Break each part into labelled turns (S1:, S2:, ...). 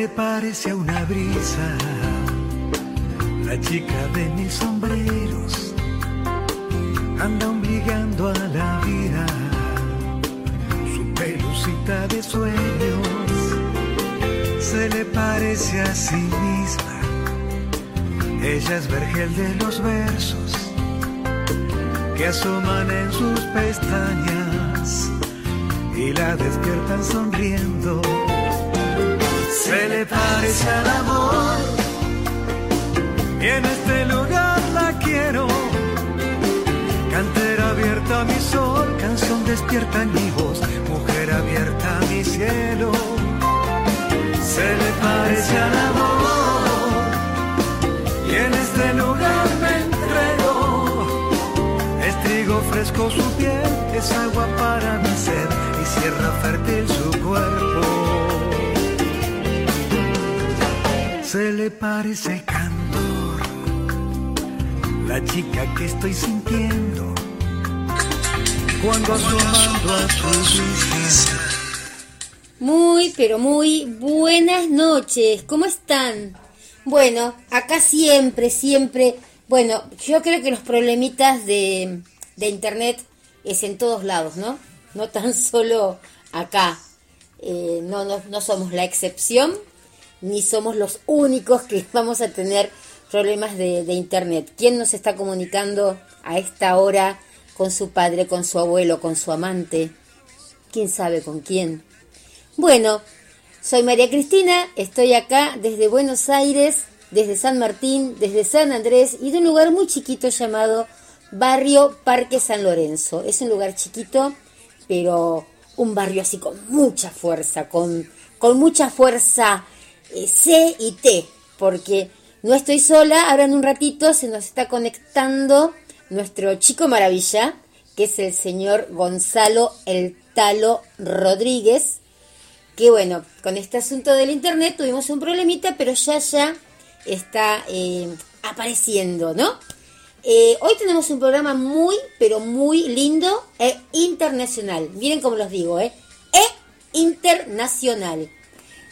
S1: le parece a una brisa, la chica de mis sombreros anda obligando a la vida, su pelucita de sueños se le parece a sí misma, ella es vergel de los versos que asoman en sus pestañas y la despiertan sonriendo se le parece al amor. Y en este lugar la quiero. Cantera abierta mi sol, canción despierta en mi voz, mujer abierta mi cielo. Se le parece al amor. Y en este lugar me entrego. Es trigo fresco su piel, es agua para mi sed y sierra fértil su cuerpo se le parece el candor, la chica que estoy sintiendo cuando asomando a tu
S2: Muy, pero muy buenas noches, ¿cómo están? Bueno, acá siempre, siempre, bueno, yo creo que los problemitas de, de internet es en todos lados, ¿no? No tan solo acá. Eh, no, no, no somos la excepción ni somos los únicos que vamos a tener problemas de, internet. ¿Quién nos está comunicando a esta hora con su padre, con su abuelo, con su amante? ¿Quién sabe con quién? Bueno, soy María Cristina, estoy acá desde Buenos Aires, desde San Martín, desde San Andrés y de un lugar muy chiquito llamado Barrio Parque San Lorenzo. Es un lugar chiquito, pero un barrio así con mucha fuerza, con, con mucha fuerza C y T, porque no estoy sola, ahora en un ratito se nos está conectando nuestro chico maravilla, que es el señor Gonzalo El Talo Rodríguez, que bueno, con este asunto del internet tuvimos un problemita, pero ya ya está eh, apareciendo, ¿no? Eh, hoy tenemos un programa muy, pero muy lindo e internacional. Miren cómo los digo, ¿eh? E internacional.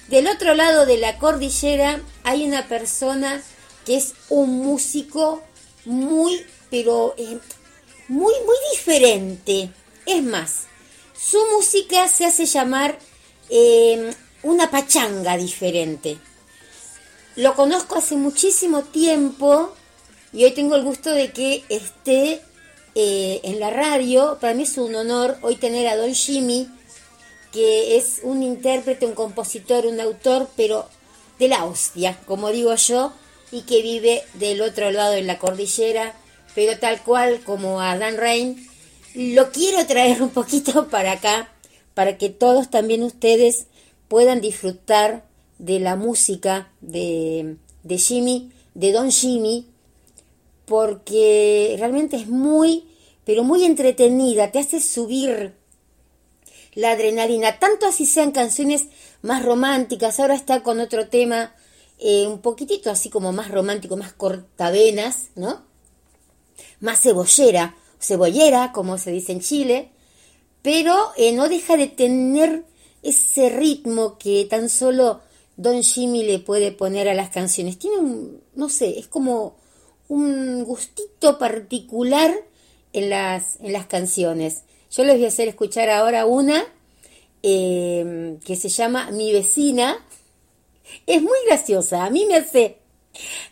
S2: Del otro lado de la cordillera hay una persona que es un músico muy, pero eh, muy, muy diferente. Es más, su música se hace llamar em, una pachanga diferente. Lo conozco hace muchísimo tiempo y hoy tengo el gusto de que esté eh, en la radio. Para mí es un honor hoy tener a Don Jimmy que es un intérprete, un compositor, un autor, pero de la hostia, como digo yo, y que vive del otro lado de la cordillera, pero tal cual como a Dan Rain. Lo quiero traer un poquito para acá, para que todos también ustedes puedan disfrutar de la música de, de Jimmy, de Don Jimmy, porque realmente es muy, pero muy entretenida, te hace subir la adrenalina, tanto así sean canciones más románticas, ahora está con otro tema eh, un poquitito así como más romántico, más cortavenas, ¿no? Más cebollera, cebollera, como se dice en Chile, pero eh, no deja de tener ese ritmo que tan solo Don Jimmy le puede poner a las canciones. Tiene un, no sé, es como un gustito particular en las, en las canciones. Yo les voy a hacer escuchar ahora una em, que se llama Mi vecina. Es muy graciosa, a mí me hace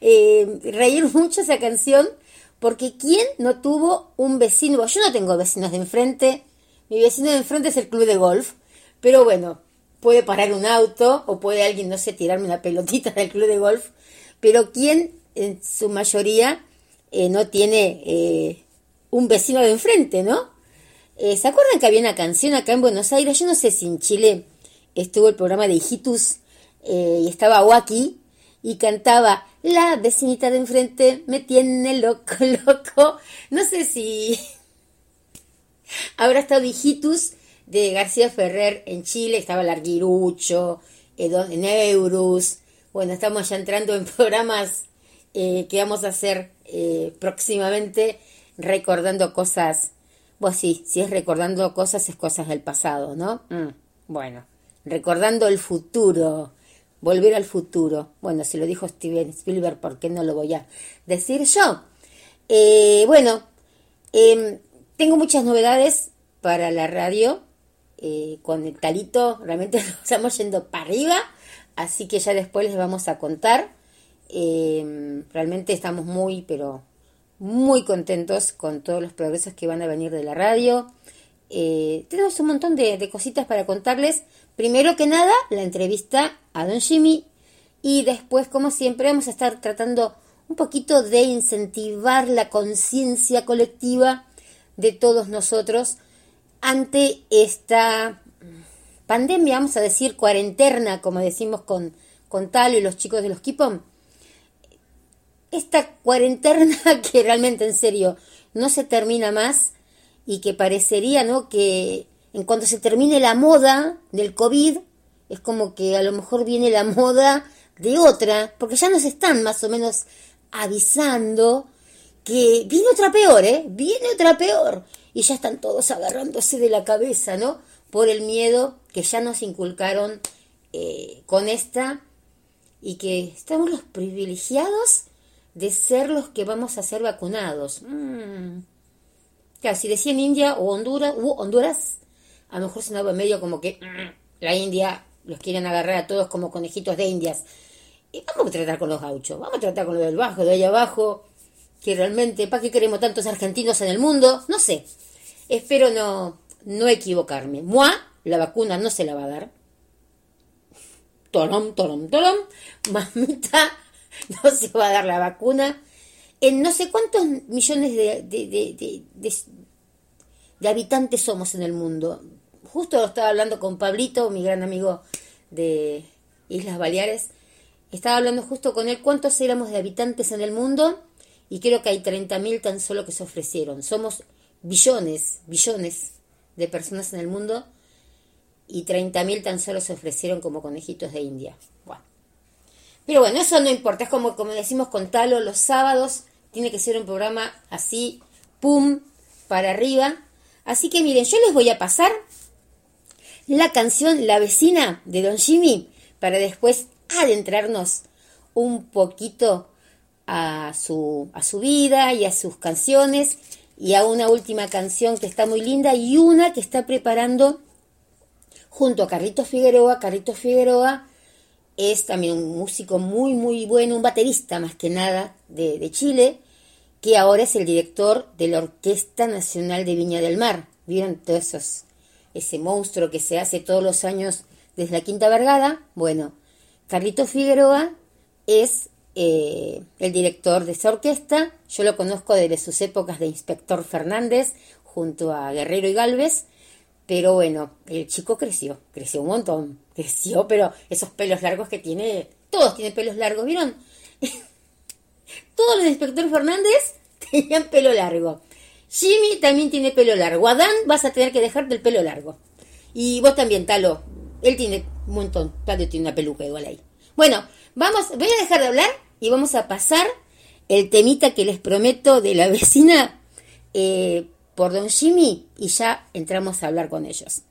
S2: em, reír mucho esa canción porque ¿quién no tuvo un vecino? Yo no tengo vecinos de enfrente, mi vecino de enfrente es el club de golf, pero bueno, puede parar un auto o puede alguien, no sé, tirarme una pelotita del club de golf, pero ¿quién en su mayoría eh, no tiene eh, un vecino de enfrente, no? Eh, ¿Se acuerdan que había una canción acá en Buenos Aires? Yo no sé si en Chile estuvo el programa de Hijitus eh, y estaba Waki y cantaba La vecinita de enfrente me tiene loco, loco. No sé si habrá estado Hijitus de García Ferrer en Chile, estaba Larguirucho, Neurus. Bueno, estamos ya entrando en programas eh, que vamos a hacer próximamente recordando cosas pues sí, si es recordando cosas, es cosas del pasado, ¿no? Mm, bueno, recordando el futuro Volver al futuro. Bueno, si lo dijo Steven Spielberg, ¿por qué no lo voy a decir yo? Eh, bueno, em, tengo muchas novedades para la radio. Eh, con el talito realmente nos estamos yendo para arriba, así que ya después les vamos a contar. Em, realmente estamos muy, pero muy contentos con todos los progresos que van a venir de la radio. Eh, tenemos un montón de, cositas para contarles. Primero que nada, la entrevista a Don Jimmy. Y después, como siempre, vamos a estar tratando un poquito de incentivar la conciencia colectiva de todos nosotros ante esta pandemia, vamos a decir cuarentena, como decimos con, con Talo y los chicos de los Kipom. Esta cuarentena que realmente en serio no se termina más y que parecería, ¿no? Que en cuanto se termine la moda del COVID, es como que a lo mejor viene la moda de otra, porque ya nos están más o menos avisando que viene otra peor, ¿eh? Viene otra peor. Y ya están todos agarrándose de la cabeza, ¿no? Por el miedo que ya nos inculcaron eh, con esta y que estamos los privilegiados de ser los que vamos a ser vacunados. Mm si decía en India o Honduras, u Honduras, a lo mejor sonaba medio como que mm, la India los quieren agarrar a todos como conejitos de indias. Y vamos a tratar con los gauchos, vamos a tratar con lo del bajo, de allá abajo, que realmente, ¿para qué queremos tantos argentinos en el mundo? No sé. Espero no, no equivocarme. Mua, la vacuna no se la va a dar. Tolom, tolom, tolom. Mamita, no se va a dar la vacuna en no sé cuántos millones de, de, habitantes somos en el mundo. Justo estaba hablando con Pablito, mi gran amigo de Islas Baleares. Estaba hablando justo con él cuántos éramos de habitantes en el mundo y creo que hay 30.000 tan solo que se ofrecieron. Somos billones, billones de personas en el mundo y 30.000 tan solo se ofrecieron como conejitos de India. Pero bueno, eso no importa, es como, como decimos con Talo, los sábados tiene que ser un programa así, pum, para arriba. Así que miren, yo les voy a pasar la canción La vecina de Don Jimmy para después adentrarnos un poquito a su, a su vida y a sus canciones y a una última canción que está muy linda y una que está preparando junto a Carlitos Figueroa. Carlitos Figueroa es también un músico muy, muy bueno, un baterista más que nada de, Chile, que ahora es el director de la Orquesta Nacional de Viña del Mar. ¿Vieron todos esos, ese monstruo que se hace todos los años desde la Quinta Vergada? Bueno, Carlito Figueroa es eh, el director de esa orquesta. Yo lo conozco desde sus épocas de Inspector Fernández junto a Guerrero y Galvez pero bueno, el chico creció, creció un montón, creció, pero esos pelos largos que tiene, todos tienen pelos largos, ¿vieron? todos los inspectores Fernández tenían pelo largo. Jimmy también tiene pelo largo. Adán vas a tener que dejarte el pelo largo. Y vos también, Talo. Él tiene un montón. Talo tiene una peluca igual ahí. Bueno, vamos, voy a dejar de hablar y vamos a pasar el temita que les prometo de la vecina eh, por don Jimmy y ya entramos a hablar con ellos.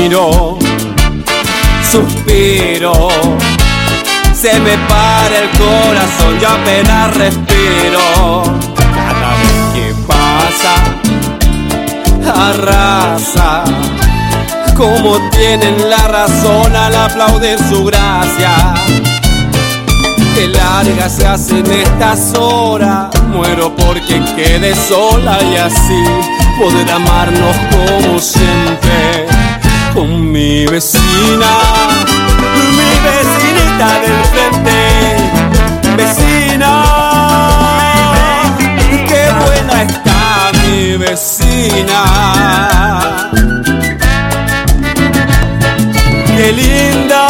S3: Miro suspiro. Se me para el corazón, yo apenas respiro. Cada vez que pasa, arrasa. Como tienen la razón al aplaudir su gracia. Que larga se hacen estas horas. Muero porque quede sola y así poder amarnos como siempre con mi vecina, mi vecinita del frente, vecina. Qué buena está mi vecina. Qué linda,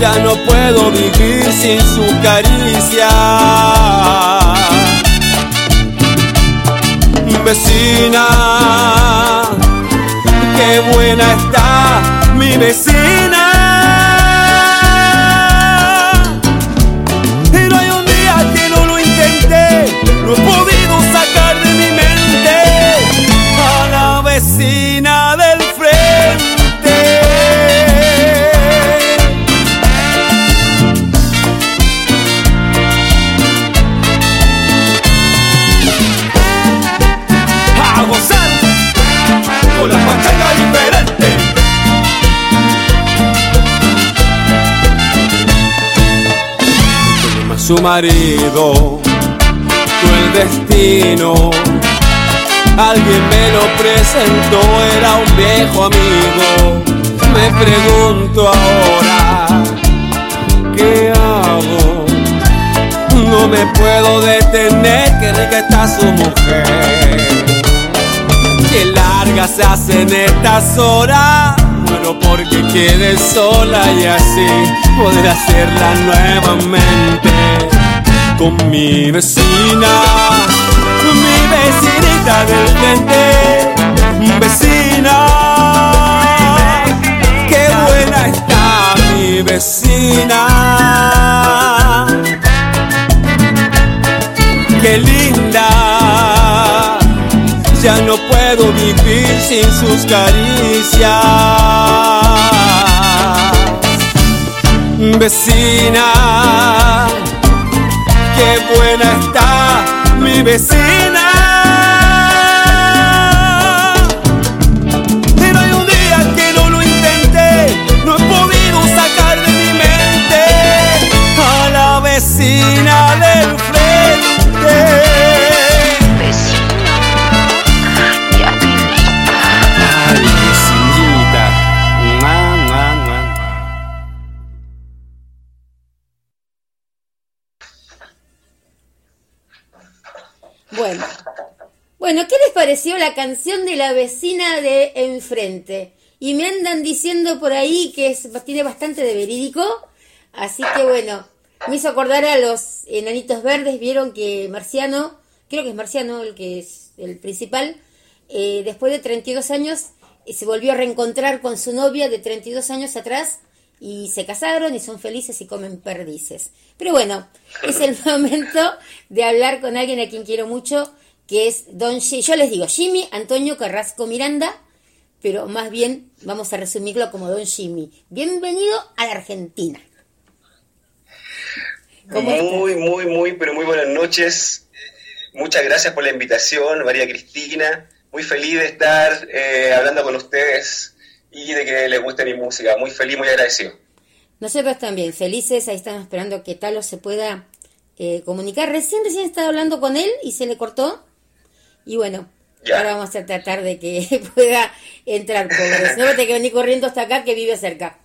S3: ya no puedo vivir sin su caricia. Vecina qué buena está mi vecina. Y no hay un día que no lo intenté, no he podido sacar de mi mente a la vecina Su marido, fue el destino. Alguien me lo presentó, era un viejo amigo. Me pregunto ahora, ¿qué hago? No me puedo detener, que rica está su mujer. Que larga se hacen estas horas, pero porque quede sola y así poder hacerla nuevamente con mi vecina, mi vecinita del frente, vecina. Qué buena está mi vecina. Qué linda. Ya no puedo vivir sin sus caricias. Vecina, qué buena está mi vecina. Pero
S2: Bueno, ¿qué les pareció la canción de la vecina de enfrente? Y me andan diciendo por ahí que es, tiene bastante de verídico. Así que bueno, me hizo acordar a los enanitos verdes. Vieron que Marciano, creo que es Marciano el que es el principal, eh, después de 32 años eh, se volvió a reencontrar con su novia de 32 años atrás y se casaron y son felices y comen perdices. Pero bueno, es el momento de hablar con alguien a quien quiero mucho, que es Don Ji- Yo les digo Jimmy Antonio Carrasco Miranda, pero más bien vamos a resumirlo como Don Jimmy. Bienvenido a la Argentina.
S4: Muy, muy, muy, pero muy buenas noches. Muchas gracias por la invitación, María Cristina. Muy feliz de estar eh, hablando con ustedes y de que les guste mi música. Muy feliz, muy agradecido.
S2: Nosotros también, felices, ahí estamos esperando que Talo se pueda eh, comunicar. Recién, recién estaba hablando con él y se le cortó. Y bueno,
S4: Ya.
S2: ahora vamos a tratar de que pueda entrar, pobre. No, va a tener que venir corriendo hasta acá, que vive cerca.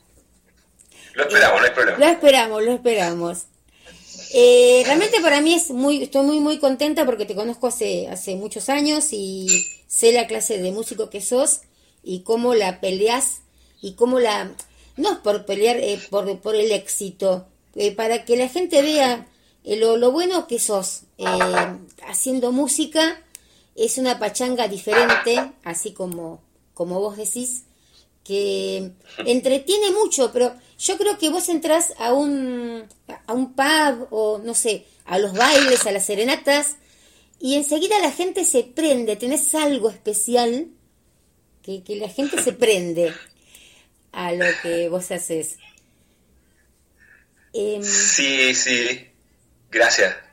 S4: Lo esperamos, no hay
S2: Lo
S4: problema.
S2: esperamos, lo esperamos. Eh, realmente para mí es muy, estoy muy muy contenta porque te conozco hace, hace muchos años y sé la clase de músico que sos y cómo la peleas y cómo la, no es por pelear eh, por, por el éxito, eh, para que la gente vea eh, lo, lo bueno que sos eh, haciendo música, es una pachanga diferente, así como, como vos decís, que entretiene mucho, pero yo creo que vos entras a un, a un pub o no sé, a los bailes, a las serenatas, y enseguida la gente se prende, tenés algo especial que, que la gente se prende a lo que vos haces. Em,
S4: Sí, sí. Gracias.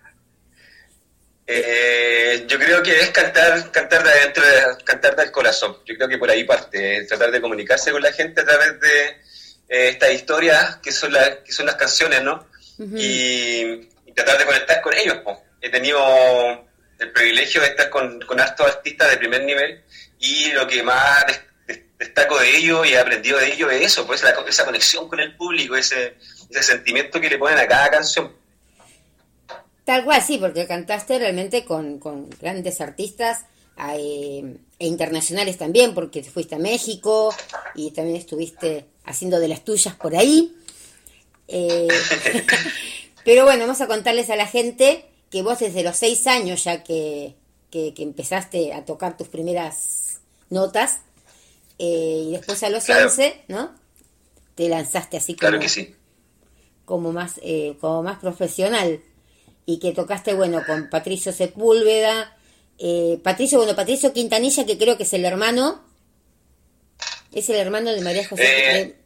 S4: Eh, yo creo que es cantar, cantar de adentro, de- cantar del corazón. Yo creo que por ahí parte, eh, tratar de comunicarse con la gente a través de eh, estas historias que son, las que son las canciones, ¿no? y, y tratar de conectar con ellos. po. He tenido el privilegio de estar con, con hartos artistas de primer nivel y lo que más des- des- destaco de ellos y he aprendido de ellos es eso, pues la- esa conexión con el público, ese, ese sentimiento que le ponen a cada canción.
S2: Tal cual, sí, porque cantaste realmente con, con grandes artistas eh, e internacionales también, porque te fuiste a México y también estuviste haciendo de las tuyas por ahí. Eh, pero bueno, vamos a contarles a la gente que vos desde los seis años ya que, que, que empezaste a tocar tus primeras notas, eh, y después a los
S4: Claro.
S2: 11, ¿no? Te lanzaste así como,
S4: Claro que sí.
S2: como más eh, como más profesional y que tocaste bueno con Patricio Sepúlveda eh, Patricio bueno Patricio Quintanilla que creo que es el hermano es el hermano de María José
S4: Eh,
S2: eh,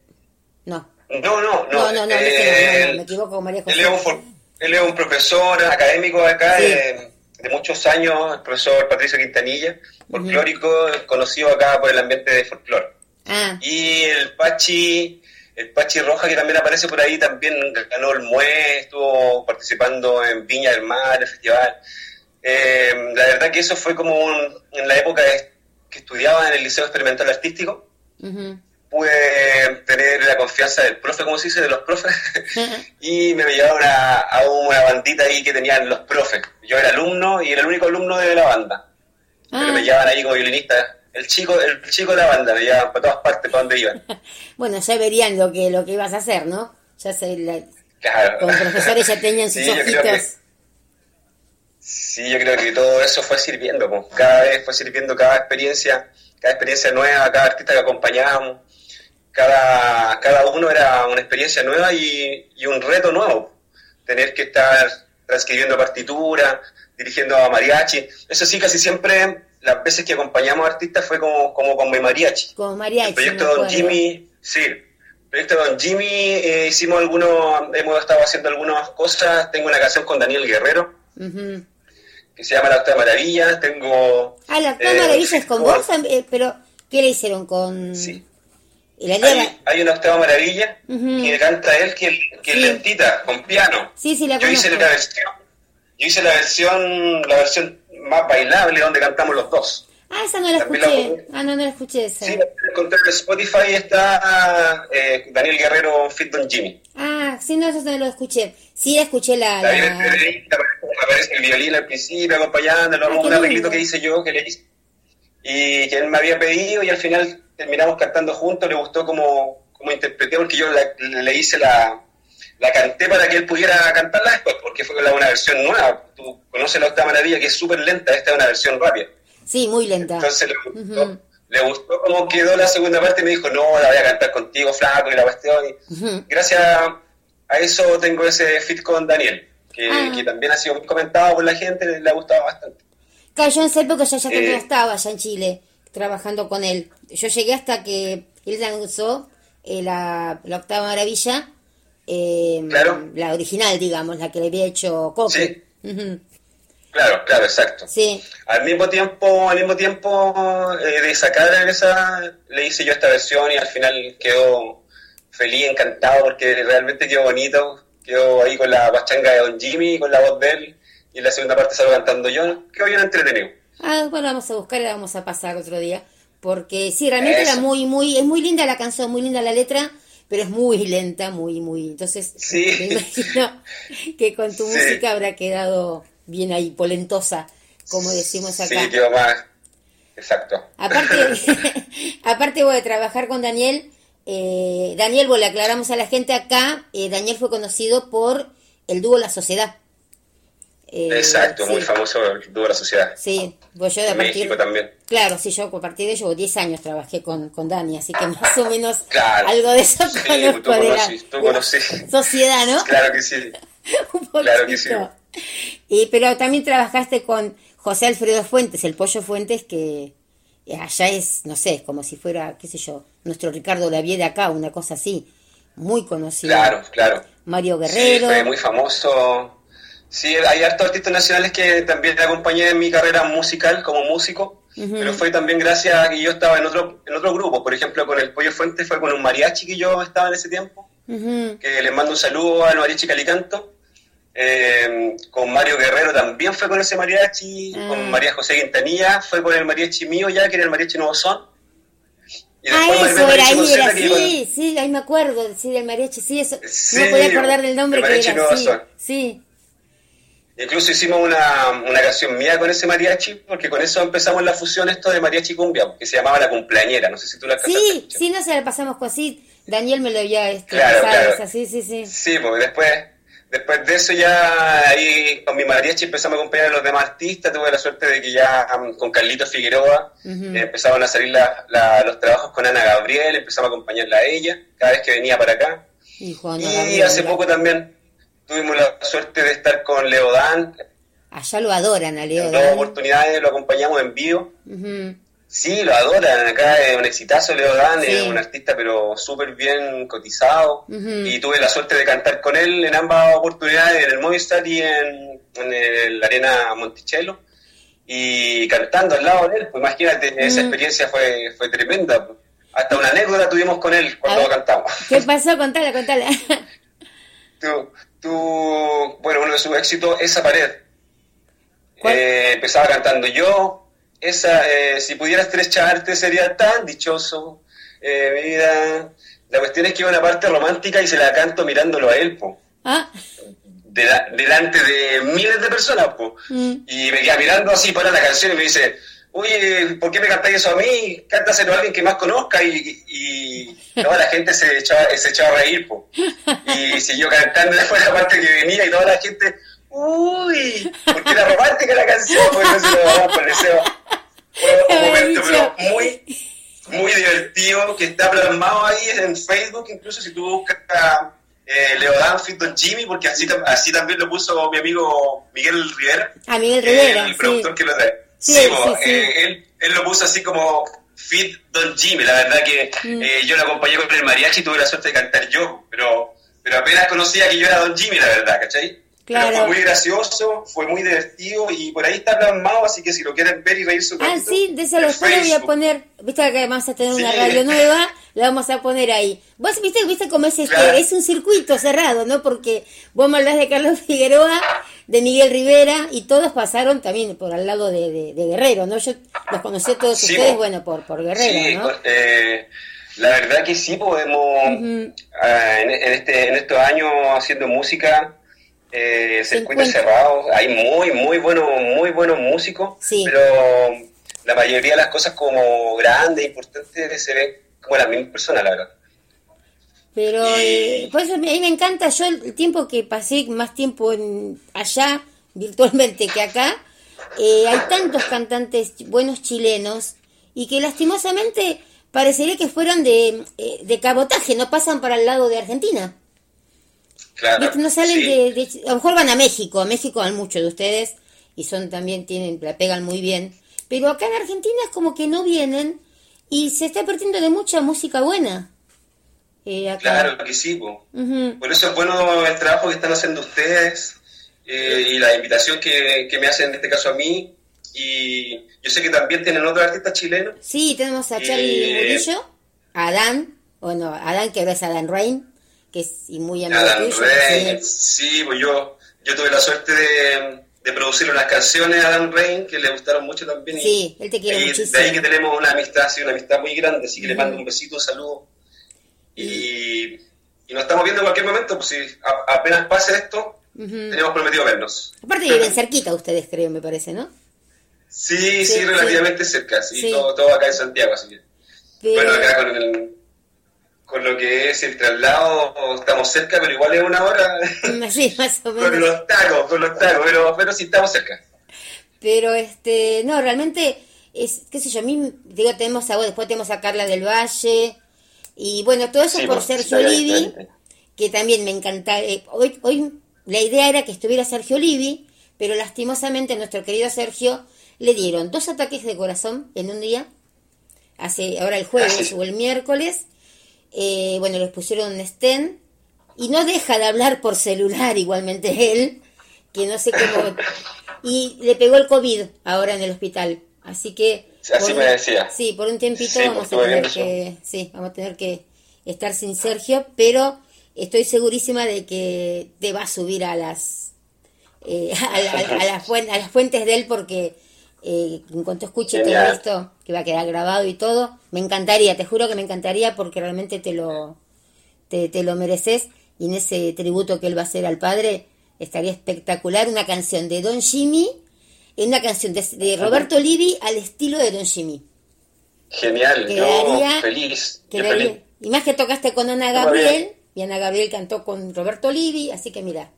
S2: no
S4: No, no, no.
S2: no no no, ese no,
S4: eh,
S2: no, no, me equivoco con María
S4: Él
S2: José
S4: es, un, él es un profesor académico acá
S2: Sí.
S4: de, de muchos años, el profesor Patricio Quintanilla, folclórico, conocido acá por el ambiente de folclore.
S2: ah
S4: Y el Pachi, el Pachi Roja, que también aparece por ahí, también ganó el MUE, estuvo participando en Viña del Mar, el festival. Eh, la verdad que eso fue como un- en la época de- que estudiaba en el Liceo Experimental Artístico, pude tener la confianza del profe, como se dice, de los profes, y me llevaron a, a una bandita ahí que tenían los profes. Yo era alumno y era el único alumno de la banda. Pero
S2: Ah.
S4: me llevaban ahí como violinista. El chico, el chico de la banda, llevaban para todas partes, para donde iban.
S2: bueno ya verían lo que lo que ibas a hacer no ya se la-
S4: Claro.
S2: como profesores ya tenían sus
S4: Sí, yo creo que-
S2: ojitos
S4: Sí, yo creo que todo eso fue sirviendo, pues. cada vez fue sirviendo cada experiencia, cada experiencia nueva, cada artista que acompañábamos, cada, cada uno era una experiencia nueva y, y un reto nuevo. Tener que estar transcribiendo partitura, dirigiendo a mariachi. Eso sí, casi siempre, las veces que acompañamos a artistas fue como, como con mi mariachi.
S2: como mariachi
S4: El proyecto Don. Jimmy, sí, el proyecto Don Jimmy, eh, hicimos algunos, hemos estado haciendo algunas cosas. Tengo una canción con Daniel Guerrero que se llama La Octava Maravilla. Tengo.
S2: ah la octava
S4: eh,
S2: maravilla es con
S4: con-
S2: vos eh, pero ¿qué le hicieron con
S4: Sí.
S2: la idea era-
S4: Hay, hay una Octava Maravilla
S2: Ujú.
S4: que canta él, que, que
S2: Sí.
S4: es lentita, con piano.
S2: Sí, sí, la
S4: Yo hice la versión. Yo hice la versión, la versión más bailable donde cantamos los dos.
S2: Ah, esa no la
S4: También
S2: escuché. Ah, no, no la escuché esa.
S4: Sí, encontrar en Spotify está eh, Daniel Guerrero Fit Don Jimmy.
S2: Ah, sí, no, eso no lo escuché. Sí, escuché la... La-
S4: aparece el violín al principio acompañándolo,
S2: Ah,
S4: un arreglito que hice yo, que le hice, y que él me había pedido y al final terminamos cantando juntos, le gustó como, como interpreté, porque yo la- le hice la, la canté para que él pudiera cantarla después, porque fue una versión nueva, tú conoces la octava maravilla que es súper lenta, esta es una versión rápida,
S2: Sí, muy lenta.
S4: entonces le gustó,
S2: Ujú.
S4: le gustó cómo quedó la segunda parte y me dijo, no, la voy a cantar contigo, flaco, y la cuestión, y
S2: Ujú.
S4: gracias a eso tengo ese fit con Daniel, que,
S2: Ah.
S4: que también ha sido muy comentado por la gente, le ha gustado bastante.
S2: Claro, yo en esa época ya, ya
S4: Eh.
S2: no estaba allá en Chile trabajando con él. Yo llegué hasta que él lanzó eh, la, la octava maravilla, eh,
S4: Claro.
S2: la original, digamos, la que le había hecho Coque.
S4: Sí. Claro, claro, exacto.
S2: Sí.
S4: Al mismo tiempo, al mismo tiempo eh, de sacar esa, le hice yo esta versión y al final quedó feliz, encantado porque realmente quedó bonito. Quedó ahí con la pachanga de Don Jimmy, con la voz de él, y en la segunda parte salgo cantando yo. Quedó bien entretenido.
S2: Ah, bueno, vamos a buscar y la vamos a pasar otro día. Porque sí, realmente
S4: Eso.
S2: era muy, muy, es muy linda la canción, muy linda la letra, pero es muy lenta, muy, muy. Entonces,
S4: Sí.
S2: me imagino que con tu
S4: Sí.
S2: música habrá quedado bien ahí, polentosa, como decimos acá.
S4: Sí, quedó más. Exacto.
S2: Aparte, aparte voy a trabajar con Daniel. eh, Daniel, bueno, le aclaramos a la gente acá, eh, Daniel fue conocido por el dúo La Sociedad. Eh,
S4: Exacto,
S2: sí,
S4: muy famoso de la sociedad.
S2: Sí, pues yo de
S4: En
S2: partir...
S4: México también.
S2: Claro, sí, yo a partir de ello 10 años trabajé con, con Dani, así que más o menos
S4: Claro.
S2: algo de eso
S4: Sí,
S2: conozco
S4: tú conocí, tú conocí.
S2: sociedad, ¿no?
S4: Claro que sí.
S2: Un.
S4: Claro que sí.
S2: Y, pero también trabajaste con José Alfredo Fuentes, el Pollo Fuentes, que allá es, no sé, como si fuera, qué sé yo, nuestro Ricardo Lavie de acá, una cosa así, muy conocido.
S4: Claro, claro.
S2: Mario
S4: Sí,
S2: Guerrero.
S4: fue muy famoso. Sí, hay hartos artistas nacionales que también acompañé en mi carrera musical como músico, pero fue también gracias a que yo estaba en otro, en otro grupo. Por ejemplo, con el Pollo Fuentes fue con un mariachi que yo estaba en ese tiempo, que les mando un saludo al mariachi Calicanto. Eh, con Mario Guerrero también fue con ese mariachi,
S2: Ah.
S4: con María José Quintanilla fue con el mariachi mío ya, que era el mariachi Nuevo Son. Y
S2: Ah, eso era ahí, era
S4: con-
S2: sí, sí, ahí me acuerdo, sí, del mariachi, sí, eso.
S4: Sí,
S2: no podía acordar del nombre que era, sí,
S4: Son.
S2: sí.
S4: Incluso hicimos una, una canción mía con ese mariachi, porque con eso empezamos la fusión esto de mariachi cumbia, que se llamaba La Cumpleañera, no sé si tú la alcanzaste a
S2: Sí, sí, no se la pasamos con sí. Daniel me lo había este,
S4: Claro, claro.
S2: esa, sí, sí, sí.
S4: Sí, porque después, después de eso ya ahí con mi mariachi empezamos a acompañar a los demás artistas, tuve la suerte de que ya um, con Carlito Figueroa eh, empezaban a salir la- la- los trabajos con Ana Gabriel, empezamos a acompañarla a ella cada vez que venía para acá.
S2: Y, Juana
S4: Y
S2: Gabriel,
S4: hace poco también tuvimos la suerte de estar con Leodán,
S2: Allá lo adoran a Leo.
S4: en dos oportunidades lo acompañamos en vivo. Sí, lo adoran. Acá es un exitazo Leodán,
S2: Sí.
S4: es un artista pero súper bien cotizado. Y tuve la suerte de cantar con él en ambas oportunidades, en el Movistar y en, en el Arena Monticello. Y cantando al lado de él, pues imagínate, esa
S2: Mm.
S4: experiencia fue, fue tremenda. pues. Hasta una anécdota tuvimos con él cuando
S2: ver.
S4: cantamos.
S2: ¿Qué pasó? Contala, contala.
S4: tú, bueno, uno de sus éxitos, Esa pared. Eh, empezaba cantando yo, esa, eh, si pudiera estrecharte sería tan dichoso, eh, vida. La cuestión es que iba una parte romántica y se la canto mirándolo a él, po,
S2: ah,
S4: dela- delante de miles de personas, po.
S2: Mm.
S4: Y me queda mirando así para la canción y me dice, oye, ¿por qué me cantáis eso a mí? Cántaselo a alguien que más conozca y, y toda la gente se echaba, se echaba a reír, po. Y siguió cantando después la parte que venía y toda la gente, uy, porque era romántica la canción, pues no se lo daba por deseo. Fue un momento pero muy, muy divertido que está plasmado ahí en Facebook, incluso si tú buscas eh, Leodán Fit Don Jimmy, porque así, así también lo puso mi amigo Miguel Rivera.
S2: a Miguel
S4: Eh,
S2: Rivera,
S4: el
S2: sí.
S4: productor que lo trae.
S2: Sí,
S4: Sí,
S2: sí,
S4: eh, él, él lo puso así como Fit Don Jimmy. La verdad que
S2: Mm.
S4: eh, yo lo acompañé con el mariachi y tuve la suerte de cantar yo, pero, pero apenas conocía que yo era Don Jimmy, la verdad, ¿cachai?
S2: Claro.
S4: Pero fue muy gracioso, fue muy divertido y por ahí está plasmado, así que si lo quieren ver y reírse un
S2: Ah, sí, de después lo voy a poner. Viste que vamos a tener una radio nueva, la vamos a poner ahí. Vos viste, viste cómo es este,
S4: Claro.
S2: es un circuito cerrado, ¿no? Porque vos me hablás de Carlos Figueroa, de Miguel Rivera, y todos pasaron también por al lado de, de- de Guerrero, ¿no? Yo los conocí a todos
S4: Sí,
S2: ustedes, bueno, por, por Guerrero,
S4: Sí,
S2: ¿no?
S4: eh, la verdad que sí podemos, en, en este, en estos años haciendo música, eh, circuitos cerrados, hay muy, muy buenos, muy buenos músicos,
S2: Sí.
S4: pero la mayoría de las cosas como grandes, importantes, se ven como las mismas personas, la verdad.
S2: Pero eh, por eso a mí me encanta, yo el tiempo que pasé más tiempo en allá, virtualmente, que acá, eh, hay tantos cantantes buenos chilenos y que lastimosamente parecería que fueran de, eh, de cabotaje, no pasan para el lado de Argentina. No salen
S4: sí.
S2: de, de- A lo mejor van a México, a México van muchos de ustedes y son también, tienen, la pegan muy bien. Pero acá en Argentina es como que no vienen y se está perdiendo de mucha música buena. Eh, acá.
S4: Claro que sí, po. Por eso es bueno el trabajo que están haciendo ustedes eh, y la invitación que, que me hacen en este caso a mí. Y yo sé que también tienen otros artistas chilenos.
S2: Sí, tenemos a Charlie
S4: Eh,
S2: Murillo, a Adán, bueno, Adán que ahora es Adán Rain, que es y muy amigo
S4: Adam
S2: tuyo.
S4: Rain,
S2: sí.
S4: pues yo, yo tuve la suerte de, de producir unas canciones a Adam Rain que le gustaron mucho también. y-
S2: Sí, él te quiere
S4: y
S2: muchísimo.
S4: De ahí que tenemos una amistad, sí, una amistad muy grande, así que le mando un besito, un saludo. Y, y nos estamos viendo en cualquier momento, pues si a- apenas pase esto,
S2: Ujú.
S4: tenemos prometido vernos.
S2: Aparte viven cerquita ustedes, creo, me parece, ¿no?
S4: Sí,
S2: Sí,
S4: sí,
S2: sí.
S4: relativamente cerca, sí,
S2: Sí.
S4: Todo, todo acá en Santiago, así que.
S2: Pero,
S4: Bueno, acá con, el, con lo que es el traslado, estamos cerca, pero igual es una hora
S2: sí, más o
S4: con
S2: menos.
S4: los tacos, con los tacos, pero, pero sí estamos cerca.
S2: Pero este, no, realmente es, qué sé yo, a mí, digo, tenemos a vos, después tenemos a Carla del Valle, y bueno, todo eso
S4: Sí,
S2: por Sergio Livi, que también me encanta. eh, hoy, hoy la idea era que estuviera Sergio Livi, pero lastimosamente a nuestro querido Sergio le dieron dos ataques de corazón en un día, hace ahora el jueves
S4: Ah, sí.
S2: o el miércoles, eh, bueno, les pusieron un stent y no deja de hablar por celular igualmente él, que no sé cómo... Y le pegó el COVID ahora en el hospital, así que...
S4: Así
S2: por
S4: me decía.
S2: Sí, por un tiempito
S4: Sí,
S2: vamos a tener que... Sí, vamos a tener que estar sin Sergio, pero estoy segurísima de que te va a subir a las... eh, a, la- a las fuen- a las fuentes de él porque eh, en cuanto escuche todo
S4: Genial.
S2: esto, que va a quedar grabado y todo, me encantaría, te juro que me encantaría porque realmente te lo, te, te lo mereces y en ese tributo que él va a hacer al padre estaría espectacular una canción de Don Jimmy, una canción de, de Roberto Livi al estilo de Don Jimmy.
S4: Genial,
S2: Quedaría-
S4: yo feliz. yo
S2: Quedaría-
S4: feliz.
S2: y más que tocaste con Ana Gabriel, y Ana Gabriel cantó con Roberto Livi, así que mira,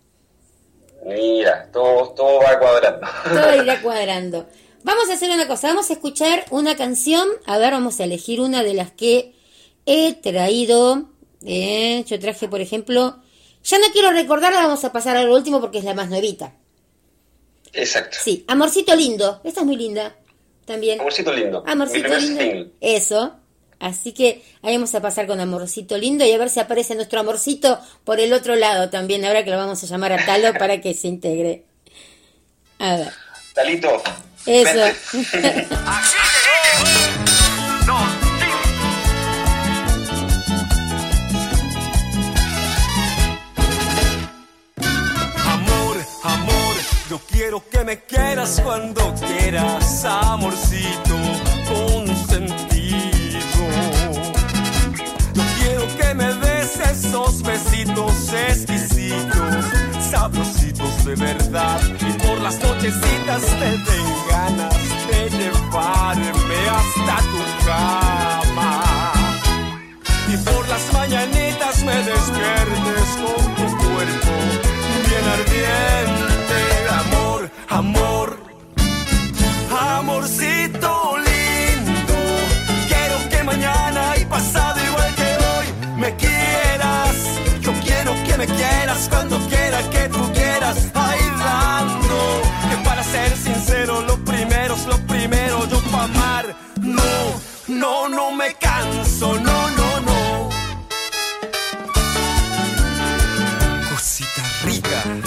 S4: Mira, todo, todo va cuadrando.
S2: Todo irá cuadrando. Vamos a hacer una cosa, vamos a escuchar una canción. A ver, vamos a elegir una de las que he traído. Eh, yo traje, por ejemplo, ya no quiero recordarla, vamos a pasar a lo último porque es la más nuevita.
S4: Exacto.
S2: Sí, Amorcito Lindo. Esta es muy linda también.
S4: Amorcito lindo.
S2: Amorcito Lindo.
S4: single.
S2: Eso. Así que ahí vamos a pasar con Amorcito Lindo y a ver si aparece nuestro amorcito por el otro lado también. Ahora que lo vamos a llamar a Talo para que se integre. A ver.
S4: Talito.
S2: Eso.
S3: Amor, amor, yo quiero que me quieras cuando quieras, amorcito consentido. Yo quiero que me des esos besitos exquisitos, sabrositos de verdad. Las nochecitas te den ganas de llevarme hasta tu cama y por las mañanitas me despiertes con tu cuerpo bien ardiente. Amor, amor, no, no me canso, no, no, no. Cosita rica.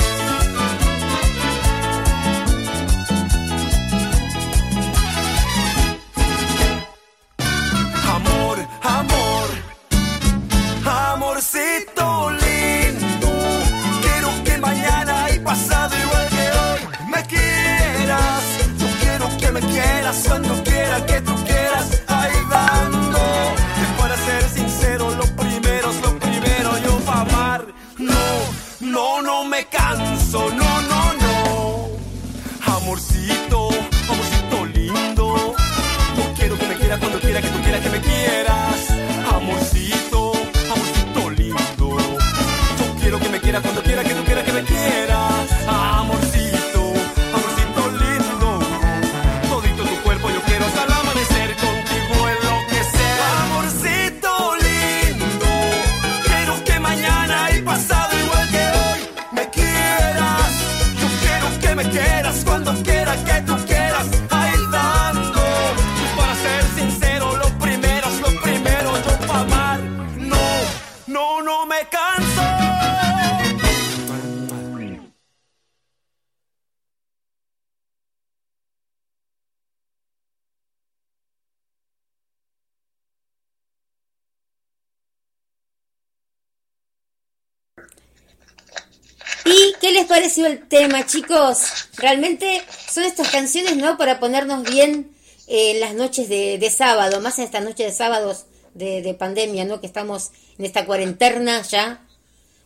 S2: Pareció el tema, chicos? Realmente son estas canciones, ¿no? Para ponernos bien eh, en las noches de, de sábado, más en estas noches de sábados de, de pandemia, ¿no? Que estamos en esta cuarentena ya.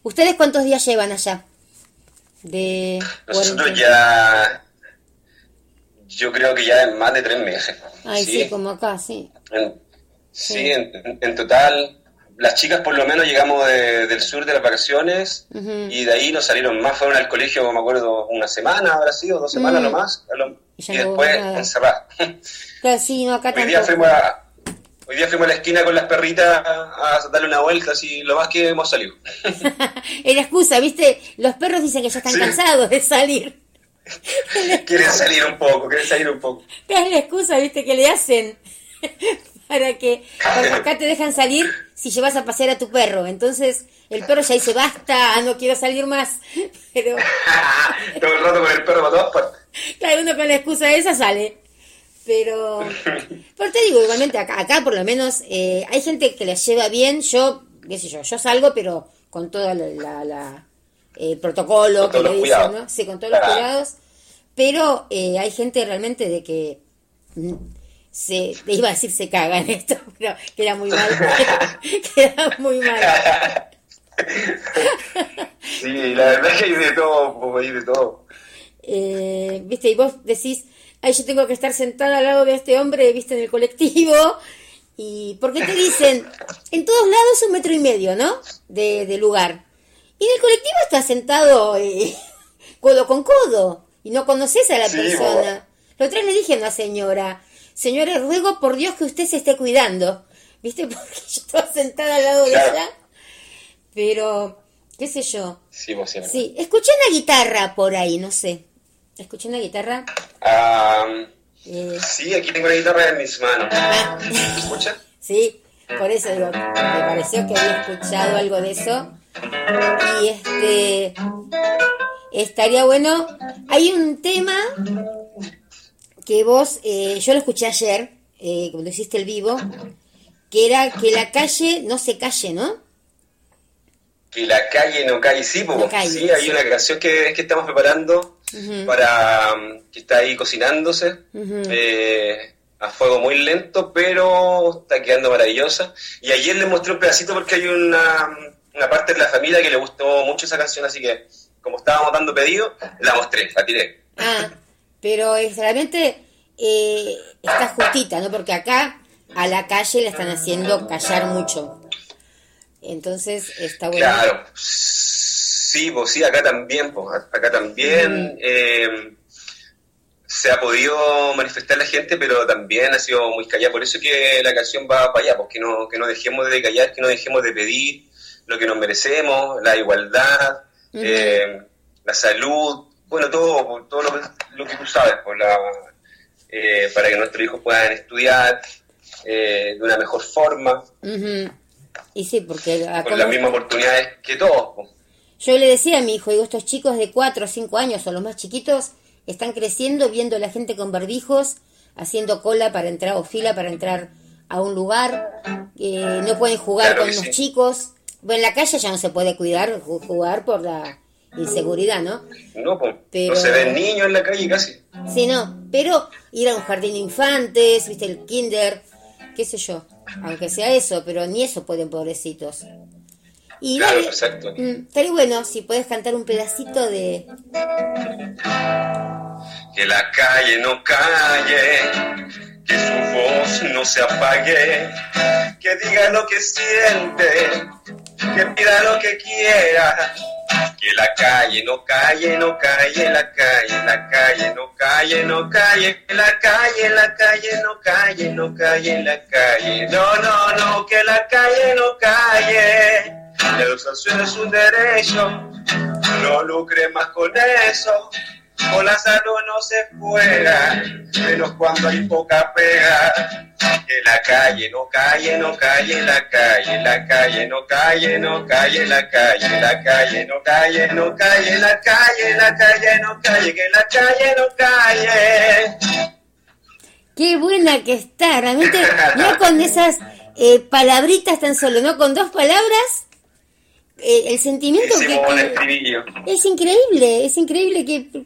S2: ¿Ustedes cuántos días llevan allá? De
S4: Nosotros ya. Yo creo que ya en más de tres meses.
S2: Ay, sí, como acá, sí.
S4: En- sí, en, en total, las chicas por lo menos llegamos de- del sur de las vacaciones y de ahí nos salieron más, fueron al colegio, me acuerdo, una semana habrá sido, dos semanas
S2: Mm.
S4: nomás, a lo-
S2: Y
S4: y
S2: no
S4: después encerradas.
S2: Claro, sí, no, acá
S4: Hoy día, fuimos a, hoy día fuimos a la esquina con las perritas a, a darle una vuelta, así lo más que hemos salido.
S2: Era excusa, ¿viste? Los perros dicen que ya están
S4: Sí.
S2: cansados de salir.
S4: quieren salir un poco, quieren salir un poco.
S2: Es la excusa, ¿viste? Que le hacen para que porque acá te dejan salir si llevas a pasear a tu perro. Entonces el perro ya dice, basta, no quiero salir más. Pero
S4: Todo el rato con el perro para todas partes.
S2: cada uno con la excusa esa sale. Pero, pero te digo, igualmente acá, acá por lo menos eh, hay gente que la lleva bien. Yo, qué sé yo, yo salgo, pero con todo la, la- la, eh, protocolo que le dicen,
S4: cuidados.
S2: ¿no? Sí, con todos los
S4: Claro.
S2: cuidados. Pero eh, hay gente realmente de que mm, se, iba a decir se caga en esto, pero queda muy mal. queda muy mal.
S4: Sí, la verdad es que hay de todo, hay de todo.
S2: Eh, viste, y vos decís, ay, yo tengo que estar sentada al lado de este hombre, viste, en el colectivo. Y porque te dicen, en todos lados un metro y medio, ¿no? De, de lugar. Y en el colectivo está sentado eh, codo con codo y no conoces a la
S4: Sí,
S2: persona. Lo otra vez le dije a una señora, señora, ruego por Dios que usted se esté cuidando. ¿Viste? Porque yo estaba sentada al lado
S4: Claro.
S2: de ella. Pero, qué sé yo.
S4: Sí, vos sí.
S2: Sí, escuché una guitarra por ahí, no sé. Escuché una guitarra. Eh,
S4: sí, aquí tengo la guitarra en mis manos.
S2: ah,
S4: ¿Me escuchas?
S2: sí, por eso digo, me pareció que había escuchado algo de eso. Y este, estaría bueno. Hay un tema que vos, eh, yo lo escuché ayer, eh, cuando hiciste el vivo, que era que la calle no se calle, ¿no?
S4: Que la calle no calle, sí, po.
S2: No calle,
S4: sí, hay
S2: sí.
S4: una canción que, que estamos preparando para um, que está ahí cocinándose eh, a fuego muy lento, pero está quedando maravillosa. Y ayer le mostré un pedacito porque hay una, una parte de la familia que le gustó mucho esa canción, así que como estábamos dando pedido, la mostré, la tiré.
S2: Ah, pero es realmente eh, está justita, ¿no? Porque acá a la calle la están haciendo callar mucho. Entonces está bueno.
S4: Claro, sí, pues sí, acá también, pues, acá también eh, se ha podido manifestar la gente, pero también ha sido muy callada. Por eso que la canción va para allá, pues que no, que no dejemos de callar, que no dejemos de pedir lo que nos merecemos, la igualdad, eh, la salud, bueno, todo, todo lo, que- lo que tú sabes, pues, la, eh, para que nuestros hijos puedan estudiar eh, de una mejor forma,
S2: Ujú. Y sí, porque acá
S4: con las mismas oportunidades que todos. pues.
S2: yo le decía a mi hijo, digo, estos chicos de 4 o 5 años o los más chiquitos están creciendo viendo a la gente con barbijos, haciendo cola para entrar o fila para entrar a un lugar, eh, no pueden jugar
S4: Claro
S2: con los
S4: sí.
S2: chicos. Bueno, en la calle ya no se puede cuidar, ju- jugar por la inseguridad, ¿no?
S4: No, pues,
S2: Pero-
S4: no se ven niños en la calle casi.
S2: Sí, no, pero ir a un jardín de infantes, viste, el kinder, qué sé yo, aunque sea eso, pero ni eso pueden, pobrecitos. Y
S4: Claro,
S2: dale,
S4: exacto.
S2: mm, estaría bueno si puedes cantar un pedacito de...
S4: Que la calle no calle, que su voz no se apague, que diga lo que siente, que pida lo que quiera. Que la calle no calle, no calle, la calle, la calle no calle, no calle, la calle, la calle no calle, no calle, la calle. No, no, no, que la calle no calle. La educación es un derecho, no lucre más con eso. Con la salud no se juega, menos cuando hay poca pega. Que la calle no calle, no calle, la calle, la calle no calle, no calle, la calle, la calle no calle, no calle, la calle, la calle no calle, que la calle no calle.
S2: Qué buena que está, realmente, no con esas eh, palabritas tan solo, ¿no? Con dos palabras, eh, el sentimiento que... Es increíble, es increíble que...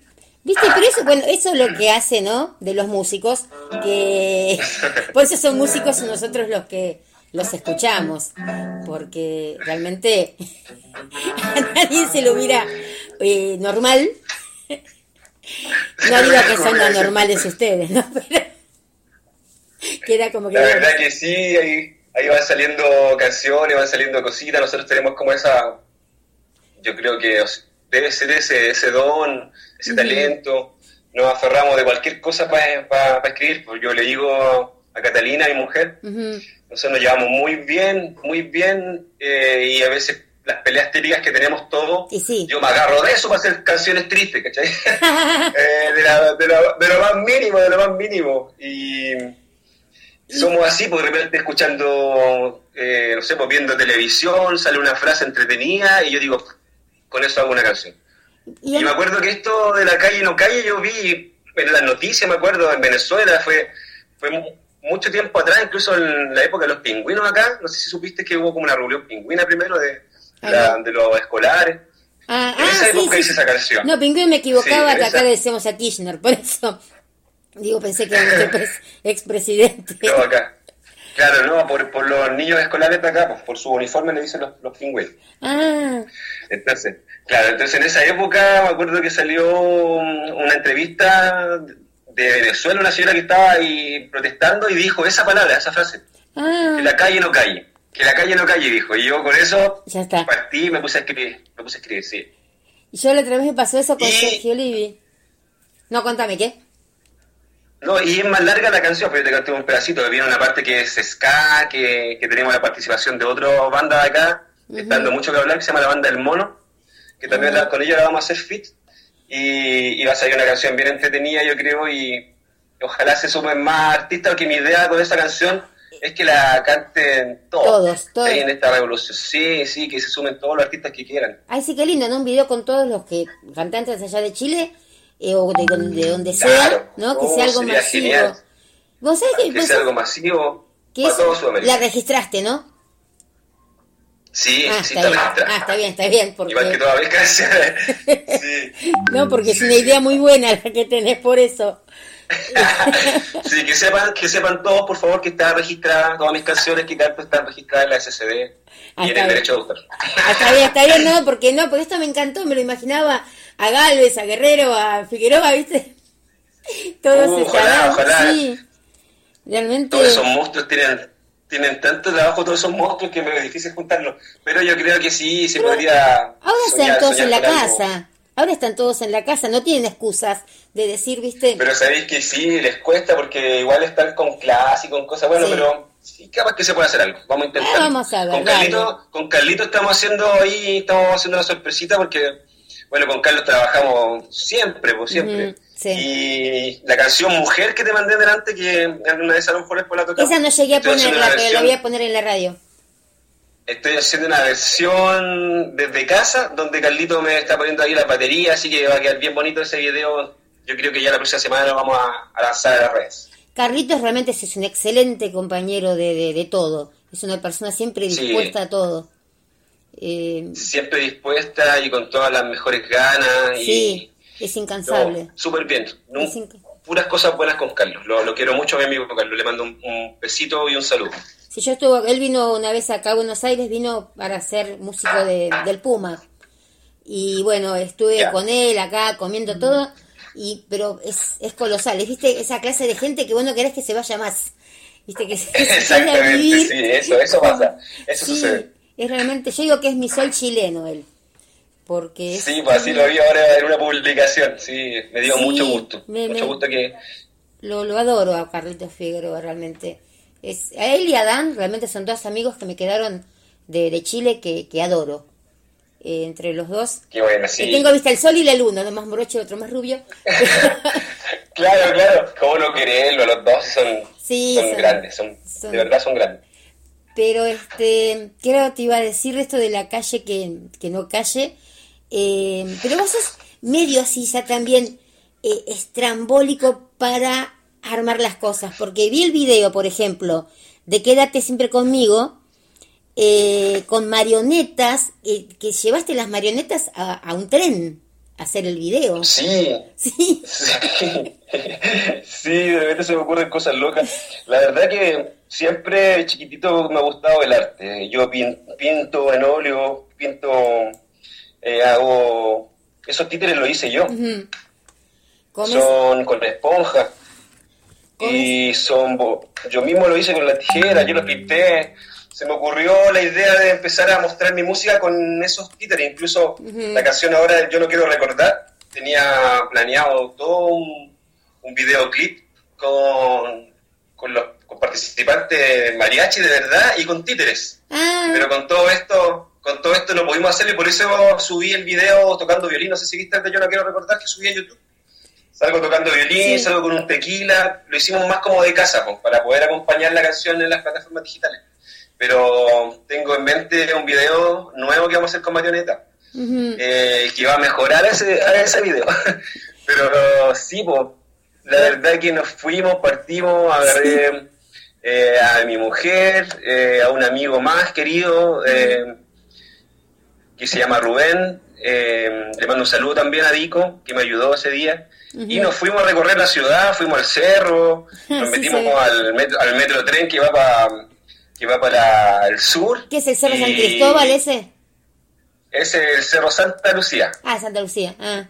S2: ¿Viste? Pero eso, bueno, eso es lo que hace, ¿no? De los músicos, que... Por eso son músicos nosotros los que los escuchamos, porque realmente a nadie se lo mira eh, normal. No digo que son anormales ustedes, ¿no? Pero queda como que...
S4: La verdad que sí, ahí, ahí van saliendo canciones, van saliendo cositas, nosotros tenemos como esa, yo creo que debe ser ese, ese don, ese talento, nos aferramos de cualquier cosa para escribir, pues yo le digo a Catalina, mi mujer,
S2: Ujú.
S4: nosotros nos llevamos muy bien, muy bien, eh, y a veces las peleas típicas que tenemos todos,
S2: sí.
S4: yo me agarro de eso para hacer canciones tristes, ¿cachai? Eh, de, la- de lo, de lo más mínimo, de lo más mínimo. Y somos así, pues de repente escuchando, eh, no sé, pues viendo televisión, sale una frase entretenida y yo digo, con eso hago una canción.
S2: Y
S4: Y me acuerdo que esto de la calle no calle, yo vi en las noticias, me acuerdo, en Venezuela, fue, fue mu- mucho tiempo atrás, incluso en la época de los pingüinos acá, no sé si supiste que hubo como una reunión pingüina primero de, la-
S2: Ajá.
S4: de los escolares.
S2: Ah,
S4: En
S2: ah,
S4: esa
S2: sí,
S4: época
S2: sí.
S4: hice esa canción.
S2: No, Pingüino me equivocaba,
S4: Sí,
S2: que acá le decimos a Kirchner, por eso. Digo, pensé que era pres- expresidente.
S4: No, acá. Claro, no, por, por los niños escolares de acá, pues, por su uniforme le dicen los, los pingüinos.
S2: Ah,
S4: Entonces, claro, entonces en esa época me acuerdo que salió un- una entrevista de Venezuela, una señora que estaba ahí protestando y dijo esa palabra, esa frase, que
S2: ah,
S4: la calle no calle, que la calle no calle, dijo. Y yo con eso
S2: ya está.
S4: partí y me puse a escribir, me puse a escribir, sí.
S2: Y yo la otra vez me pasó eso con
S4: Y-
S2: Sergio Livi. No, contame, ¿qué?
S4: No, y es más larga la canción, pero yo te canté un pedacito, que viene una parte que es ska, que, que tenemos la participación de otra banda de acá, que está dando mucho que hablar, que se llama la banda El Mono, que también la- con ella la vamos a hacer fit, y, y va a salir una canción bien entretenida, yo creo, y ojalá se sumen más artistas, porque mi idea con esa canción es que la canten todos,
S2: Todos,
S4: en esta revolución. Sí, sí, que se sumen todos los artistas que quieran.
S2: Ay, sí, qué lindo, ¿no? Un video con todos los que cantantes allá de Chile, eh, o de, de donde sea. ¿no? Que
S4: Oh,
S2: sea algo masivo.
S4: genial.
S2: Vos sabés que,
S4: Que
S2: vos
S4: sea algo masivo
S2: que
S4: para
S2: eso
S4: todo
S2: la registraste, ¿no?
S4: Sí,
S2: Ah,
S4: sí,
S2: está bien. Ah, está bien, está bien. Porque...
S4: Igual que toda vez que sí.
S2: No, porque es una idea muy buena la que tenés por eso.
S4: sí, que sepan, que sepan todos, por favor, que está registrada, todas mis canciones que canto están registradas en la SCD
S2: Ah,
S4: y en el derecho de autor.
S2: Ah, está bien, está bien, no, porque no, porque esto me encantó, me lo imaginaba a Galvez, a Guerrero, a Figueroa, ¿viste? Todos
S4: Uh, ojalá, ojalá.
S2: sí. Realmente.
S4: Todos esos monstruos tienen, tienen tanto trabajo, todos esos monstruos que me es difícil juntarlos. Pero yo creo que sí, se podría.
S2: Ahora
S4: soñar-
S2: están todos en la
S4: con algo.
S2: casa. Ahora están todos en la casa, no tienen excusas de decir, ¿viste?
S4: Pero sabéis que sí, les cuesta porque igual están con clase y con cosas, bueno,
S2: Sí.
S4: pero sí, capaz que se puede hacer algo. Vamos a intentar.
S2: Ah, vamos a ver,
S4: Con. Carlito, con Carlito estamos haciendo ahí, estamos haciendo una sorpresita porque, bueno, con Carlos trabajamos siempre, pues siempre.
S2: Ujú, sí.
S4: Y la canción Mujer que te mandé delante, que una a lo mejor después la tocamos.
S2: Esa no llegué a ponerla, pero la voy a poner en la radio.
S4: Estoy haciendo una versión desde casa, donde Carlito me está poniendo ahí la batería, así que va a quedar bien bonito ese video. Yo creo que ya la próxima semana lo vamos a, a lanzar a las redes.
S2: Carlitos realmente es un excelente compañero de, de, de todo. Es una persona siempre
S4: Sí.
S2: dispuesta a todo. Eh,
S4: Siempre dispuesta y con todas las mejores ganas.
S2: sí,
S4: y
S2: es incansable.
S4: no, Súper bien. No,
S2: Es inca-
S4: puras cosas buenas con Carlos. Lo, lo quiero mucho a mi amigo Carlos. Le mando un, un besito y un saludo.
S2: Si yo estuve, él vino una vez acá a Buenos Aires, vino para ser músico de, del Puma. Y bueno, estuve con él acá comiendo todo, y pero es, es colosal. ¿viste? esa clase de gente que vos no querés que se vaya más. ¿Viste? Que se,
S4: Exactamente,
S2: vivir.
S4: sí, eso, eso pasa. Eso
S2: Sí,
S4: sucede.
S2: es realmente, yo digo que es mi sol chileno él. Porque es-
S4: Sí, pues así lo vi ahora en una publicación. Sí, me dio
S2: Sí,
S4: mucho gusto.
S2: me-
S4: mucho
S2: me-
S4: gusto que.
S2: Lo, lo adoro a Carlitos Figueroa, realmente. Es, a él y a Dan realmente son dos amigos que me quedaron de, de Chile que, que adoro. Eh, entre los dos.
S4: que bueno,
S2: Que
S4: sí.
S2: tengo vista el sol y la luna, uno más morocho y otro más rubio.
S4: Claro, claro. ¿Cómo no quererlo? Los dos son,
S2: Sí,
S4: son
S2: son-
S4: grandes. Son,
S2: son-
S4: De verdad son grandes.
S2: Pero este, creo te iba a decir esto de la calle que, que no calle. Eh, pero vos sos medio así ya también eh, estrambólico para armar las cosas. Porque vi el video, por ejemplo, de Quédate siempre conmigo, eh, con marionetas, eh, que llevaste las marionetas a, a un tren a hacer el video.
S4: Sí,
S2: Sí.
S4: Sí, de repente se me ocurren cosas locas. La verdad que siempre chiquitito me ha gustado el arte. Yo pin- pinto en óleo, pinto, eh, hago... Esos títeres lo hice yo. Son con esponja. Y son... Yo mismo lo hice con la tijera, yo los pinté. Se me ocurrió la idea de empezar a mostrar mi música con esos títeres. Incluso la canción ahora, Yo no quiero recordar, tenía planeado todo un, un videoclip con, con los con participantes mariachi de verdad y con títeres.
S2: Ah,
S4: Pero con todo esto, con todo esto no pudimos hacer y por eso subí el video tocando violín. No sé si viste de Yo no quiero recordar que subí en YouTube. Salgo tocando violín,
S2: Sí.
S4: salgo con un tequila. Lo hicimos más como de casa, pues, para poder acompañar la canción en las plataformas digitales. Pero tengo en mente un video nuevo que vamos a hacer con Marioneta,
S2: ujú.
S4: eh, que va a mejorar ese, a ese video. Pero sí, pues, la verdad que nos fuimos, partimos, agarré eh, a mi mujer, eh, a un amigo más querido, eh, que se llama Rubén. eh, le mando un saludo también a Dico, que me ayudó ese día. Y nos fuimos a recorrer la ciudad, fuimos al cerro, nos
S2: Sí,
S4: metimos al, metro, al metro tren que va para que va para el sur.
S2: ¿Qué es el Cerro San Cristóbal ese?
S4: Es el Cerro Santa Lucía,
S2: Ah, Santa Lucía. Ah,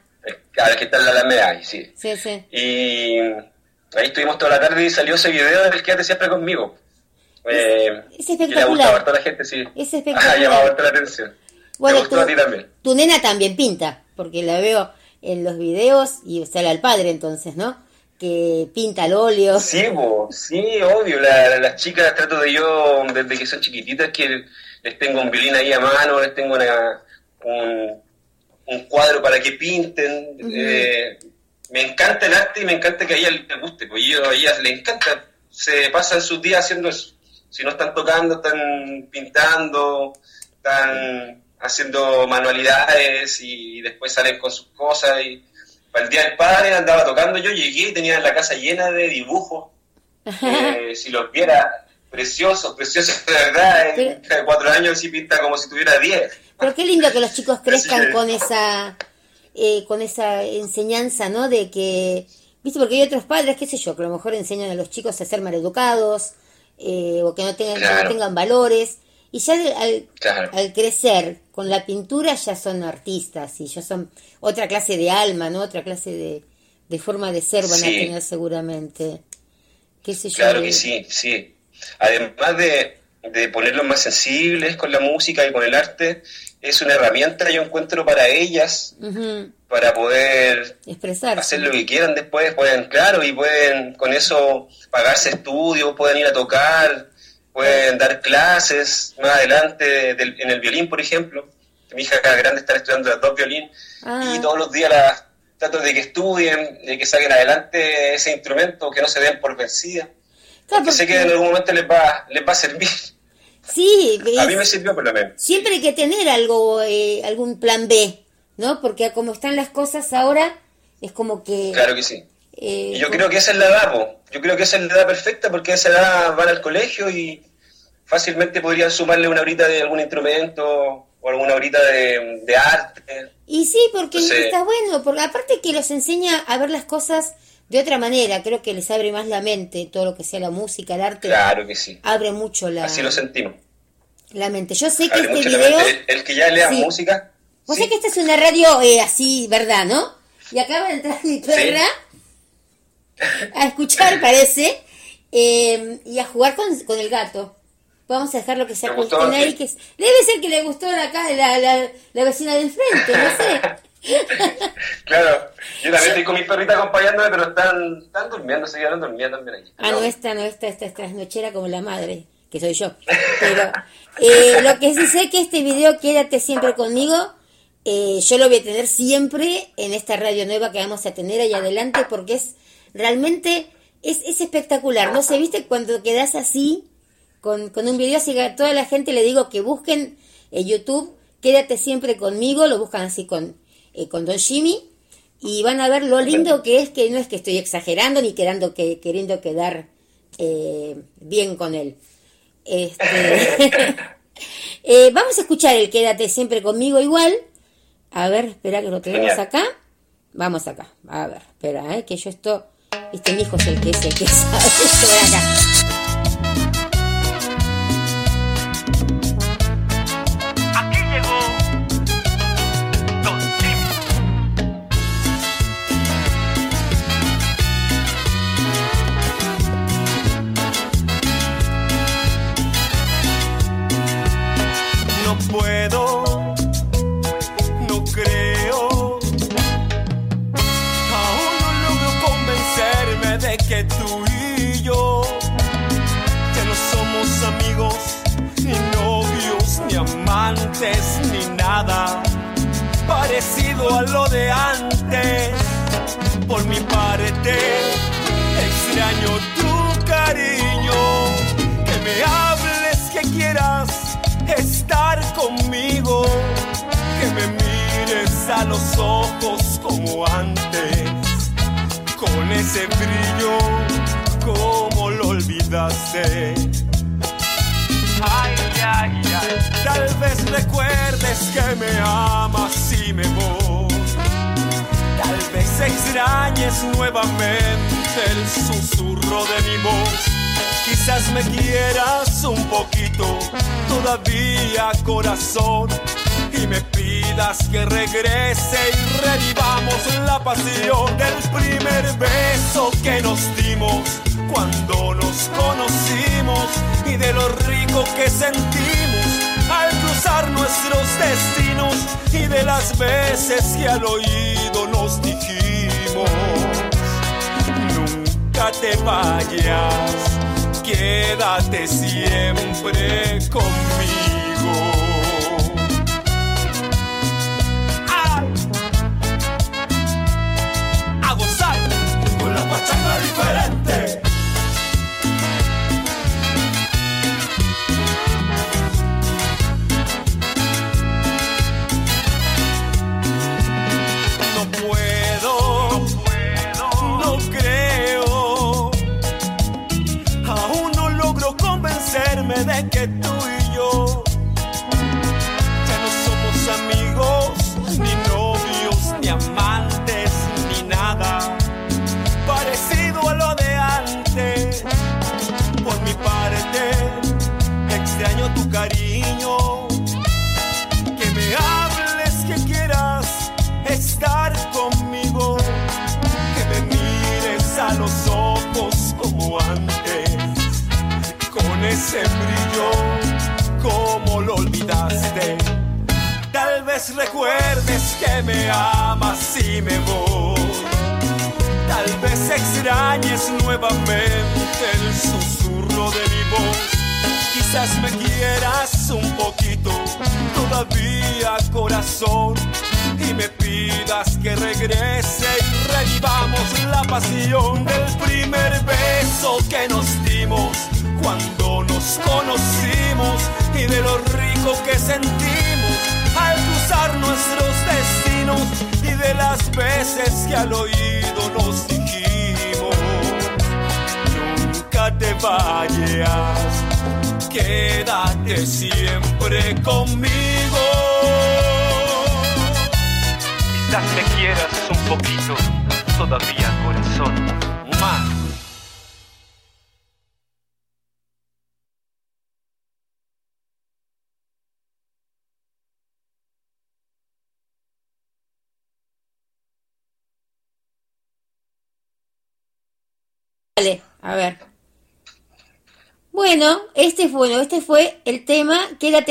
S4: al que está en la Alameda ahí, sí.
S2: sí, sí.
S4: Y ahí estuvimos toda la tarde y salió ese video del Quédate siempre conmigo. Eh,
S2: es
S4: que le ha
S2: espectacular.
S4: gustado a la gente, sí.
S2: Es espectacular.
S4: Ha llamado la atención.
S2: Bueno,
S4: gustó
S2: tu,
S4: a ti también.
S2: tu nena también pinta. porque la veo en los videos y sale al padre entonces, ¿no? Que pinta al óleo.
S4: Sí, bo, sí, obvio. La- las chicas trato de yo, desde que son chiquititas, que les tengo un violín ahí a mano, les tengo una, un, un cuadro para que pinten. Eh, me encanta el arte y me encanta que a ellas les guste, pues ellos- a ellas les encanta. Se pasan sus días haciendo eso. Si no están tocando, están pintando, están haciendo manualidades y después salen con sus cosas. Y para el Día del Padre andaba tocando yo, llegué y tenía la casa llena de dibujos. Eh, si los viera, preciosos, preciosos de verdad. En
S2: Pero-
S4: cuatro años sí pinta como si tuviera diez.
S2: Pero qué lindo que los chicos crezcan
S4: que-
S2: con esa eh, con esa enseñanza, ¿no? De que, viste, porque hay otros padres, qué sé yo, que a lo mejor enseñan a los chicos a ser maleducados eh, o que no tengan, que no tengan valores. Y ya al- al,
S4: Claro.
S2: al crecer con la pintura ya son artistas y ya son otra clase de alma, ¿no? Otra clase de, de forma de ser van a tener seguramente. Qué sé yo.
S4: Claro
S2: de-
S4: que sí, sí. Además de, de ponerlos más sensibles con la música y con el arte, es una herramienta, yo encuentro, para ellas, para poder
S2: expresarse.
S4: hacer lo que quieran después, pueden, claro, y pueden con eso pagarse estudios, pueden ir a tocar, pueden dar clases más adelante del- en el violín, por ejemplo. Mi hija grande está estudiando dos violín
S2: Ah.
S4: y todos los días las trato de que estudien, de que saquen adelante ese instrumento, que no se den por vencida.
S2: Claro,
S4: Porque sé que en algún momento les va, les va a servir.
S2: Sí,
S4: A mí me sirvió por lo menos.
S2: siempre hay que tener algo, eh, algún plan B, ¿no? Porque como están las cosas ahora, es como que...
S4: Claro que sí.
S2: eh,
S4: Y yo creo que esa es la edad, po. yo creo que esa es la edad perfecta porque a esa edad van al colegio y fácilmente podrían sumarle una horita de algún instrumento o alguna horita de, de arte.
S2: Y sí, porque
S4: Entonces-
S2: está bueno, porque aparte que los enseña a ver las cosas de otra manera, creo que les abre más la mente, todo lo que sea la música, el arte,
S4: Claro que sí.
S2: abre mucho la,
S4: Así lo sentimos.
S2: la mente. Yo sé que este video...
S4: El, el que ya lea
S2: Sí.
S4: música.
S2: Vos
S4: sí.
S2: sabés que esta es una radio eh, así, ¿verdad, no? Y acaba de entrar mi perra a escuchar, parece, eh, y a jugar con, con el gato. Vamos a dejarlo que se
S4: ¿Le gustó?
S2: acuesten ahí. Que, debe ser que le gustó la, acá, la, la, la vecina del frente, no sé.
S4: Claro, yo también estoy con mi perrita acompañándome, pero están, están durmiendo, se quedaron dormidas también aquí.
S2: Ah, no, esta, no, esta, esta es trasnochera como la madre, que soy yo. Pero eh, lo que sí sé que este video, quédate siempre conmigo, eh, yo lo voy a tener siempre en esta radio nueva que vamos a tener ahí adelante, porque es realmente, es, es espectacular, ¿no? Se viste cuando quedas así, con, con un video, así que a toda la gente le digo que busquen en YouTube, quédate siempre conmigo, lo buscan así con, eh, con Don Jimmy, y van a ver lo lindo que es, que no es que estoy exagerando ni quedando que, queriendo quedar eh, bien con él. Este, eh, vamos a escuchar el Quédate siempre conmigo igual. A ver, espera que lo tenemos acá. Vamos acá. A ver, espera, eh, que yo esto... Este mi hijo es el que es el que sabe acá.
S3: Nuestros destinos y de las veces que al oído nos dijimos, nunca te vayas, quédate siempre conmigo.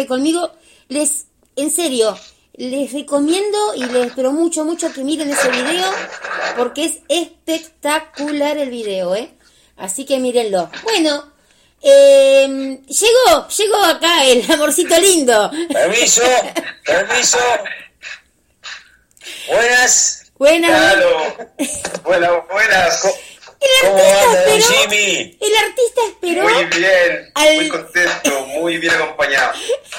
S3: Conmigo.
S2: Les, en serio, les recomiendo y les espero mucho, mucho que miren ese video porque es espectacular el video, ¿eh? Así que mírenlo. Bueno, eh, llegó, llegó acá el amorcito lindo.
S5: Permiso, permiso. Buenas.
S2: Buenas.
S4: Buenas, buenas.
S2: El
S5: ¿Cómo
S2: artista esperó.
S5: Jimmy?
S2: El artista esperó
S4: Muy bien,
S2: Al-
S4: muy contento, muy bien acompañado.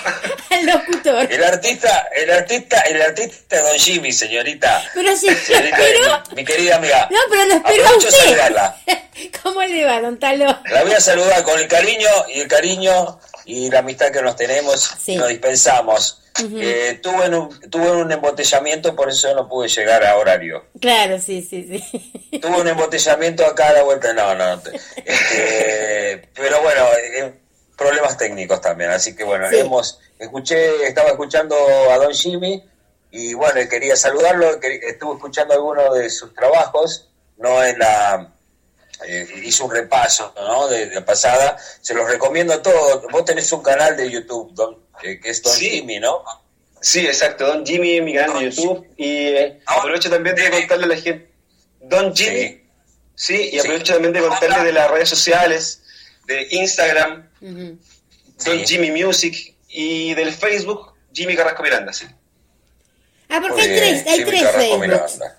S2: al locutor.
S5: El artista, el artista, el artista Don Jimmy, señorita.
S2: Pero
S5: Señorita,
S2: esperó.
S5: mi, querida amiga.
S2: No, pero lo esperó a usted.
S5: saludarla.
S2: ¿Cómo le va, don Talo?
S5: La voy a saludar con el cariño y el cariño y la amistad que nos tenemos
S2: Sí.
S5: y nos dispensamos. Eh, tuve, un, tuve un embotellamiento, por eso no pude llegar a horario.
S2: Claro, sí, sí, sí.
S5: Tuve un embotellamiento acá a la vuelta, no, no. no te- este, pero bueno, eh, problemas técnicos también, así que bueno,
S2: Sí.
S5: hemos, escuché, estaba escuchando a Don Jimmy y bueno, quería saludarlo, quer- estuve escuchando algunos de sus trabajos, no en la, eh, hizo un repaso, ¿no? De, de pasada, se los recomiendo a todos, vos tenés un canal de YouTube, Don- que es Don
S4: Sí.
S5: Jimmy, ¿no?
S4: Sí, exacto, Don Jimmy en mi canal de YouTube. Y eh,
S5: Ah,
S4: aprovecho también de contarle a la gente. Don Jimmy.
S5: Sí.
S4: Sí, y
S5: Sí.
S4: aprovecho también de contarle de las redes sociales, de Instagram. Don
S5: Sí.
S4: Jimmy Music y del Facebook, Jimmy Carrasco Miranda, sí.
S2: Ah, porque
S5: Muy
S2: hay
S5: bien,
S2: tres, hay
S5: Jimmy
S2: tres
S5: Carrasco
S2: Facebooks.
S5: Miranda.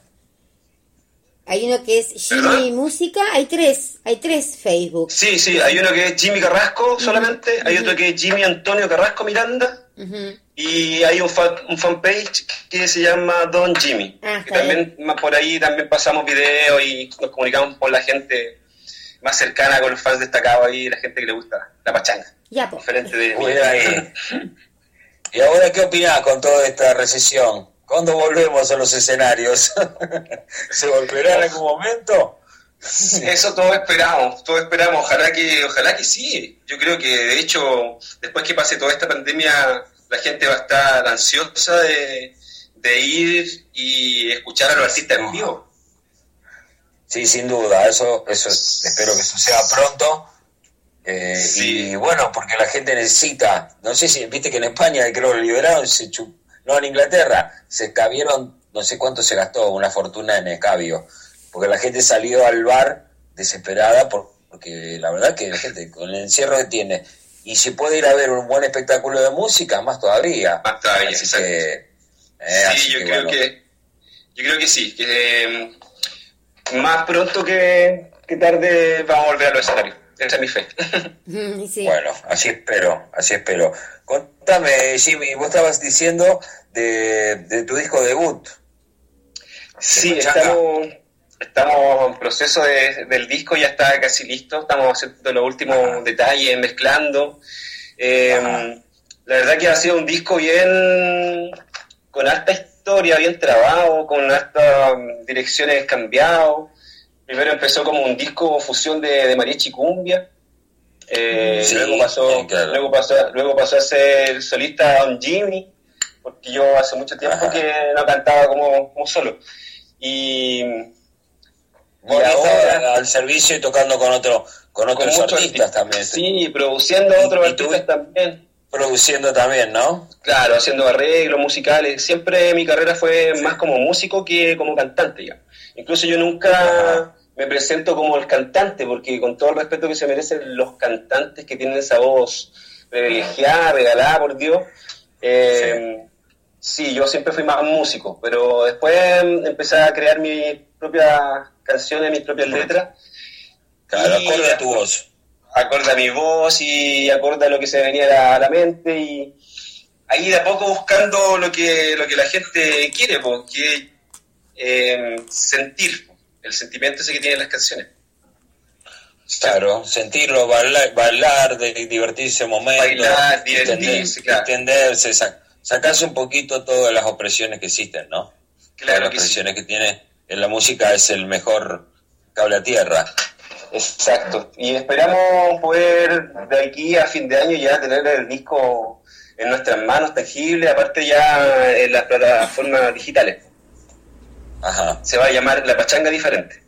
S2: Hay uno que es Jimmy
S4: ¿Verdad?
S2: Música, hay tres, hay tres Facebook.
S4: Sí, sí, hay uno que es Jimmy Carrasco solamente, hay otro que es Jimmy Antonio Carrasco Miranda y hay un, fan, un fanpage que se llama Don Jimmy.
S2: Ah,
S4: que también más por ahí también pasamos videos y nos comunicamos con la gente más cercana, con los fans destacados ahí, la gente que le gusta la pachanga.
S2: Ya, po.
S4: Diferente de
S5: bien. ¿Y ahora qué opinás con toda esta recesión? ¿Cuándo volvemos a los escenarios? ¿Se volverá en algún momento?
S4: Eso todos esperamos, todos esperamos, ojalá que, ojalá que sí. Yo creo que de hecho, después que pase toda esta pandemia, la gente va a estar ansiosa de, de ir y escuchar a los artistas en vivo.
S5: Sí, sin duda, eso, eso espero que suceda pronto. Eh,
S4: Sí.
S5: Y bueno, porque la gente necesita, no sé si, viste que en España creo que lo liberaron, se chu- no en Inglaterra, se cabieron, no sé cuánto se gastó, una fortuna en escabio, porque la gente salió al bar desesperada por- porque la verdad que la gente con el encierro que tiene y si puede ir a ver un buen espectáculo de música, más todavía.
S4: Más todavía,
S5: Así
S4: exacto.
S5: que, eh,
S4: sí,
S5: así
S4: yo
S5: que
S4: creo
S5: bueno.
S4: que yo creo que sí, que eh, más pronto que, que tarde vamos a volver a los escenarios. Esa es mi fe.
S2: Mm, sí.
S5: Bueno, así espero, así espero. Contame, Jimmy, vos estabas diciendo de, de tu disco debut.
S4: Sí, estamos, estamos en proceso de- del disco, ya está casi listo, estamos haciendo los últimos
S5: Ajá.
S4: detalles, mezclando. Eh, la verdad que ha sido un disco bien, con alta historia, bien trabado, con altas mm, direcciones cambiado. Primero empezó como un disco fusión de, de mariachi cumbia. Eh,
S5: Sí,
S4: luego, pasó,
S5: claro.
S4: luego, pasó, luego pasó a ser solista Don Jimmy, porque yo hace mucho tiempo que no cantaba como, como solo. Y Y ahora-
S5: al servicio y tocando con otro, con otros artistas también.
S4: Sí, produciendo
S5: Y-
S4: otros
S5: y
S4: artistas también.
S5: Produciendo también, ¿no?
S4: Claro, haciendo arreglos musicales. Siempre mi carrera fue más como músico que como cantante ya. Incluso yo nunca
S5: Ajá.
S4: me presento como el cantante, porque con todo el respeto que se merecen los cantantes que tienen esa voz privilegiada, regalada por Dios, eh, sí. Yo siempre fui más músico, pero después empecé a crear mis propias canciones, mis propias letras,
S5: Claro,
S4: Y-
S5: acorde a tu voz.
S4: acorde a mi voz y acorde a lo que se venía a la, mente y ahí de a poco buscando lo que lo que la gente quiere porque sentir po, el sentimiento ese que tienen las canciones
S5: Claro, sentirlo, bailar, bailar divertirse un momento.
S4: Bailar, divertirse, claro.
S5: Entenderse, sa- sacarse un poquito todas las opresiones que existen, ¿no?
S4: Claro
S5: Todas las
S4: que sí.
S5: opresiones que tiene en la música es el mejor cable a tierra.
S4: exacto y esperamos poder de aquí a fin de año ya tener el disco en nuestras manos tangible aparte ya en las plataformas digitales
S5: Ajá.
S4: se va a llamar La Pachanga Diferente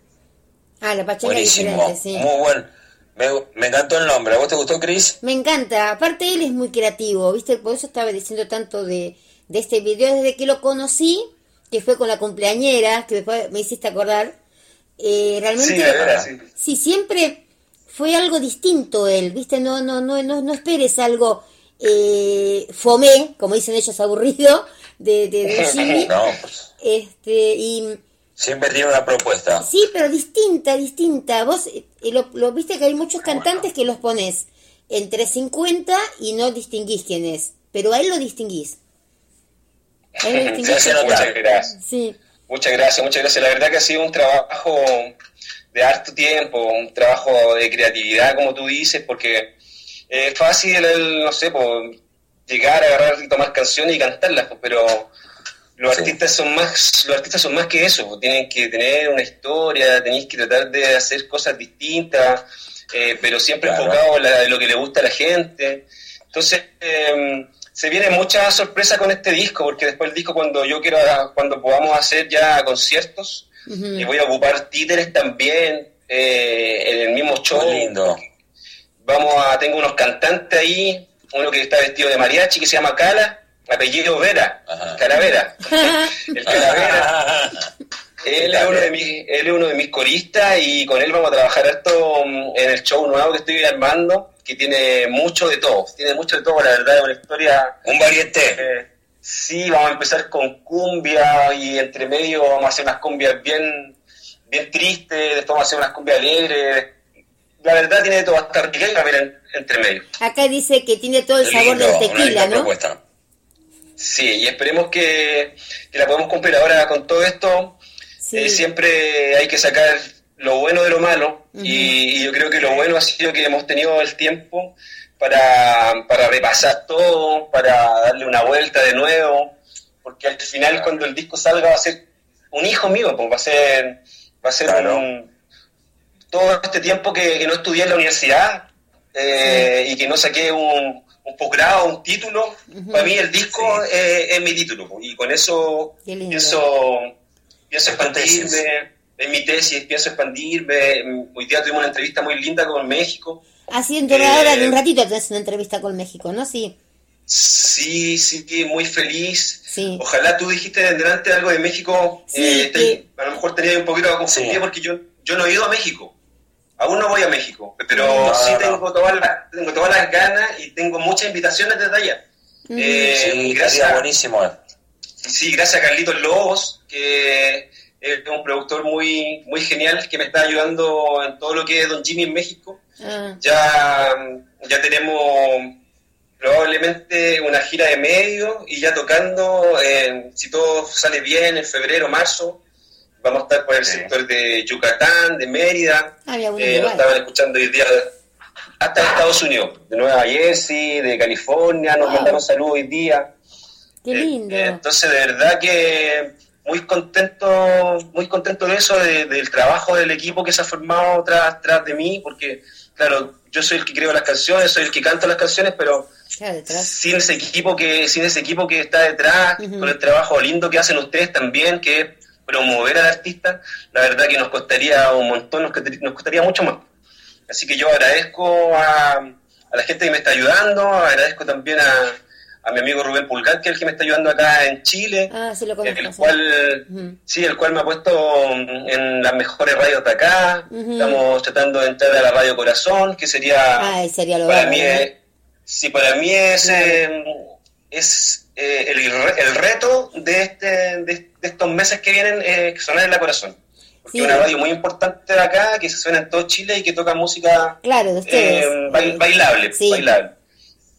S2: Ah, la pachanga
S5: Buenísimo.
S2: diferente, sí.
S5: Muy buen. Me, me encantó el nombre. ¿A vos te gustó, Chris?
S2: Me encanta, aparte él es muy creativo, ¿viste? Por eso estaba diciendo tanto de, de este video desde que lo conocí, que fue con la cumpleañera, que después me hiciste acordar. Eh, realmente,
S4: sí,
S2: siempre fue algo distinto él, ¿viste? No, no, no, no, no esperes algo eh, fomé, como dicen ellos, aburrido, de, de, de Jimmy.
S5: No, pues,
S2: Este, y
S5: siempre tiene una propuesta.
S2: Sí, pero distinta, distinta. Vos eh, lo, lo viste que hay muchos cantantes que los pones entre 50 y no distinguís quién es. Pero a él lo distinguís. A él lo distinguís
S4: muchas gracias
S2: Sí,
S4: Muchas gracias, muchas gracias. La verdad que ha sido un trabajo de harto tiempo, un trabajo de creatividad, como tú dices, porque es fácil, el, no sé, pues, llegar, agarrar y tomar canciones y cantarlas, pues, pero los
S5: Sí.
S4: artistas son más, los artistas son más que eso, pues, tienen que tener una historia, tenéis que tratar de hacer cosas distintas, eh, pero siempre
S5: Claro.
S4: enfocado en la- en lo que le gusta a la gente. Entonces, eh, se viene mucha sorpresa con este disco, porque después el disco cuando yo quiera, cuando podamos hacer ya conciertos,
S2: Ujú.
S4: y voy a ocupar títeres también eh, en el mismo show.
S5: Muy lindo.
S4: Vamos a, tengo unos cantantes ahí, uno que está vestido de mariachi que se llama Cala, apellido Vera,
S5: Ajá.
S4: Calavera. el Calavera. Él es, uno de mis, él es uno de mis coristas y con él vamos a trabajar esto en el show nuevo que estoy armando, que tiene mucho de todo, tiene mucho de todo, la verdad es una historia...
S5: Un varieté.
S4: eh, sí, vamos a empezar con cumbia y entre medio vamos a hacer unas cumbias bien, bien tristes, después vamos a hacer unas cumbias alegres. La verdad tiene de todo, hasta riqueza en, entre medio.
S2: Acá dice que tiene todo el sabor
S5: Lindo,
S2: del tequila, ¿no?
S5: propuesta.
S4: Sí, y esperemos que, que la podamos cumplir ahora con todo esto.
S2: Sí.
S4: Eh, siempre hay que sacar lo bueno de lo malo y, y yo creo que lo bueno ha sido que hemos tenido el tiempo para, para repasar todo, para darle una vuelta de nuevo, porque al final cuando el disco salga va a ser un hijo mío, pues va a ser, va a ser
S5: Claro.
S4: un- todo este tiempo que, que no estudié en la universidad eh, y que no saqué un, un posgrado, un título, para mí el disco eh, es mi título y con eso pienso, pienso
S5: Es
S4: expandirme, es mi tesis, pienso expandirme. Hoy día tuvimos una entrevista muy linda con México.
S2: Así dentro de ahora de un
S4: Eh,
S2: ratito tenés una entrevista con México, ¿no? Sí.
S4: Sí, sí, muy feliz.
S2: Sí.
S4: Ojalá tú dijiste delante algo de México.
S2: Sí,
S4: eh, te- a lo mejor tenía un poquito confundido
S5: Sí.
S4: porque yo, yo no he ido a México. Aún no voy a México, pero
S5: No,
S4: sí
S5: no,
S4: tengo, Todas las, tengo todas las ganas y tengo muchas invitaciones desde allá.
S2: Mm.
S4: Eh,
S5: Sí,
S4: gracias,
S5: buenísimo.
S4: sí, gracias a Carlitos Lobos, que es un productor muy, muy genial que me está ayudando en todo lo que es Don Jimmy en México.
S2: Ah,
S4: Ya, ya tenemos probablemente una gira de medio y ya tocando, eh, si todo sale bien, en febrero, marzo, vamos a estar por el
S5: Sí.
S4: sector de Yucatán, de Mérida,
S2: Ah,
S4: eh, nos estaban escuchando hoy día hasta Estados Unidos, de Nueva Jersey, de California, nos
S2: Wow.
S4: mandaron saludos hoy día.
S2: qué
S4: Eh,
S2: lindo.
S4: eh, entonces, de verdad que muy contento, muy contento de eso, de- del trabajo del equipo que se ha formado tras, tras de mí, porque, claro, yo soy el que creo las canciones, soy el que canto las canciones, pero sin ese equipo que, sin ese equipo que está detrás, con el trabajo lindo que hacen ustedes también, que es promover al artista, la verdad que nos costaría un montón, nos costaría, nos costaría mucho más. Así que yo agradezco a, a la gente que me está ayudando, agradezco también a, a mi amigo Rubén Pulgar, que es el que me está ayudando acá en Chile,
S2: Ah, sí lo conozco.
S4: el cual, sí, el cual me ha puesto en las mejores radios de acá. Estamos tratando de entrar a la Radio Corazón, que sería
S2: Ay, sería lo
S4: para mí es, sí, para mí es, eh, es eh, el, el reto de, este, de, de estos meses que vienen eh, que sonar en la corazón. Porque
S2: Sí.
S4: una radio muy importante de acá, que se suena en todo Chile y que toca música
S2: Claro,
S4: eh, bail- bailable,
S2: Sí.
S4: bailable.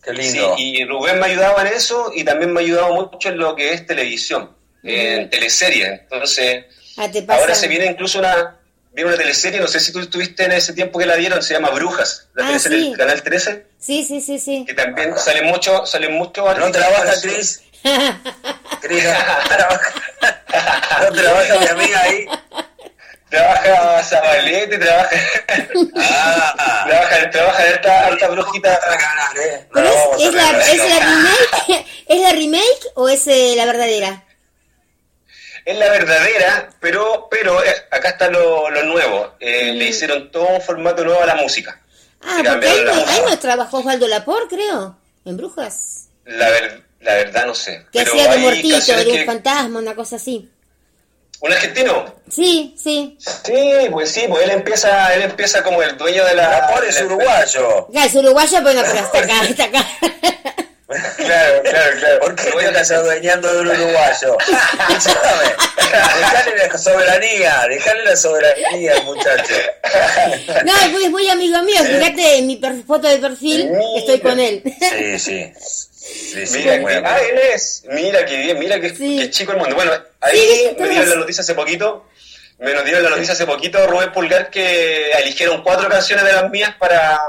S5: Qué
S4: Sí,
S5: lindo.
S4: y Rubén me ayudaba en eso y también me ha ayudado mucho en lo que es televisión, en teleseries. Entonces,
S2: Ah,
S4: ahora se viene incluso una, viene una teleserie, no sé si tú estuviste en ese tiempo que la dieron, se llama Brujas, la
S2: Ah,
S4: teleserie
S2: sí.
S4: del Canal 13,
S2: Sí, sí, sí, sí.
S4: que también salen mucho, salen muchos
S5: ¿No trabaja. Cris? Cris, no trabaja. ¿No trabaja mi amiga ahí?
S4: Trabaja Zabalete, trabaja,
S5: Ah,
S4: trabaja, trabaja harta, harta brujita.
S5: ¿eh?
S2: Pero
S5: No,
S2: es, es la, ¿Es la remake? ¿Es la remake o es eh, la verdadera?
S4: Es la verdadera, pero pero eh, acá está lo, lo nuevo. Eh,
S2: Mm.
S4: Le hicieron todo un formato nuevo a la música.
S2: Ah, porque ahí,
S4: la
S2: no- ahí no trabajó Osvaldo Lapor, creo, en Brujas.
S4: La, ver- la verdad no sé.
S2: Que
S4: Pero
S2: hacía de
S4: canciones
S2: de un
S4: que-
S2: fantasma, una cosa así.
S4: ¿Un argentino?
S2: Sí, sí.
S4: Sí, pues sí, pues él empieza, él empieza como el dueño de la...
S5: Por es uruguayo.
S2: Ya, es uruguayo, bueno, pero hasta acá, hasta acá.
S4: Claro, claro, claro.
S5: ¿Por qué te
S4: bueno,
S5: estás adueñando de un uruguayo? Dejale la soberanía, dejale la soberanía muchacho.
S2: No, es muy, es muy amigo mío. Fíjate en mi per- foto de perfil, estoy con él.
S5: Sí, sí. Sí, sí,
S4: Mira, que,
S5: amigo.
S4: ah, él es. Mira que bien, mira que,
S2: Sí.
S4: que chico el mundo. Bueno, ahí
S2: Sí,
S4: me dieron la noticia hace poquito. Me nos dieron la noticia hace poquito, Rubén Pulgar, que eligieron cuatro canciones de las mías para,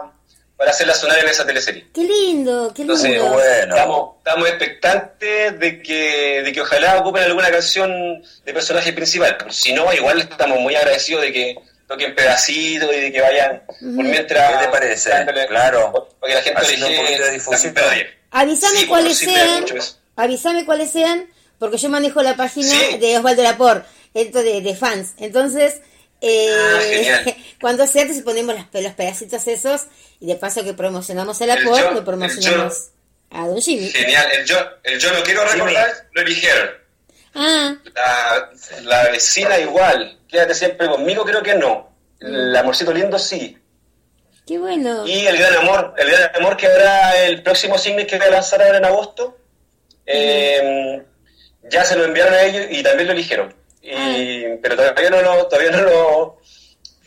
S4: para hacerlas sonar en esa teleserie.
S2: Qué lindo, qué
S4: Entonces,
S2: lindo.
S5: bueno.
S4: estamos, estamos expectantes de que, de que ojalá ocupen alguna canción de personaje principal. Si no, igual estamos muy agradecidos de que toquen pedacitos y de que vayan por mientras.
S5: ¿Qué te parece?
S4: dándole-
S5: Claro.
S4: Para que la gente
S5: Haciendo un poquito de difusión.
S2: Avísame
S4: Sí,
S2: cuáles sean. Avísame cuáles sean, porque yo manejo la página
S4: Sí.
S2: de Osvaldo Lapor, de, de fans. Entonces, eh,
S4: Ah, genial.
S2: cuando sea, entonces ponemos los pedacitos esos y de paso que promocionamos a
S4: El
S2: Lapor,
S4: yo-
S2: lo promocionamos a Don Jimmy.
S4: Genial. El yo, el yo no quiero
S5: Jimmy.
S4: recordar, lo eligieron.
S2: Ah,
S4: La, la vecina igual. Quédate siempre conmigo, creo que no. El amorcito lindo sí.
S2: Qué bueno.
S4: Y el gran amor, el gran amor que habrá el próximo single que voy a lanzar ahora en agosto. eh, ya se lo enviaron a ellos y también lo eligieron. Y, Pero todavía no lo, todavía no lo,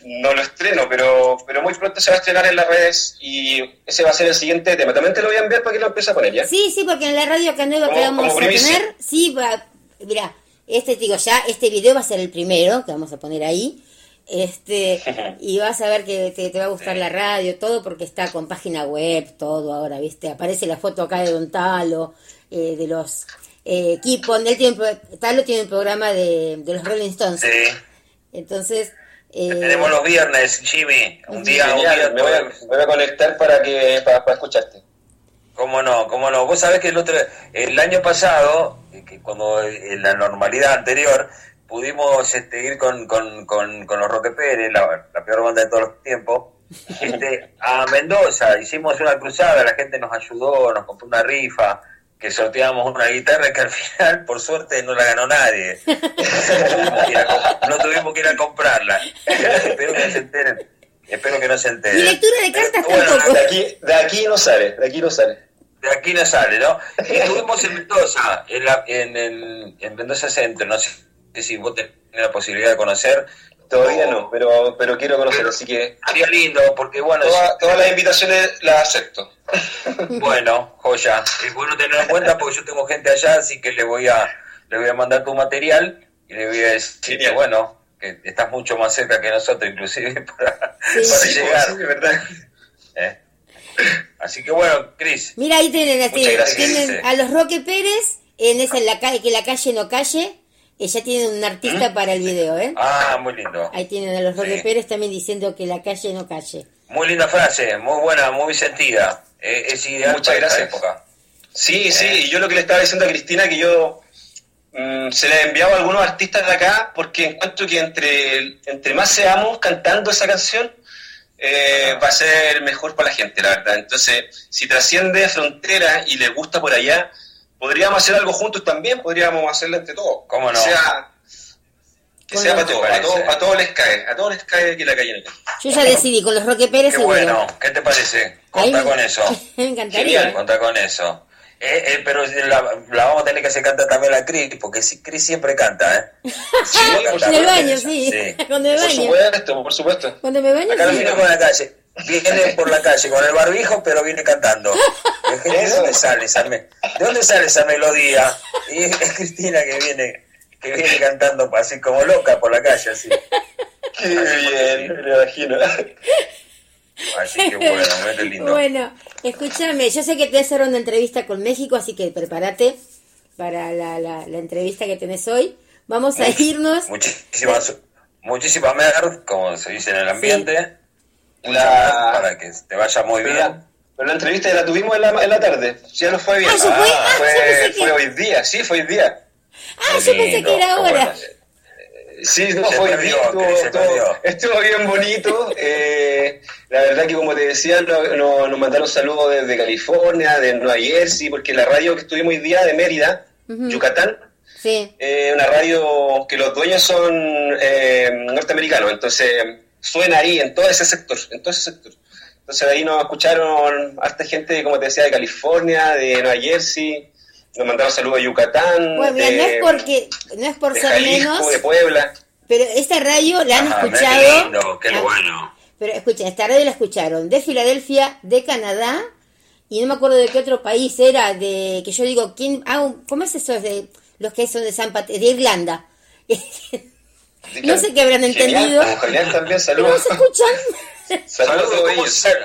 S4: no lo estreno, pero, pero muy pronto se va a estrenar en las redes y ese va a ser el siguiente tema. También te lo voy a enviar para que lo empieces a poner ya.
S2: Sí, sí, porque en la radio acá nueva que vamos a tener, sí, va, mira, este te digo ya, este video va a ser el primero que vamos a poner ahí. Este, y vas a ver que te, te va a gustar la radio, todo, porque está con página web, todo ahora, ¿viste? Aparece la foto acá de Don Talo, eh, de los eh, equipos. Él tiene, Talo tiene un programa de, de los Rolling Stones.
S5: Sí.
S2: Entonces, eh,
S5: Tenemos los viernes, Jimmy. Un día, un
S4: Genial, me voy, a, me voy a conectar para que para, para escucharte.
S5: ¿Cómo no? ¿Cómo no? Vos sabés que el otro, el año pasado, eh, que cuando en la normalidad anterior, pudimos este, ir con, con, con, con los Roque Pérez, la, la peor banda de todos los tiempos, este, a Mendoza. Hicimos una cruzada, la gente nos ayudó, nos compró una rifa, que sorteamos una guitarra que al final, por suerte, no la ganó nadie. No tuvimos que ir a, comprarla. Espero que no se enteren. Espero que no se enteren.
S2: Y lectura de cartas
S5: Bueno,
S2: tampoco.
S4: De aquí, de aquí no sale, de aquí no sale.
S5: de aquí no sale, ¿no? Y estuvimos en Mendoza, en, la, en, el- en Mendoza Centro, no sé si vos tenés la posibilidad de conocer.
S4: Todavía
S5: O-
S4: no, pero, pero quiero conocer, así que
S5: Sería lindo, porque bueno,
S4: toda- todas las invitaciones las acepto.
S5: bueno, joya. Es bueno tenerlo en cuenta porque yo tengo gente allá, así que le voy a, le voy a mandar tu material y le voy a decir que bueno, que estás mucho más cerca que nosotros, inclusive para,
S2: Sí.
S5: para
S4: Sí,
S5: llegar.
S4: sí, es verdad.
S5: ¿eh? Así que bueno, Cris,
S2: Mira, ahí tienen, tienen,
S5: gracias,
S2: tienen a los Roque Pérez en esa en la calle, que la calle no calle. Ya tienen un artista para el video, ¿eh?
S5: ah, muy lindo.
S2: Ahí tienen a los Roque
S5: Sí.
S2: Pérez también diciendo que la calle no calle.
S5: Muy linda frase, muy buena, muy sentida. Eh, es ideal
S4: Muchas
S5: para esta
S4: gracias.
S5: época.
S4: Sí,
S5: Eh.
S4: sí, y yo lo que le estaba diciendo a Cristina que yo mm, se le he enviado a algunos artistas de acá porque encuentro que entre, entre más seamos cantando esa canción eh, va a ser mejor para la gente, la verdad. Entonces, si trasciende fronteras y les gusta por allá, podríamos hacer algo juntos también, podríamos hacerlo entre todos.
S5: ¿Cómo no?
S4: Que sea, que
S2: Con
S4: sea
S2: los-
S4: para todos, a todos, a todos les cae, a todos les cae que la calle.
S2: Yo ya decidí, con los Roque Pérez
S5: Qué bueno, ¿qué te parece? Conta con eso.
S2: Me encantaría.
S4: Genial.
S5: Conta con eso. Eh, eh, pero la, la vamos a tener que hacer cantar también a Cris, porque si- Cris siempre canta, ¿eh?
S4: Sí, por
S2: En el baño, sí.
S5: sí.
S2: Cuando me
S4: Por
S2: baño.
S4: supuesto, por supuesto.
S2: Cuando me baño,
S5: Acá lo
S2: sí.
S5: por la calle. Viene por la calle con el barbijo, pero viene cantando. ¿De dónde sale esa, me- ¿de dónde sale esa melodía? Y es Cristina que viene, que viene cantando así como loca por la calle, así.
S4: Qué bien, me imagino.
S5: Así que bueno, qué lindo.
S2: Bueno, escúchame, yo sé que te hacer una entrevista con México, así que prepárate para la, la, la entrevista que tenés hoy. Vamos a irnos.
S5: Muchísimas, muchísimas mer, como se dice en el ambiente.
S4: La-
S5: para que te vaya muy
S4: Pero,
S5: bien.
S4: pero la entrevista ya la tuvimos en la, en la tarde. Ya no fue bien.
S2: Ah, ¿ya fue? Ah,
S4: fue, hoy día, sí, fue hoy día.
S2: Ah, yo pensé que era ahora.
S4: Sí, no,
S5: Se
S4: fue hoy
S5: perdió,
S4: día. Estuvo, estuvo- bien bonito. eh, la verdad que, como te decía, no- no- nos mandaron saludos desde California, de Nueva Jersey, porque la radio que estuvimos hoy día de Mérida, Yucatán,
S2: Sí.
S4: eh, una radio que los dueños son eh, norteamericanos, entonces suena ahí en todo ese sector, en todo ese sector. Entonces ahí nos escucharon harta gente, como te decía, de California, de Nueva Jersey, nos mandaron saludos a Yucatán,
S2: Bueno, mira,
S4: de,
S2: no es porque, no es por
S4: de
S2: ser
S4: Jalisco,
S2: menos,
S4: de Puebla.
S2: pero esta radio la han
S5: Ajá,
S2: escuchado.
S5: qué lindo, qué
S2: Ah,
S5: bueno.
S2: Pero escucha, esta radio la escucharon de Filadelfia, de Canadá, y no me acuerdo de qué otro país era, de que yo digo, ¿quién? Ah, ¿cómo es eso? de los que son de San Pat de Irlanda. no sé qué habrán
S4: Genial,
S2: entendido.
S4: como Genial también,
S2: ¿No
S4: saludos.
S2: se escuchan?
S4: Saludos a todos
S5: ¿cómo
S4: ellos.
S5: se-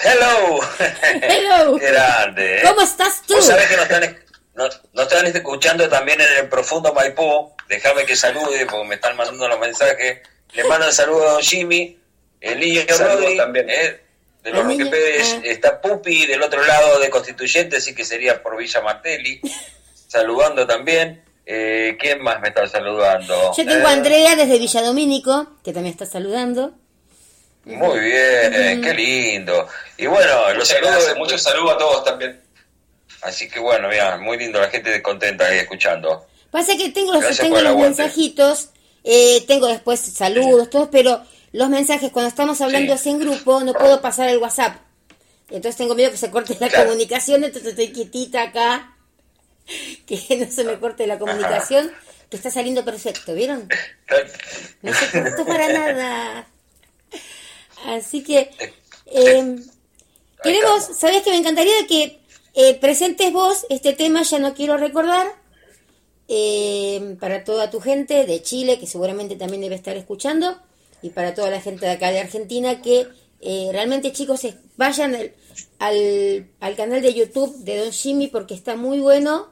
S5: Hello.
S2: Hello.
S5: Grande. ¿eh?
S2: ¿Cómo estás tú?
S5: Vos sabés que nos están, nos, nos están escuchando también en el profundo Maipú. Déjame que salude porque me están mandando los mensajes. Le mando un saludo a don Jimmy, el niño
S4: Saludos
S5: Rodri,
S4: también.
S5: eh, de los
S2: El niño,
S5: Roque Pérez.
S2: ah.
S5: Está Pupi del otro lado de Constituyente, así que sería por Villa Martelli. saludando también. Eh, ¿Quién más me está saludando?
S2: Yo tengo
S5: Eh,
S2: a Andrea desde Villadomínico, que también está saludando.
S5: Muy bien, qué lindo. Y bueno, los saludos
S4: muchos saludos a todos también.
S5: Así que bueno, mira, muy lindo, la gente contenta ahí escuchando.
S2: Pasa que tengo los,
S5: Gracias
S2: tengo los mensajitos, eh, tengo después saludos, todos, pero los mensajes cuando estamos hablando
S5: Sí.
S2: así en grupo no puedo pasar el WhatsApp. Entonces tengo miedo que se corte la
S5: Claro.
S2: comunicación, entonces estoy quietita acá, que no se me corte la comunicación, que está saliendo perfecto, ¿vieron? No se cortó para nada. Así que eh, queremos, ¿sabés que me encantaría que eh, presentes vos este tema? Ya no quiero recordar. eh, para toda tu gente de Chile, que seguramente también debe estar escuchando, y para toda la gente de acá de Argentina, que eh, realmente chicos vayan al, al, al canal de YouTube de Don Jimmy porque está muy bueno.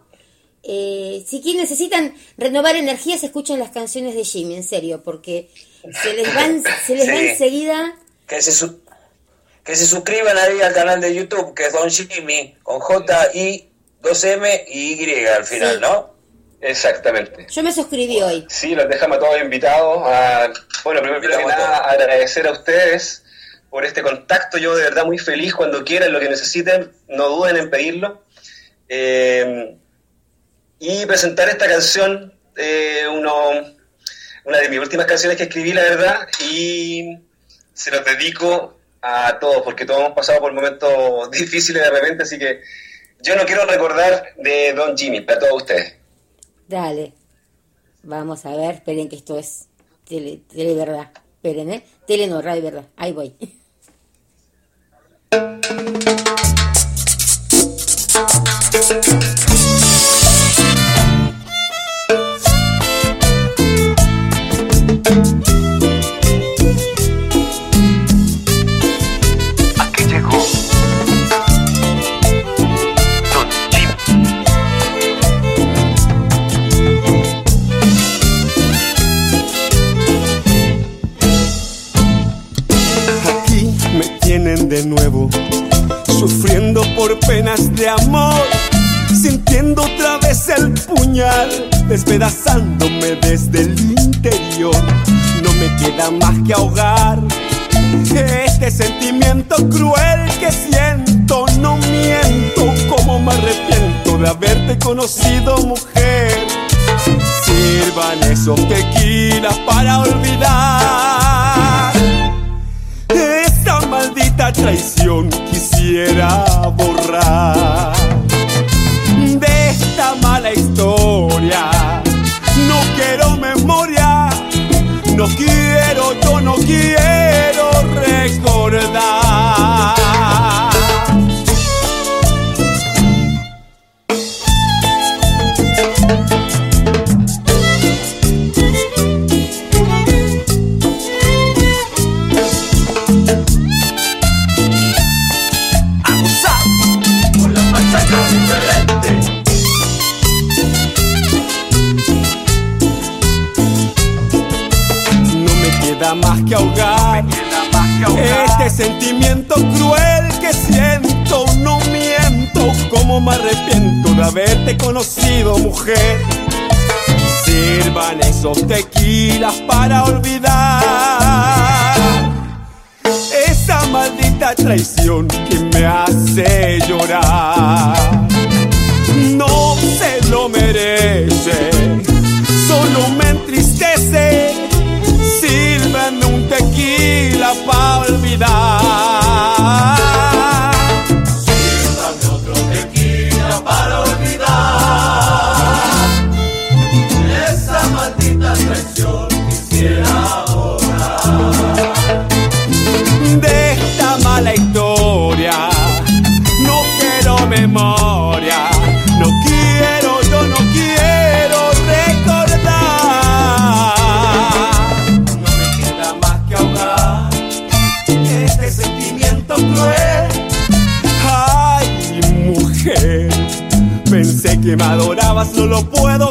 S2: Eh, si quieren, necesitan renovar energías, escuchen las canciones de Jimmy, en serio, porque se les van, se les va enseguida.
S5: Que se, su- que se suscriban ahí al canal de YouTube, que es Don Jimmy, con J, I, 2M y Y al final,
S2: Sí.
S5: ¿no?
S4: Exactamente.
S2: Yo me suscribí hoy.
S4: Sí, los dejamos a todos invitados. A, bueno, primero que nada, agradecer a ustedes por este contacto. Yo de verdad muy feliz cuando quieran, lo que necesiten, no duden en pedirlo. Eh, y presentar esta canción, eh, uno, una de mis últimas canciones que escribí, la verdad, y se los dedico a todos, porque todos hemos pasado por momentos difíciles de repente, así que yo no quiero recordar de Don Jimmy, para todos ustedes.
S2: Dale. Vamos a ver, esperen que esto es tele, tele verdad. Esperen, ¿eh? Tele no, radio verdad. Ahí voy.
S3: me tienen de nuevo, sufriendo por penas de amor, sintiendo otra vez el puñal, despedazándome desde el interior. No me queda más que ahogar este sentimiento cruel que siento. No miento, como me arrepiento de haberte conocido, mujer. Sirvan esos tequilas para olvidar maldita traición quisiera borrar de esta mala historia. No quiero memoria, no quiero, yo no quiero recordar. Queda más que ahogar este sentimiento cruel que siento. No miento, como me arrepiento de haberte conocido, mujer. Sirvan esos tequilas para olvidar esa maldita traición que me hace llorar. No se lo merece, solo me entristece. Olvidar. Que me adorabas, no lo puedo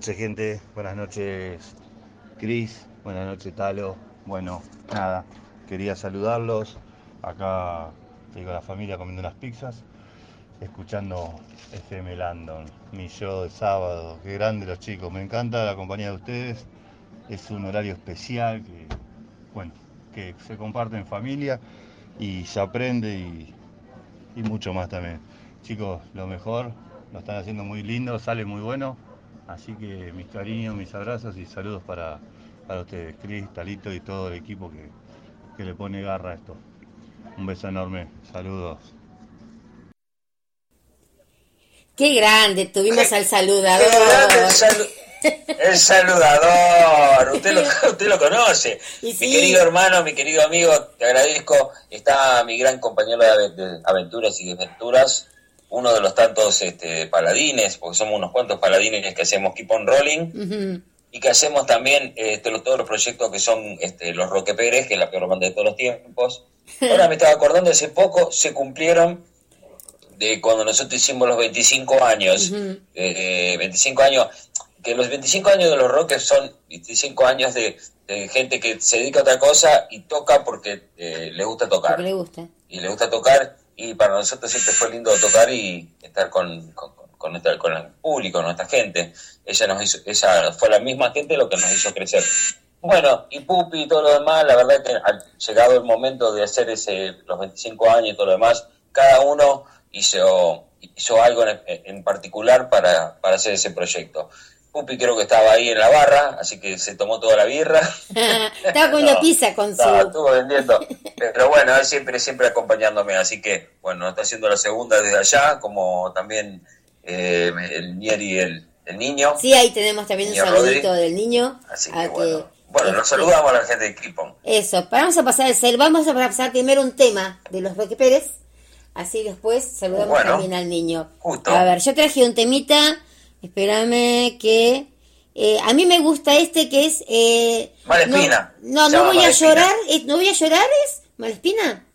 S6: noches, gente. Buenas noches, Cris. Buenas noches, Talo. Bueno, nada, quería saludarlos. Acá estoy con la familia comiendo unas pizzas, escuchando FM Landon, mi show de sábado. Qué grande los chicos. Me encanta la compañía de ustedes. Es un horario especial que, bueno, que se comparte en familia y se aprende y, y mucho más también. Chicos, lo mejor, lo están haciendo muy lindo, sale muy bueno. Así que mis cariños, mis abrazos y saludos para, para ustedes, Cris, Talito y todo el equipo que, que le pone garra a esto. Un beso enorme, saludos.
S2: Qué grande, tuvimos al
S5: Qué
S2: saludador.
S5: grande el, salu- el saludador, usted lo, usted lo conoce. Mi querido hermano, mi querido amigo, te agradezco. Está mi gran compañero de aventuras y desventuras, uno de los tantos este, paladines, porque somos unos cuantos paladines que hacemos Keep on Rolling, y que hacemos también este, los- todos los proyectos que son este, los Roque Pérez, que es la peor banda de todos los tiempos. Ahora me estaba acordando, hace poco se cumplieron de cuando nosotros hicimos los 25 años, eh, 25 años, que los 25 años de los Roques son 25 años de, de gente que se dedica a otra cosa y toca porque eh, le gusta tocar
S2: Porque le gusta.
S5: y le gusta tocar y para nosotros siempre fue lindo tocar y estar con, con, con nuestra- con el público, nuestra gente. Ella nos hizo, ella fue la misma gente lo que nos hizo crecer. Bueno, y Pupi y todo lo demás, la verdad que al llegado el momento de hacer ese los 25 años y todo lo demás, cada uno hizo, hizo algo en, en particular para, para hacer ese proyecto. Pupi creo que estaba ahí en la barra, así que se tomó toda la birra.
S2: Estaba con la
S5: No,
S2: pizza con
S5: no,
S2: su...
S5: estuvo vendiendo. Pero bueno, él siempre, siempre acompañándome. Así que, bueno, está haciendo la segunda desde allá, como también eh, el Nier y el, el niño.
S2: Sí, ahí tenemos también un saludito
S5: Rodri.
S2: del niño.
S5: Así que bueno.
S2: que,
S5: Bueno, nos
S2: este,
S5: saludamos a la gente de Kipon.
S2: Eso, vamos a pasar el cel, vamos a pasar primero un tema de los Roque Pérez, así después saludamos
S5: Bueno,
S2: también al niño.
S5: justo.
S2: A ver, yo traje un temita, espérame que... eh, a mí me gusta este que es... Eh,
S5: Malespina.
S2: No, no, no voy a llorar, no voy a llorar, ¿es Malespina?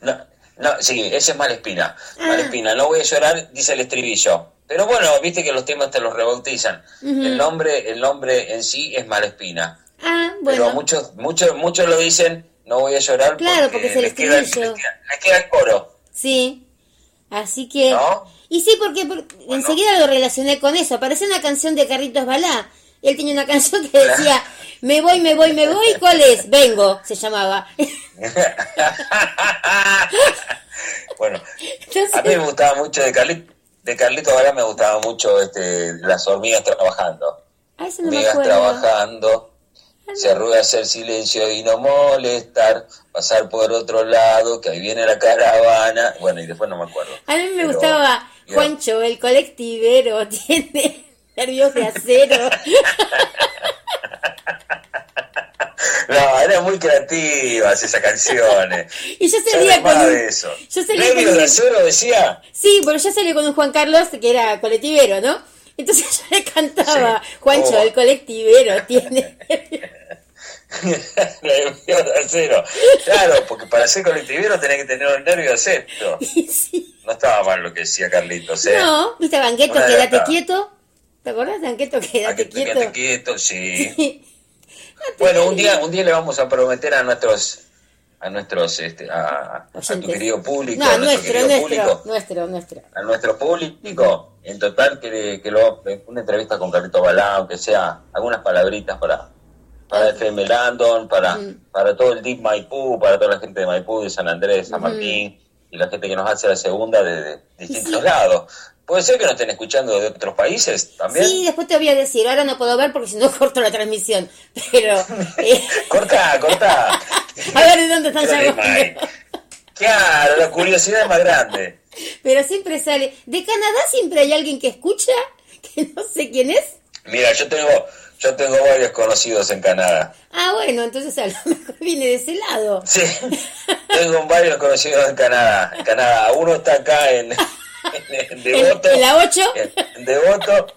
S5: No, no, sí, ese es Malespina.
S2: Ah.
S5: Malespina, no voy a llorar, dice el estribillo. Pero bueno, viste que los temas te los rebautizan. El nombre, el nombre en sí es Malespina.
S2: Ah, bueno.
S5: Pero muchos, muchos, muchos lo dicen, no voy a llorar
S2: Claro, porque es el
S5: les queda, les queda- les queda el coro.
S2: Sí. Así que...
S5: ¿No?
S2: Y sí, porque, por- enseguida lo relacioné con eso. Apareció una canción de Carlitos Balá. Él tenía una canción que decía, me voy, me voy, me voy. ¿Cuál es? Vengo, se llamaba.
S5: bueno,
S2: Entonces,
S5: a mí me gustaba mucho de Carlito, de Carlito Balá me gustaba mucho este, las hormigas trabajando.
S2: a eso no me
S5: Hormigas trabajando, se arruga hacer silencio y no molestar, pasar por otro lado, que ahí viene la caravana. Bueno, y después no me acuerdo.
S2: A mí me
S5: Pero,
S2: gustaba. Juancho, el colectivero, tiene nervios de acero.
S5: No, eran muy creativas esas canciones.
S2: Y yo salía con un...
S5: eso.
S2: Yo salía
S5: Nervios
S2: con
S5: de acero decía.
S2: Sí, pero yo salí con un Juan Carlos que era colectivero, ¿no? Entonces yo le cantaba,
S5: Sí.
S2: Juancho,
S5: Oh.
S2: el colectivero tiene...
S5: nervios de acero. Claro, porque para ser colectivero tenés que tener de acero.
S2: Y sí.
S5: No estaba mal lo que decía Carlitos, ¿eh?
S2: No, ¿viste Banqueto,
S5: Una
S2: quédate quieto? ¿Te acordás de Banqueto, quédate
S5: que-
S2: quieto?
S5: quédate quieto, sí.
S2: Sí.
S5: Bueno, un día, un día le vamos a prometer a nuestros, a nuestros, este, a, a tu querido público,
S2: No,
S5: a nuestro
S2: nuestro,
S5: público,
S2: nuestro, nuestro.
S5: a nuestro público, en total que, que lo, una entrevista con Carlito Balá, aunque sea algunas palabritas para para FM Landon, para, para todo el Deep Maipú, para toda la gente de Maipú, de San Andrés, San Martín, y la gente que nos hace la segunda de, de distintos
S2: Sí.
S5: lados. Puede ser que nos estén escuchando de otros países también.
S2: Sí, después te voy a decir, ahora no puedo ver porque si no corto la transmisión, pero... eh,
S5: Corta, corta.
S2: a ver de dónde están
S5: de
S2: llamando.
S5: Claro, la curiosidad es más grande.
S2: Pero siempre sale... ¿De Canadá siempre hay alguien que escucha? Que no sé quién es.
S5: Mira, yo tengo, yo tengo varios conocidos en Canadá.
S2: Ah, bueno, entonces a lo mejor viene de ese lado.
S5: Sí, tengo varios conocidos en Canadá. En Canadá, uno está acá en, en, en
S2: ¿En,
S5: Devoto.
S2: en la 8?
S5: En, Devoto.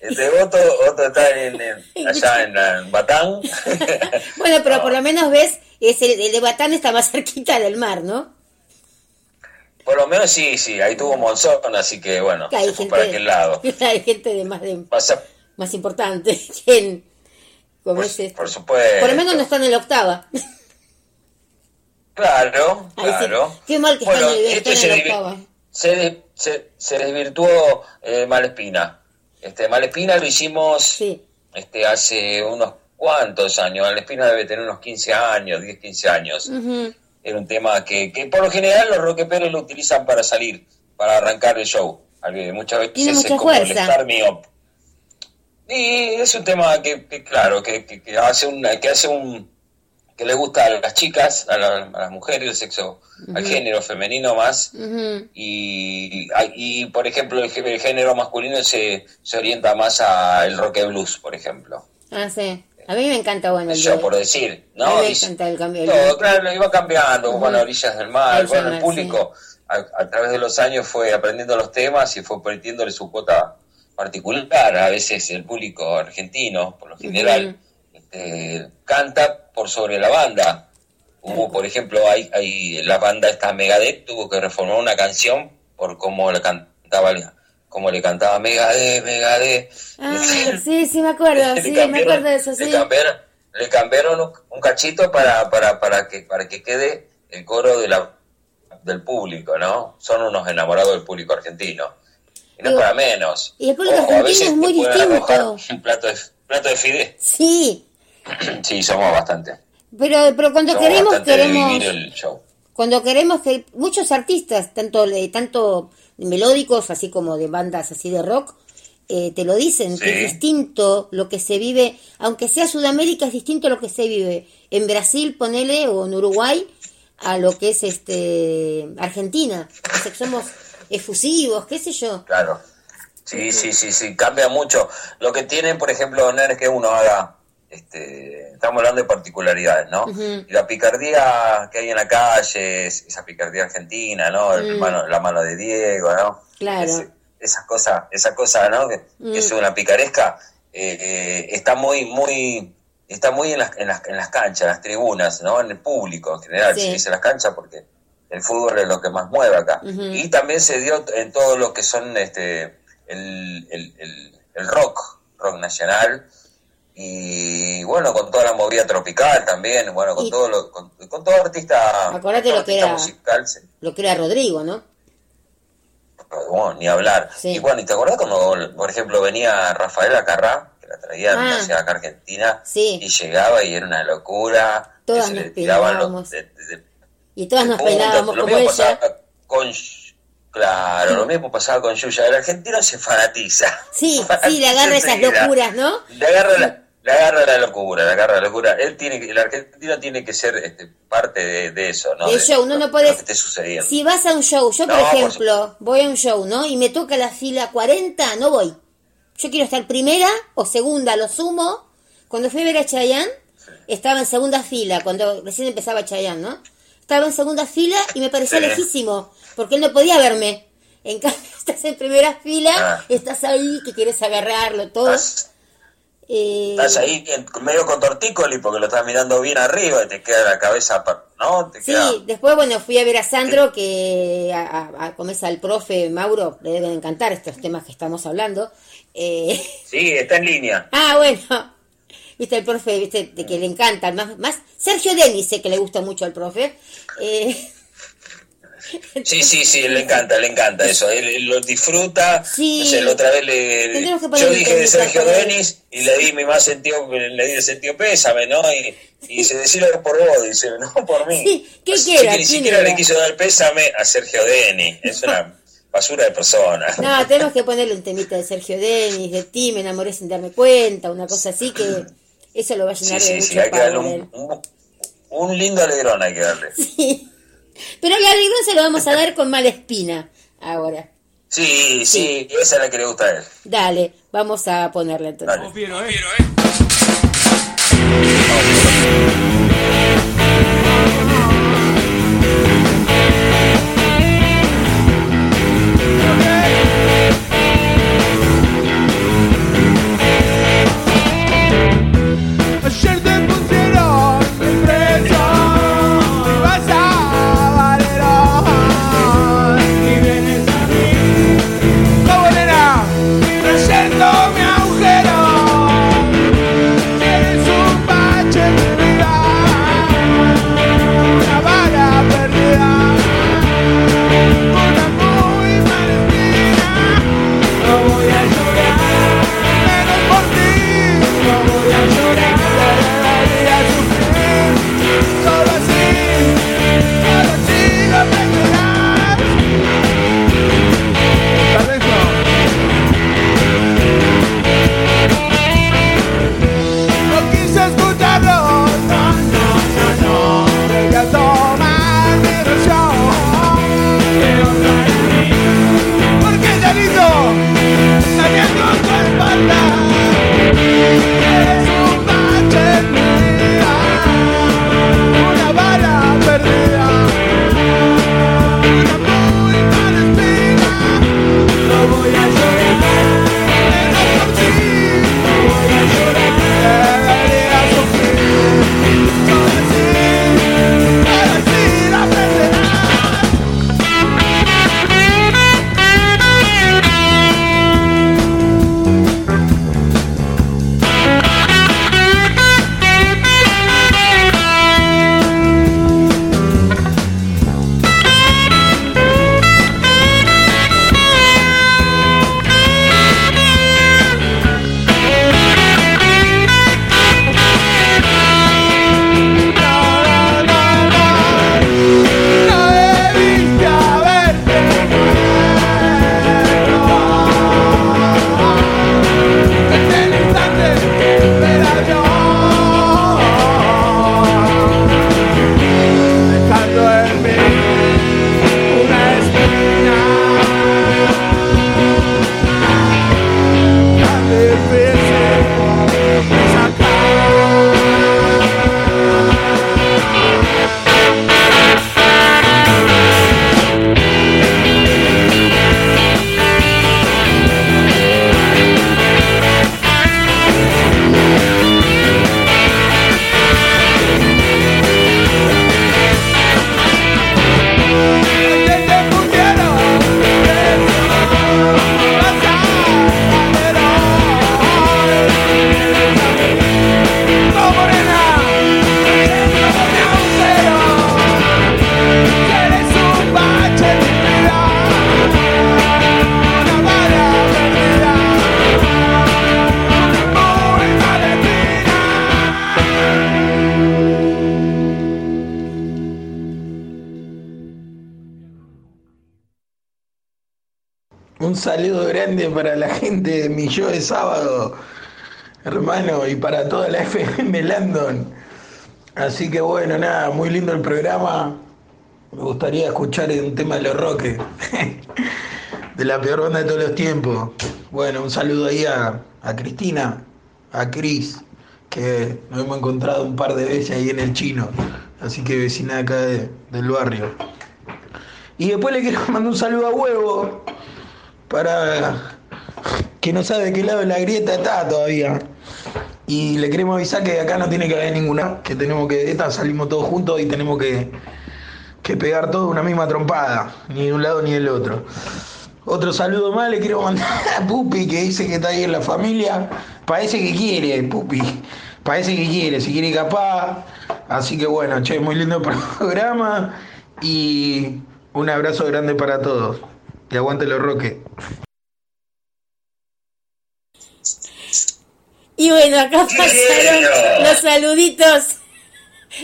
S5: En Devoto, otro está en, en- allá en, en Batán.
S2: Bueno, pero por lo menos ves, es el, el de Batán está más cerquita del mar, ¿no?
S5: Por lo menos sí, sí, ahí tuvo Monzón, así que bueno, se fue para aquel lado.
S2: hay gente de más, de,
S5: Pasa,
S2: más importante que en... Como
S5: por,
S2: es este.
S5: por supuesto.
S2: Por lo menos no está en la octava.
S5: Claro,
S2: sí.
S5: claro.
S2: Qué mal que
S5: Bueno,
S2: están en,
S5: esto
S2: están
S5: se,
S2: en la
S5: desvi-
S2: octava.
S5: se, se, se desvirtuó eh, Malespina. Este, Malespina lo hicimos
S2: Sí.
S5: este, hace unos cuantos años. Malespina debe tener unos 15 años, 10, 15 años. Era un tema que, que por lo general los Roque Pérez lo utilizan para salir, para arrancar el show. Muchas veces
S2: Tiene
S5: es
S2: mucha
S5: como
S2: fuerza.
S5: el up. Y es un tema que, que, claro, que, que, que hace un, que hace un, que le gusta a las chicas, a, la- a las mujeres, el sexo, al género femenino más.
S2: Ujú.
S5: Y, y, por ejemplo, el, gé- el género masculino se, se orienta más al rock and blues, por ejemplo.
S2: Ah, sí. A mí me encanta, bueno, el
S5: Yo
S2: de-
S5: por decir,
S2: A
S5: ¿no?
S2: mí me encanta el cambio. el
S5: todo, claro, iba cambiando, bueno, orillas del mar,
S2: Orillas
S5: bueno, el público, a, a través de los años fue aprendiendo los temas y fue metiéndole su cuota particular. A veces el público argentino, por lo general, este, canta por sobre la banda. Hubo, por ejemplo, hay, hay la banda esta Megadeth tuvo que reformar una canción por cómo le cantaba como le cantaba Megadeth, Megadeth.
S2: Ah, sí, sí, me acuerdo,
S5: Le
S2: sí, me acuerdo de eso,
S5: le
S2: sí.
S5: cambiaron, le cambiaron un, un cachito para, para, para, que, para que quede el coro de la, del público, ¿no? Son unos enamorados del público argentino. Y no
S2: Digo,
S5: para menos.
S2: y el público
S5: Ojo,
S2: argentino
S5: veces
S2: es muy distinto.
S5: Un plato de, plato de fideo.
S2: Sí,
S5: Sí, somos bastante.
S2: pero, pero cuando
S5: Somos
S2: queremos, queremos,
S5: vivir el show.
S2: cuando queremos que muchos artistas, tanto, tanto melódicos, así como de bandas así de rock, eh, te lo dicen, que es distinto lo que se vive, aunque sea Sudamérica, es distinto lo que se vive en Brasil, ponele, o en Uruguay, a lo que es este Argentina. O sea, que somos efusivos, qué sé yo.
S5: Claro. Sí, sí, sí, sí, cambia mucho. Lo que tienen, por ejemplo, no es que uno haga, este, estamos hablando de particularidades, ¿no? Y la picardía que hay en la calle, es- esa picardía argentina, ¿no? El
S2: Mm.
S5: mano- la mano de Diego, ¿no?
S2: Claro.
S5: Ese- esas cosas, esa cosa, ¿no? Que, que es
S2: Mm.
S5: una picaresca, eh, eh, está muy, muy, está muy en las, en las, en las canchas, en las tribunas, ¿no? En el público en general,
S2: Sí.
S5: se dice las canchas porque el fútbol es lo que más mueve acá. Y también se dio en todo lo que son este el, el, el, el rock, rock nacional, y bueno, con toda la movida tropical también, bueno, con
S2: Y-
S5: todo lo, con, con todo artista,
S2: Acordate
S5: todo
S2: lo que era-
S5: musical, se-
S2: Lo que era Rodrigo, ¿no?
S5: bueno, ni hablar.
S2: Sí.
S5: Y bueno, ¿y te acordás cuando, por ejemplo, venía Rafael Acarrá, que la traía
S2: Ah.
S5: acá Argentina,
S2: Sí.
S5: y llegaba y era una locura, que
S2: Todas
S5: se
S2: nos
S5: le tiraban los, de
S2: Y todas nos peinábamos como
S5: mismo
S2: ella.
S5: pasaba con Claro, lo mismo pasaba con Yuya. El argentino se fanatiza.
S2: Sí, sí, le agarra esas locuras, ¿no?
S5: Le agarra la, le agarra la locura, le agarra la locura. Él tiene el argentino tiene que ser este, parte de, de eso, ¿no? De
S2: show,
S5: lo-
S2: no, no
S5: de
S2: puedes-
S5: Lo que esté sucediendo.
S2: Si vas a un show, yo
S5: No, por
S2: ejemplo, voy a un show, ¿no? Y me toca la fila 40, no voy. Yo quiero estar primera o segunda, lo sumo. Cuando fui a ver a Chayanne, estaba en segunda fila, cuando recién empezaba Chayanne, ¿no? Estaba en segunda fila y me parecía
S5: Sí.
S2: lejísimo, porque él no podía verme. En cambio, estás en primera fila,
S5: Ah.
S2: estás ahí, que quieres agarrarlo, todo.
S5: Estás,
S2: Eh,
S5: estás ahí medio con tortícoli porque lo estás mirando bien arriba y te queda la cabeza, ¿no? Te
S2: Sí,
S5: queda...
S2: después, bueno, fui a ver a Sandro, que a, a, a- como es al profe Mauro, le deben encantar estos temas que estamos hablando. Eh,
S5: Sí, está en línea.
S2: ah, bueno, viste, el profe, viste, de que le encanta, más, más Sergio Denis sé que le gusta mucho al profe. Eh,
S5: Sí, sí, sí, le encanta, le encanta eso. Él, él lo disfruta.
S2: Sí.
S5: No sé, la otra vez le, yo dije de Sergio. Denis y le di mi más sentido, le di el sentido pésame, ¿no? Y, y dice, decilo por vos, dice, no por mí.
S2: Sí, ¿qué
S5: Así
S2: quiera?
S5: que ni
S2: ¿Quién
S5: siquiera
S2: era?
S5: le quiso dar pésame a Sergio Denis. Es una basura de persona.
S2: no, tenemos que ponerle un temita de Sergio Denis, de ti, me enamoré sin darme cuenta, una cosa así que eso lo va a
S5: Sí,
S2: llenar de
S5: sí,
S2: mucho
S5: sí, hay que darle un, un, un lindo alegrón, hay que darle.
S2: Sí. Pero el alegrón se lo vamos a dar con mala espina ahora.
S5: Sí, sí, esa es la que le gusta a él.
S2: Dale, vamos a ponerle entonces.
S5: Dale.
S7: Ayer y para
S8: toda la FM Landon. Así que bueno, nada, muy lindo el programa. Me gustaría escuchar un tema de los Roques, de la peor banda de todos los tiempos. Bueno, un saludo ahí a, a Cristina, a Cris, que nos hemos encontrado un par de veces ahí en el chino. Así que vecina acá de- del barrio. Y después le quiero mandar un saludo a Huevo, para que no sabe de qué lado de la grieta está todavía. Y le queremos avisar que acá no tiene que haber ninguna, que tenemos que, esta salimos todos juntos y tenemos que, que pegar todo una misma trompada, ni de un lado ni del otro. Otro saludo más le quiero mandar a Pupi, que dice que está ahí en la familia. Parece que quiere, Pupi. Parece que quiere, si quiere capaz. Así que bueno, che, muy lindo programa. Y un abrazo grande para todos. Y aguante los roques.
S2: Y bueno, acá pasaron los saluditos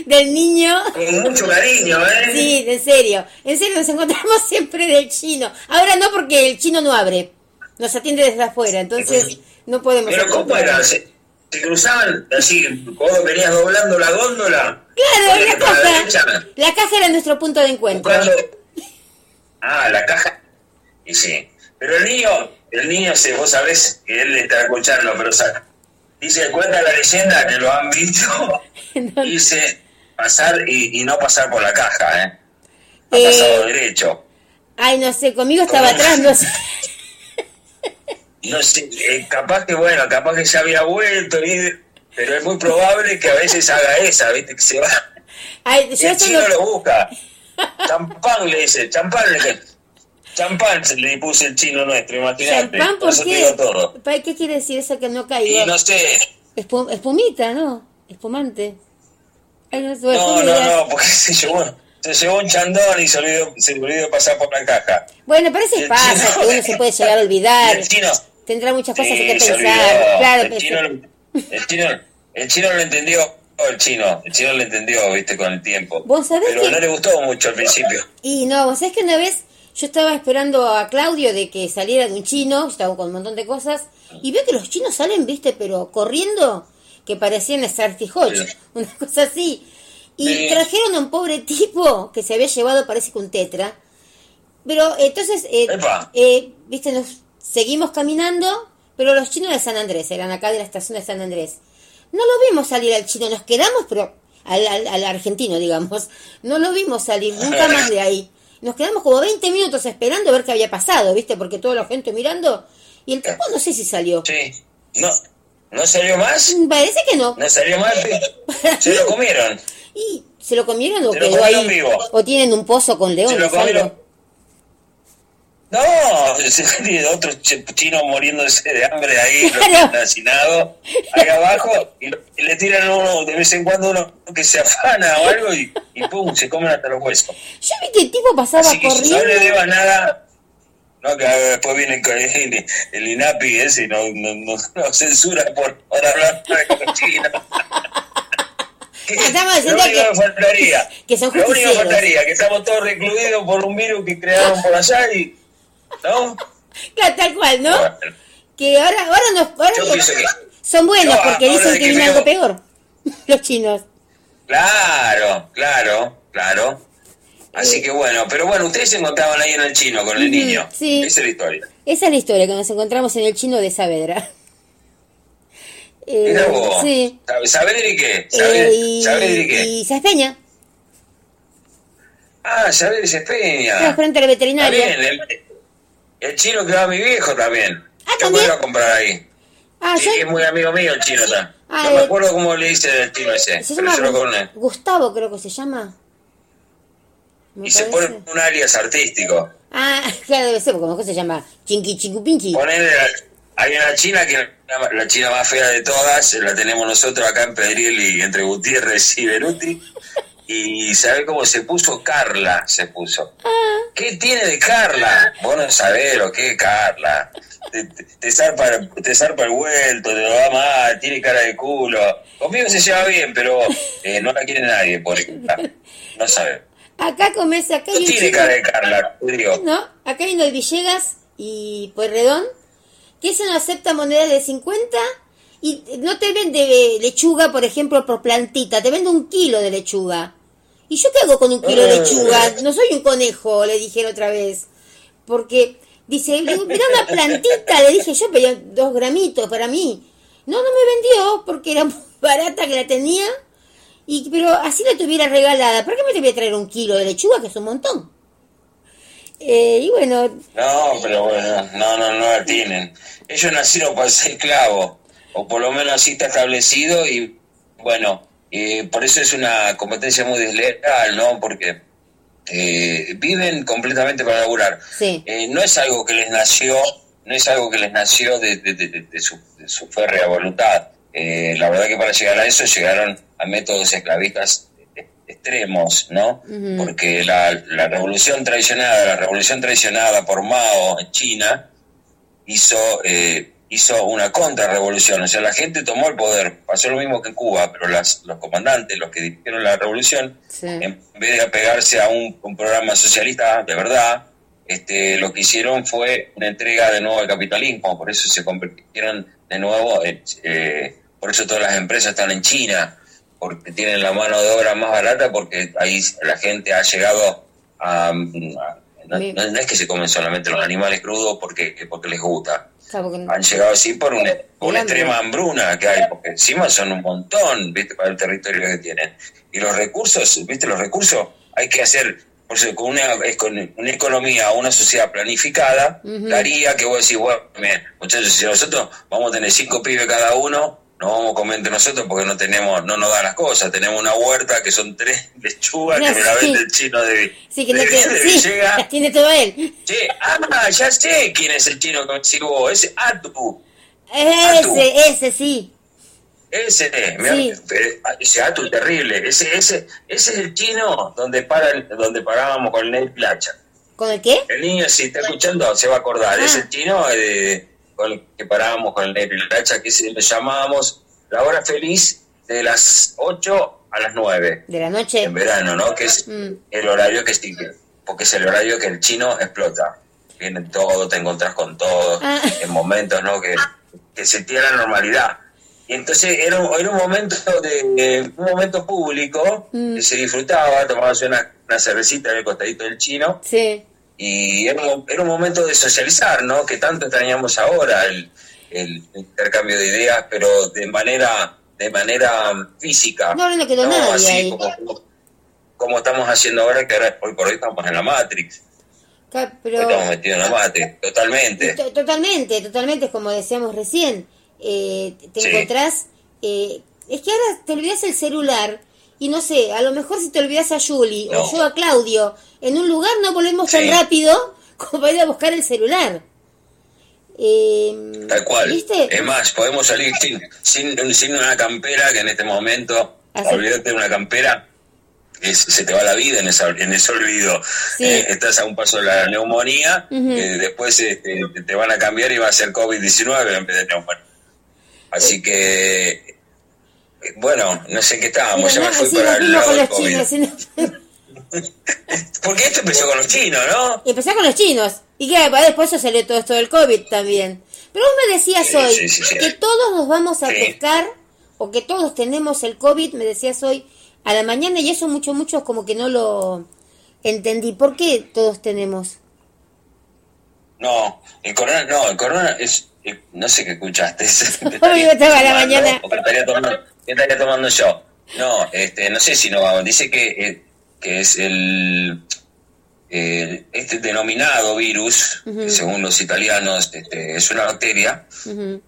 S2: del niño.
S5: Con mucho cariño, ¿eh?
S2: Sí, en serio. En serio, nos encontramos siempre del chino. Ahora no, porque el chino no abre. Nos atiende desde afuera, entonces no podemos.
S5: Pero ¿cómo era? ¿Se, se cruzaban así? ¿Vos venías doblando la góndola?
S2: Claro, la
S5: la
S2: caja.
S5: derecha,
S2: La caja era nuestro punto de encuentro.
S5: buscando- Ah, la caja. Y sí. Pero el niño, el niño, vos sabés que él está escuchando, pero sa- dice, cuenta la leyenda que lo han visto irse pasar y, y no pasar por la caja, ¿eh? Ha
S2: Eh,
S5: pasado derecho.
S2: Ay, no sé, conmigo estaba atrás, no sé.
S5: No sé, eh, capaz que bueno, capaz que ya había vuelto, pero es muy probable que a veces haga esa, ¿viste? Que se va.
S2: Ay,
S5: Y el chino
S2: no-
S5: lo busca. Champán le dice, champán le dice. Champán se le puso el chino nuestro, imagínate.
S2: ¿Champán por
S5: Eso te
S2: qué?
S5: digo todo.
S2: ¿Qué quiere decir eso que no
S5: Y
S2: caigo?
S5: no sé,
S2: Espu- espumita, ¿no? Espumante. Ay, no
S5: no,
S2: ¿cómo
S5: no, porque se llevó, se llevó un chandón y se olvidó, se olvidó pasar por la caja.
S2: Bueno, pero eso pasa,
S5: chino-
S2: que uno se puede llegar a olvidar.
S5: Y el chino,
S2: Tendrá muchas cosas
S5: sí,
S2: que pensar.
S5: olvidó.
S2: Claro,
S5: el, chino, el, chino, el chino lo entendió, el chino, el chino lo entendió, viste, con el tiempo.
S2: Vos sabés
S5: Pero
S2: que-
S5: no le gustó mucho al principio.
S2: Y no, vos sabés que una vez yo estaba esperando a Claudio de que saliera de un chino, estaba con un montón de cosas, y veo que los chinos salen, viste, pero corriendo, que parecían Starty Hodge, una cosa así. Y trajeron a un pobre tipo que se había llevado, parece que un tetra. Pero entonces, eh, eh, viste, nos seguimos caminando, pero los chinos de San Andrés, eran acá de la estación de San Andrés. No lo vimos salir al chino, nos quedamos, pero al, al, al argentino, digamos, no lo vimos salir nunca más de ahí. Nos quedamos como 20 minutos esperando a ver qué había pasado, ¿viste? Porque toda la gente mirando. Y el tipo no sé si salió.
S5: Sí. No, ¿no salió más?
S2: Parece que no.
S5: ¿No salió más? Se lo comieron.
S2: Y se lo comieron o
S5: Se lo
S2: quedó
S5: comieron
S2: ahí.
S5: vivo.
S2: O tienen un pozo con
S5: Se
S2: leones.
S5: lo comieron. No, se tiene otro ch- chino muriéndose de hambre ahí,
S2: Claro.
S5: hacinado, ahí abajo, y, y le tiran uno, de vez en cuando uno que se afana o algo, y, y pum, se comen hasta los huesos.
S2: Yo vi que el tipo pasaba
S5: Así que si
S2: corriendo.
S5: no le debas nada, no, que después viene el, el, el INAPI ese y no, no, no, no censura por, por hablar con chino.
S2: Estamos diciendo
S5: lo único
S2: que-
S5: faltaría,
S2: que son
S5: lo único que faltaría, que estamos todos recluidos por un virus que crearon por allá y, ¿no?
S2: Claro, tal cual, ¿no?
S5: Bueno,
S2: Que ahora, ahora nos. Ahora
S5: que-
S2: son buenos porque dicen que viene algo peor. Los chinos.
S5: Claro, claro, claro. Así que bueno, pero bueno, ustedes se encontraban ahí en el chino con el niño.
S2: sí.
S5: Esa es la historia.
S2: Esa es la historia que nos encontramos en el chino de Saavedra. Eh,
S5: vos.
S2: sí.
S5: ¿Sabe- ¿Saber y qué? ¿Saber,
S2: Eh, y,
S5: saber y qué?
S2: y Sáenz Peña,
S5: Ah, saber es Peña.
S2: era frente a la
S5: Está
S2: veterinaria.
S5: bien, el, chino que va a mi viejo también.
S2: Ah,
S5: Yo puedo comprar ahí.
S2: Ah,
S5: Sí, es muy amigo mío el chino está.
S2: Ah,
S5: no me
S2: eh,
S5: acuerdo cómo le dice el chino ese,
S2: se
S5: pero
S2: llama
S5: conozco.
S2: Gustavo, creo que se llama. Me
S5: Y se pone un alias artístico.
S2: Ah, claro, debe ser, porque que se llama Chinky Chingu Pinky.
S5: Ponele, hay una china que la, la china más fea de todas, la tenemos nosotros acá en Pedriel y entre Gutiérrez y Beruti. Y ¿sabe cómo se puso? Carla se puso. ¿Qué tiene de Carla? Vos no sabés lo que es Carla. Te, te- te zarpa, el- te zarpa el vuelto, te lo da mal, tiene cara de culo. Conmigo se lleva bien, pero eh, no la quiere nadie por ejemplo. No sabe.
S2: Acá comes, acá
S5: No
S2: hay un
S5: tiene
S2: chino.
S5: cara de Carla, digo.
S2: No, acá hay uno de Villegas y Pueyrredón, que ese no acepta monedas de 50 y no te vende lechuga, por ejemplo, por plantita, te vende un kilo de lechuga. ¿Y yo qué hago con un kilo de lechuga? No soy un conejo, le dije la otra vez. Porque dice, mira una plantita, le dije, yo pedía dos gramitos para mí. No, no me vendió porque era muy barata que la tenía. Y, pero así la tuviera regalada. ¿Para qué me te voy a traer un kilo de lechuga, que es un montón? Eh, y bueno.
S5: No, pero bueno, no, no, no la tienen. Ellos nacieron para ser esclavos, o por lo menos así está establecido, y bueno, eh, por eso es una competencia muy desleal, ¿no? Porque eh, viven completamente para laburar.
S2: Sí.
S5: Eh, no es algo que les nació, no es algo que les nació de, de- de- de su, de su férrea voluntad. Eh, la verdad que para llegar a eso llegaron a métodos esclavistas eh, extremos, ¿no? Porque la, la revolución traicionada, la revolución traicionada por Mao en China, hizo, eh, hizo una contrarrevolución. O sea, la gente tomó el poder. Pasó lo mismo que en Cuba, pero las, los comandantes, los que dirigieron la revolución,
S2: Sí.
S5: en vez de apegarse a un, un programa socialista de verdad, este, lo que hicieron fue una entrega de nuevo al capitalismo. Por eso se convirtieron de nuevo, en, eh, por eso todas las empresas están en China, porque tienen la mano de obra más barata, porque ahí la gente ha llegado a... a- no, no es que se comen solamente los animales crudos porque, porque les gusta.
S2: Claro,
S5: Han llegado así por una, una extrema hambruna que hay, porque encima son un montón, ¿viste? Para el territorio que tienen. Y los recursos, ¿viste? Los recursos hay que hacer, por eso, con una, con una economía, una sociedad planificada, daría que vos decís, bueno, muchachos, si nosotros vamos a tener cinco pibes cada uno, no vamos a comer entre nosotros porque no tenemos, no nos dan las cosas. Tenemos una huerta que son tres lechugas que me la
S2: Sí.
S5: vende el chino de,
S2: Sí, que no
S5: de-
S2: te-
S5: de
S2: sí, las tiene todo él.
S5: Che, ah, ya sé quién es el chino que me decís vos, ese Atu.
S2: Ese, ese sí.
S5: Ese, mira,
S2: Sí.
S5: eh, ese Atu terrible, ese, ese, ese es el chino donde para donde parábamos con el Neil Placha.
S2: ¿Con el qué?
S5: El niño si está escuchando se va a acordar,
S2: Ah.
S5: es el chino eh, con el que parábamos con el Neil Placha, que se- le llamábamos la hora feliz de las 8 a las 9
S2: De la noche.
S5: en verano, ¿no? Que es
S2: Mm.
S5: el horario que sigue, porque es el horario que el chino explota. Viene todo, te encontrás con todo,
S2: Ah.
S5: en momentos, ¿no? Que, que se tiene la normalidad. Y entonces era, un- era un momento de un momento público
S2: Mm.
S5: que se disfrutaba, tomabas una, una cervecita en el costadito del chino
S2: Sí.
S5: Y era un, era un momento de socializar, ¿no? Que tanto extrañamos ahora, el, el intercambio de ideas, pero de manera de manera física.
S2: No, no quedó nadie
S5: así
S2: ahí.
S5: Como, como estamos haciendo ahora, que ahora hoy por hoy estamos en la Matrix, hoy estamos metidos en la Matrix, totalmente.
S2: to- totalmente, totalmente, como decíamos recién, eh, te
S5: Sí.
S2: encontrás, eh, es que ahora te olvidas el celular y no sé, a lo mejor si te olvidas a Julie
S5: No.
S2: o yo a Claudio, en un lugar no volvemos tan rápido como para ir a buscar el celular. Eh,
S5: Tal cual.
S2: ¿Viste?
S5: Es más, podemos salir sin, sin, sin una campera, que en este momento,
S2: Así.
S5: olvídate de una campera, es- se te va la vida en, esa, en ese olvido.
S2: Sí.
S5: Eh, estás a un paso de la neumonía, que después este, te- van a cambiar y va a ser COVID-19 en vez de neumonía. Así que, eh, bueno, no sé en qué estábamos, ya me fui para el lado
S2: con
S5: del
S2: los
S5: COVID. Porque esto empezó con los chinos, ¿no?
S2: Empezó con los chinos. Y que después salió todo esto del COVID también. Pero vos me decías hoy
S5: sí, sí, sí.
S2: que todos nos vamos a pescar o que todos tenemos el COVID, me decías hoy, a la mañana y eso mucho, mucho como que no lo entendí. ¿Por qué todos tenemos?
S5: No, el corona, no, el corona es, eh, no sé qué escuchaste.
S2: A la mañana.
S5: ¿O qué estaría tomando, qué estaría tomando yo? No, este, no sé si no vamos. Dice que, eh, que es el, eh, este denominado virus, que según los italianos, este, es una bacteria,
S2: Ujú.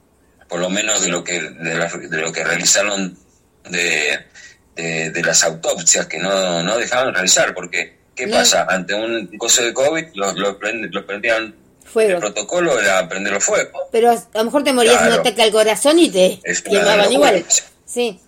S5: por lo menos de lo que, de, la- de lo que realizaron de, de, de las autopsias que no, no dejaban de realizar, porque ¿qué
S2: No.
S5: pasa? Ante un coso de COVID, los lo, prend- prendían
S2: Fuego.
S5: el protocolo era prender los fuegos.
S2: Pero a lo mejor te morías
S5: Claro.
S2: un ataque al corazón y te quemaban igual. Sí.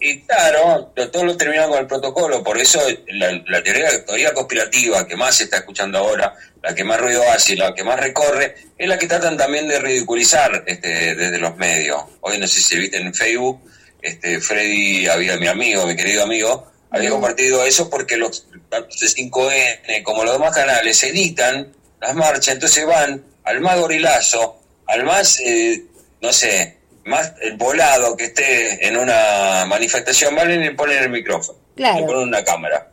S5: Y claro, todo lo terminaron con el protocolo, por eso la, la teoría, teoría conspirativa que más se está escuchando ahora, la que más ruido hace, y la que más recorre, es la que tratan también de ridiculizar este, desde los medios. Hoy no sé si viste en Facebook, este, Freddy, había mi amigo, mi querido amigo, había compartido eso porque los tanto de 5N como los demás canales editan las marchas, entonces van al más gorilazo, al más, eh, no sé, más el volado que esté en una manifestación, van y le ponen el micrófono,
S2: Claro.
S5: le ponen una cámara.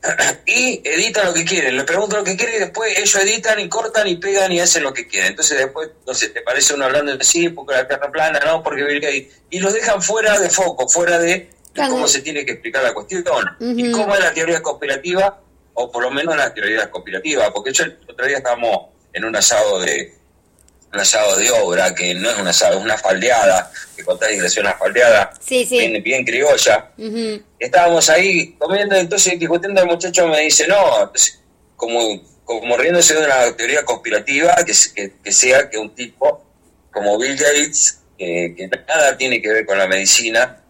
S5: y editan lo que quieren, le preguntan lo que quieren y después ellos editan y cortan y pegan y hacen lo que quieren. Entonces después, no sé, te parece uno hablando de sí, porque la tierra plana, no, porque. Y los dejan fuera de foco, fuera de
S2: Claro.
S5: cómo se tiene que explicar la cuestión y cómo es la teoría conspirativa, o por lo menos la teoría conspirativa, porque yo el otro día estábamos en un asado de un asado de obra, que no es un asado, es una faldeada, que contás y una faldeada,
S2: Sí, sí.
S5: bien, bien criolla, estábamos ahí comiendo, entonces discutiendo, el muchacho me dice, no, entonces, como, como riéndose de una teoría conspirativa, que, se- que, que sea que un tipo como Bill Gates, que, que nada tiene que ver con la medicina,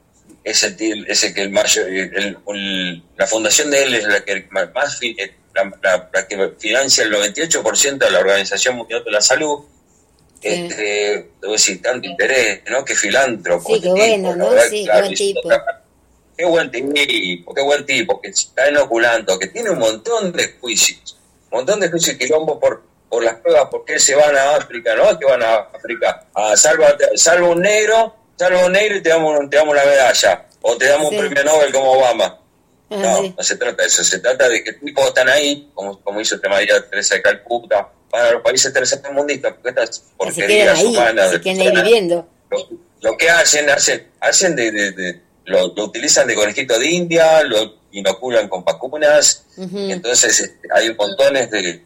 S5: es el, ti- es el que el mayor, el- el- la fundación de él es la que más eh, la, la- la que financia el 98% de la Organización Mundial de la Salud. Este, debo decir, tanto interés, ¿no? Que filántropo.
S2: Sí,
S5: este
S2: qué
S5: tipo,
S2: bueno, ¿no? Sí, qué buen tipo.
S5: Qué buen tipo, qué buen tipo, que está inoculando, que tiene un montón de juicios, un montón de juicios quilombo por, por las pruebas, porque se van a África, ¿no? Que van a África, a salva, salva un negro, salva un negro y te damos, te damos la medalla, o te damos
S2: Sí.
S5: un premio Nobel como Obama.
S2: Ah,
S5: No, no se trata de eso, se trata de que tipos están ahí, como, como hizo este María Teresa de Calcuta, para los países tercermundistas, porque estas porquerías humanas,
S2: se
S5: de
S2: queden ahí viviendo.
S5: lo, lo que hacen, hacen, hacen de, de- de- lo, lo utilizan de conejito de India, lo inoculan con vacunas,
S2: Ujú.
S5: y entonces este, hay montones de, de-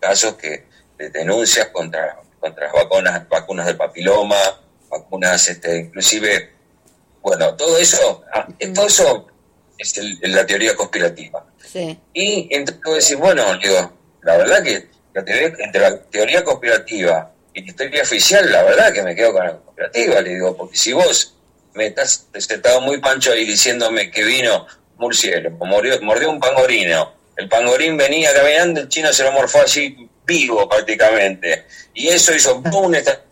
S5: casos que de denuncias contra contra las vacunas, vacunas del papiloma, vacunas, este, inclusive, bueno, todo eso, ah, todo eso es el- la teoría conspirativa.
S2: Sí.
S5: Y entonces bueno, digo, la verdad que la teoría, entre la teoría conspirativa y la historia oficial, la verdad que me quedo con la conspirativa, le digo, porque si vos me estás sentado muy pancho ahí diciéndome que vino murciélago, mordió, mordió un pangorino, el pangorín venía caminando, el chino se lo morfó así vivo prácticamente, y eso hizo ¡pum! esta-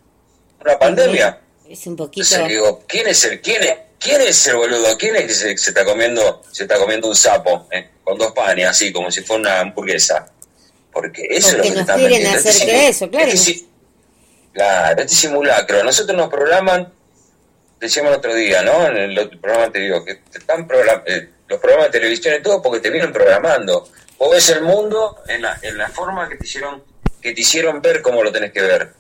S5: una pandemia.
S2: Es un poquito.
S5: Entonces digo, ¿quién es el, quién es, quién es el boludo? ¿Quién es que se, se está comiendo, se está comiendo un sapo eh, con dos panes así como si fuera una hamburguesa? Porque eso
S2: Porque
S5: es lo que
S2: nos quieren hacer
S5: Este simu-
S2: eso, claro.
S5: este claro, este simulacro. Nosotros nos programan, decíamos el otro día, ¿no? En el otro programa anterior, que te están program- eh, los programas de televisión y todo porque te vienen programando. Vos ves el mundo en la, en la forma que te hicieron, que te hicieron ver cómo lo tenés que ver.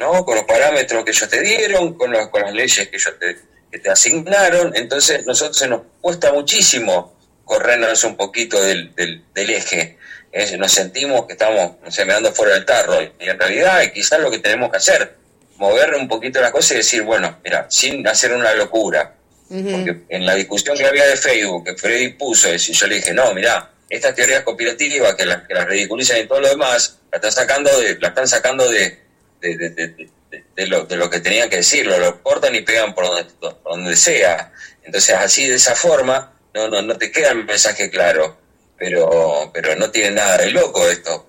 S5: ¿no? Con los parámetros que ellos te dieron, con, las- con las leyes que ellos te, que te asignaron. Entonces, nosotros se nos cuesta muchísimo corrernos un poquito del, del, del eje. Eh, Nos sentimos que estamos, no sé, mirando fuera del tarro. Y en realidad, quizás lo que tenemos que hacer, mover un poquito las cosas y decir, bueno, mira, sin hacer una locura. Porque en la discusión que había de Facebook, que Freddy puso, es- yo le dije, no, mira, estas teorías conspirativas que las que las ridiculizan y todo lo demás, la están sacando de, la están sacando de, de, de- de- de- de lo, de lo que tenían que decirlo, lo cortan y pegan por donde, por donde sea. Entonces así de esa forma no, no, no te queda el mensaje claro, pero, pero no tiene nada de loco esto.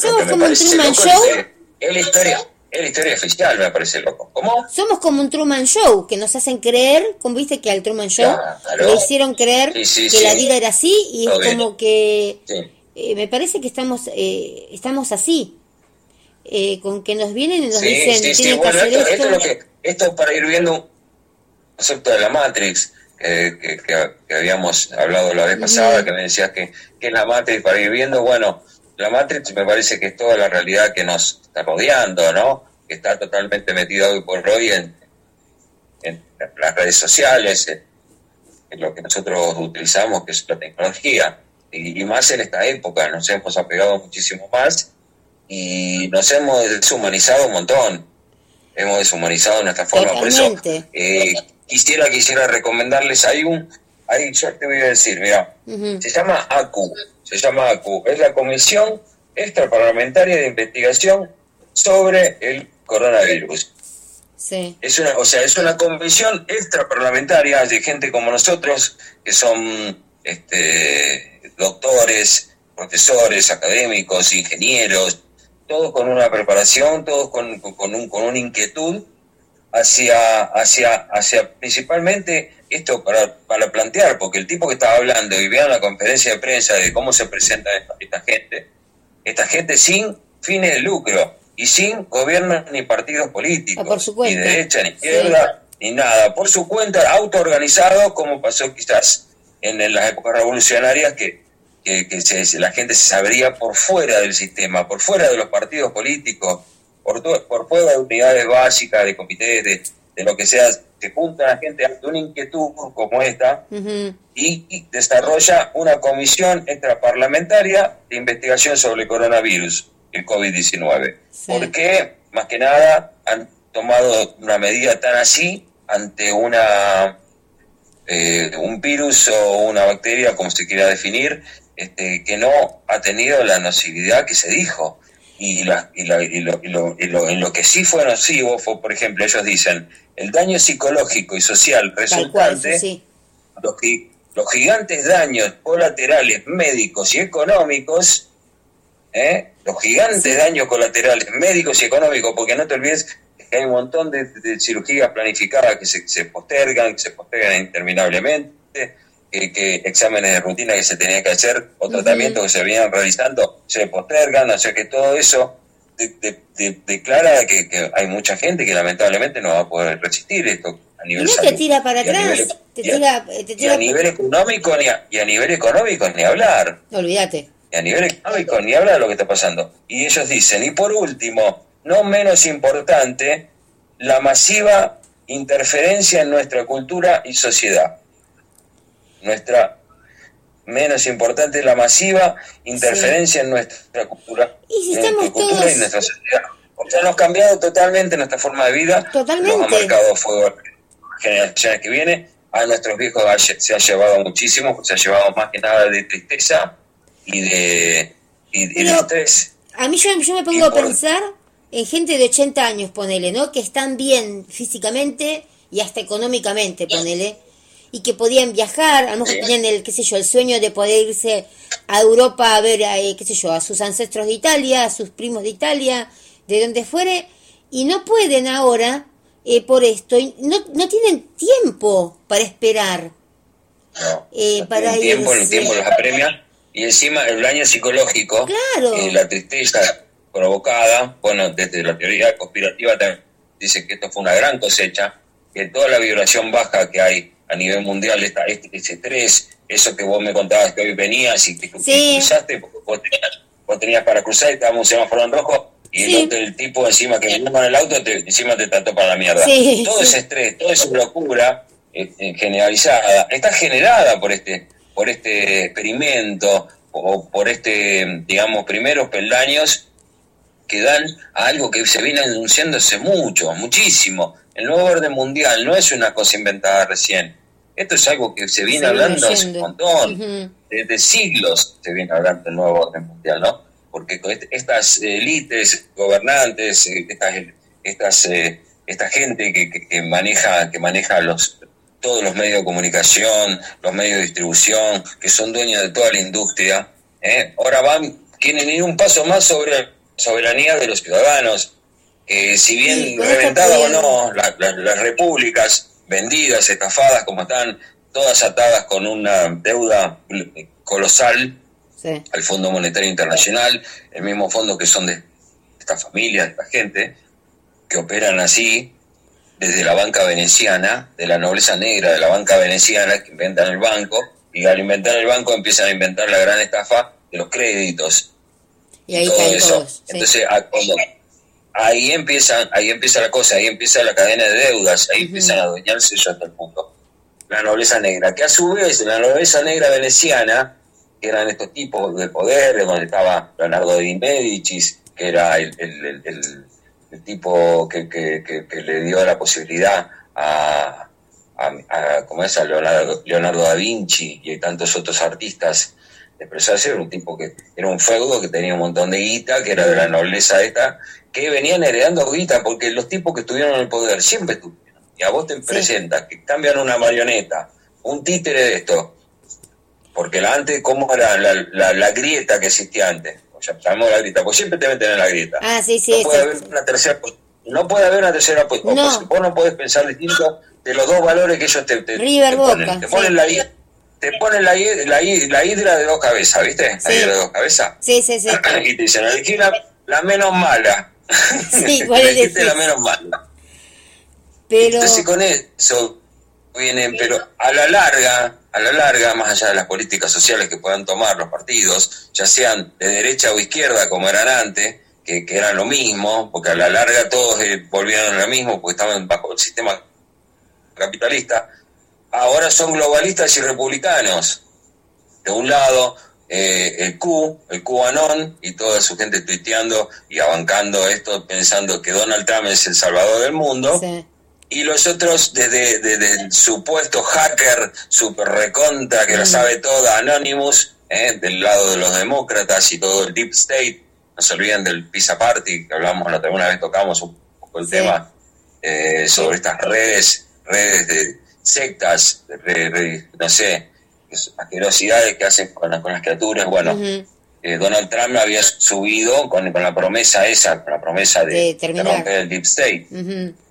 S2: Somos como un Truman Show.
S5: Es, es la historia, es la historia oficial, me parece loco. ¿Cómo?
S2: Somos como un Truman Show, que nos hacen creer, como viste que al Truman Show
S5: Claro.
S2: le hicieron creer
S5: Sí, sí,
S2: que
S5: sí.
S2: la vida era así y es como que eh, me parece que estamos eh, estamos así, eh, con que nos vienen y nos dicen tienen
S5: bueno,
S2: que hacer
S5: esto,
S2: esto.
S5: esto es lo que, esto es para ir viendo un concepto de la Matrix, que, que- que- que habíamos hablado la vez pasada, que me decías que, que es la Matrix para ir viendo, bueno, la Matrix me parece que es toda la realidad que nos está rodeando, ¿no? Que está totalmente metida hoy por hoy en, en las redes sociales, en, en lo que nosotros utilizamos, que es la tecnología, y, y más en esta época, nos hemos apegado muchísimo más y nos hemos deshumanizado un montón. Hemos deshumanizado nuestra forma. Por eso,
S2: Totalmente.
S5: eh, quisiera, quisiera recomendarles, hay un, ahí yo te voy a decir, mira, se llama ACU, se llama ACU, es la Comisión Extraparlamentaria de Investigación sobre el Coronavirus.
S2: Sí.
S5: Es una, o sea, es una comisión extraparlamentaria de gente como nosotros, que son este, doctores, profesores, académicos, ingenieros, todos con una preparación, todos con- con un, con una inquietud hacia, hacia, hacia principalmente esto para, para plantear, porque el tipo que estaba hablando y vean la conferencia de prensa de cómo se presenta esta, esta gente, esta gente sin fines de lucro y sin gobiernos ni partidos políticos,
S2: por su cuenta.
S5: ni derecha ni izquierda, ni nada, por su cuenta, autoorganizado, como pasó quizás en, en las épocas revolucionarias, que, que, que se- la gente se sabría por fuera del sistema, por fuera de los partidos políticos, por, to- por de unidades básicas, de comités, de, de lo que sea, se junta la gente ante una inquietud como esta, y, y desarrolla una comisión extraparlamentaria de investigación sobre el coronavirus, el COVID-19.
S2: Sí.
S5: ¿Por qué? Más que nada han tomado una medida tan así ante una eh, un virus o una bacteria, como se quiera definir, este, que no ha tenido la nocividad que se dijo. Y, la, y, la- y lo, y lo- y lo- en lo que sí fue nocivo fue, por ejemplo, ellos dicen, el daño psicológico y social
S2: cual,
S5: resultante
S2: eso sí.
S5: los, los gigantes daños colaterales médicos y económicos, ¿eh? los gigantes daños colaterales médicos y económicos, porque no te olvides que hay un montón de, de cirugías planificadas que se, se postergan, que se postergan interminablemente, que, que exámenes de rutina que se tenían que hacer o tratamientos que se venían realizando se postergan, o sea que todo eso de- de- de- declara que, que hay mucha gente que lamentablemente no va a poder resistir esto a
S2: Y
S5: nivel
S2: no te tira para atrás,
S5: nivel-
S2: te
S5: y a-
S2: tira,
S5: y a nivel económico ni a, y a nivel económico ni hablar.
S2: Olvídate.
S5: y a nivel económico ni hablar de lo que está pasando. Y ellos dicen y por último no menos importante la masiva interferencia en nuestra cultura y sociedad nuestra menos importante la masiva interferencia en nuestra cultura
S2: Y si
S5: nuestra cultura
S2: todos-
S5: y nuestra sociedad o sea nos ha cambiado totalmente nuestra forma de vida
S2: Totalmente.
S5: nos ha marcado fuego a las generaciones que vienen a nuestros viejos se ha llevado muchísimo se ha llevado más que nada de tristeza y de y, y de estrés
S2: A mí yo, yo me pongo a
S5: por-
S2: pensar en gente de 80 años, ponele, ¿no? Que están bien físicamente y hasta económicamente, ponele. Y que podían viajar, a lo mejor tenían el, qué sé yo, el sueño de poder irse a Europa a ver, eh, qué sé yo, a sus ancestros de Italia, a sus primos de Italia, de donde fuere, y no pueden ahora eh, por esto, y no, no tienen tiempo para esperar.
S5: no,
S2: Eh,
S5: no
S2: para
S5: tienen tiempo el tiempo los apremia y encima el daño psicológico
S2: Claro.
S5: eh, la tristeza provocada bueno desde la teoría conspirativa también dice que esto fue una gran cosecha que toda la vibración baja que hay a nivel mundial esta, este, ese estrés eso que vos me contabas que hoy venías y que,
S2: Sí.
S5: cruzaste porque vos tenías, vos tenías para cruzar y estábamos en semáforo en rojo y
S2: Sí.
S5: el, otro, el tipo encima que venía con el auto te, encima te trató para la mierda
S2: Sí,
S5: todo ese estrés toda esa locura eh, eh, generalizada está generada por este por este experimento o por este digamos primeros peldaños que dan a algo que se viene anunciando hace mucho, muchísimo. El nuevo orden mundial no es una cosa inventada recién. Esto es algo que se viene hablando hace un montón. Desde siglos se viene hablando del nuevo orden mundial, ¿no? Porque estas élites gobernantes, eh, estas, estas, eh, esta gente que, que- que maneja, que maneja los, todos los medios de comunicación, los medios de distribución, que son dueños de toda la industria, ¿eh? ahora van, quieren ir un paso más sobre la soberanía de los ciudadanos, que si bien
S2: Sí,
S5: reventadas o no, la- la- las repúblicas vendidas, estafadas, como están, todas atadas con una deuda colosal
S2: Sí.
S5: al Fondo Monetario Internacional, el mismo fondo que son de estas familias, de esta gente, que operan así desde la banca veneciana, de la nobleza negra de la banca veneciana, que inventan el banco, y al inventar el banco empiezan a inventar la gran estafa de los créditos
S2: Y ahí
S5: todo eso.
S2: todos. sí.
S5: Entonces, a- cuando- ahí empiezan, ahí empieza la cosa, ahí empieza la cadena de deudas, ahí empiezan a adueñarse ellos del mundo. La nobleza negra, que a su vez la nobleza negra veneciana, que eran estos tipos de poder, donde estaba Leonardo de Medicis, que era el, el- el- tipo que, que- que- que le dio la posibilidad a, a, a- ¿cómo es? a Leonardo, Leonardo da Vinci y tantos otros artistas de expresarse, era un tipo que era un feudo que tenía un montón de guita, que era de la nobleza esta, que venían heredando guita, porque los tipos que estuvieron en el poder siempre estuvieron. Y a vos te presentas que cambian una marioneta, un títere de esto, porque la antes, ¿cómo era la, la, la grieta que existía antes? O sea, llamamos la grieta, pues siempre te meten en la grieta.
S2: Ah, sí, sí,
S5: no puede haber una tercera no puede haber una tercera posición.
S2: No.
S5: Vos no podés pensar distinto de los dos valores que ellos te, te,
S2: River
S5: te ponen.
S2: Boca,
S5: Te ponen
S2: sí.
S5: la, te ponen la, hi- la, hi- la hidra de dos cabezas, ¿viste? La
S2: Sí.
S5: hidra de dos cabezas.
S2: Sí, sí, sí.
S5: y te dicen, elegí la, la menos mala.
S2: Sí, ¿cuál
S5: Elegiste
S2: elegís?
S5: la menos mala.
S2: Pero
S5: Entonces con eso vienen, pero a la larga, a la larga, más allá de las políticas sociales que puedan tomar los partidos, ya sean de derecha o izquierda como eran antes, que, que eran lo mismo, porque a la larga todos eh, volvieron a lo mismo, porque estaban bajo el sistema capitalista, ahora son globalistas y republicanos. De un lado, eh, el Q, el QAnon, y toda su gente tuiteando y abancando esto, pensando que Donald Trump es el salvador del mundo.
S2: sí.
S5: Y los otros, desde, desde el supuesto hacker super recontra que lo sabe toda, Anonymous, ¿eh? del lado de los demócratas y todo el Deep State. No se olviden del Pizza Party, que hablamos la alguna vez, tocamos un poco el
S2: Sí.
S5: tema eh, sobre estas redes, redes de sectas, de, no sé, asquerosidades que hacen con, las- con las criaturas. Bueno, eh, Donald Trump había subido con, con la promesa esa, con la promesa de,
S2: De
S5: romper el Deep State.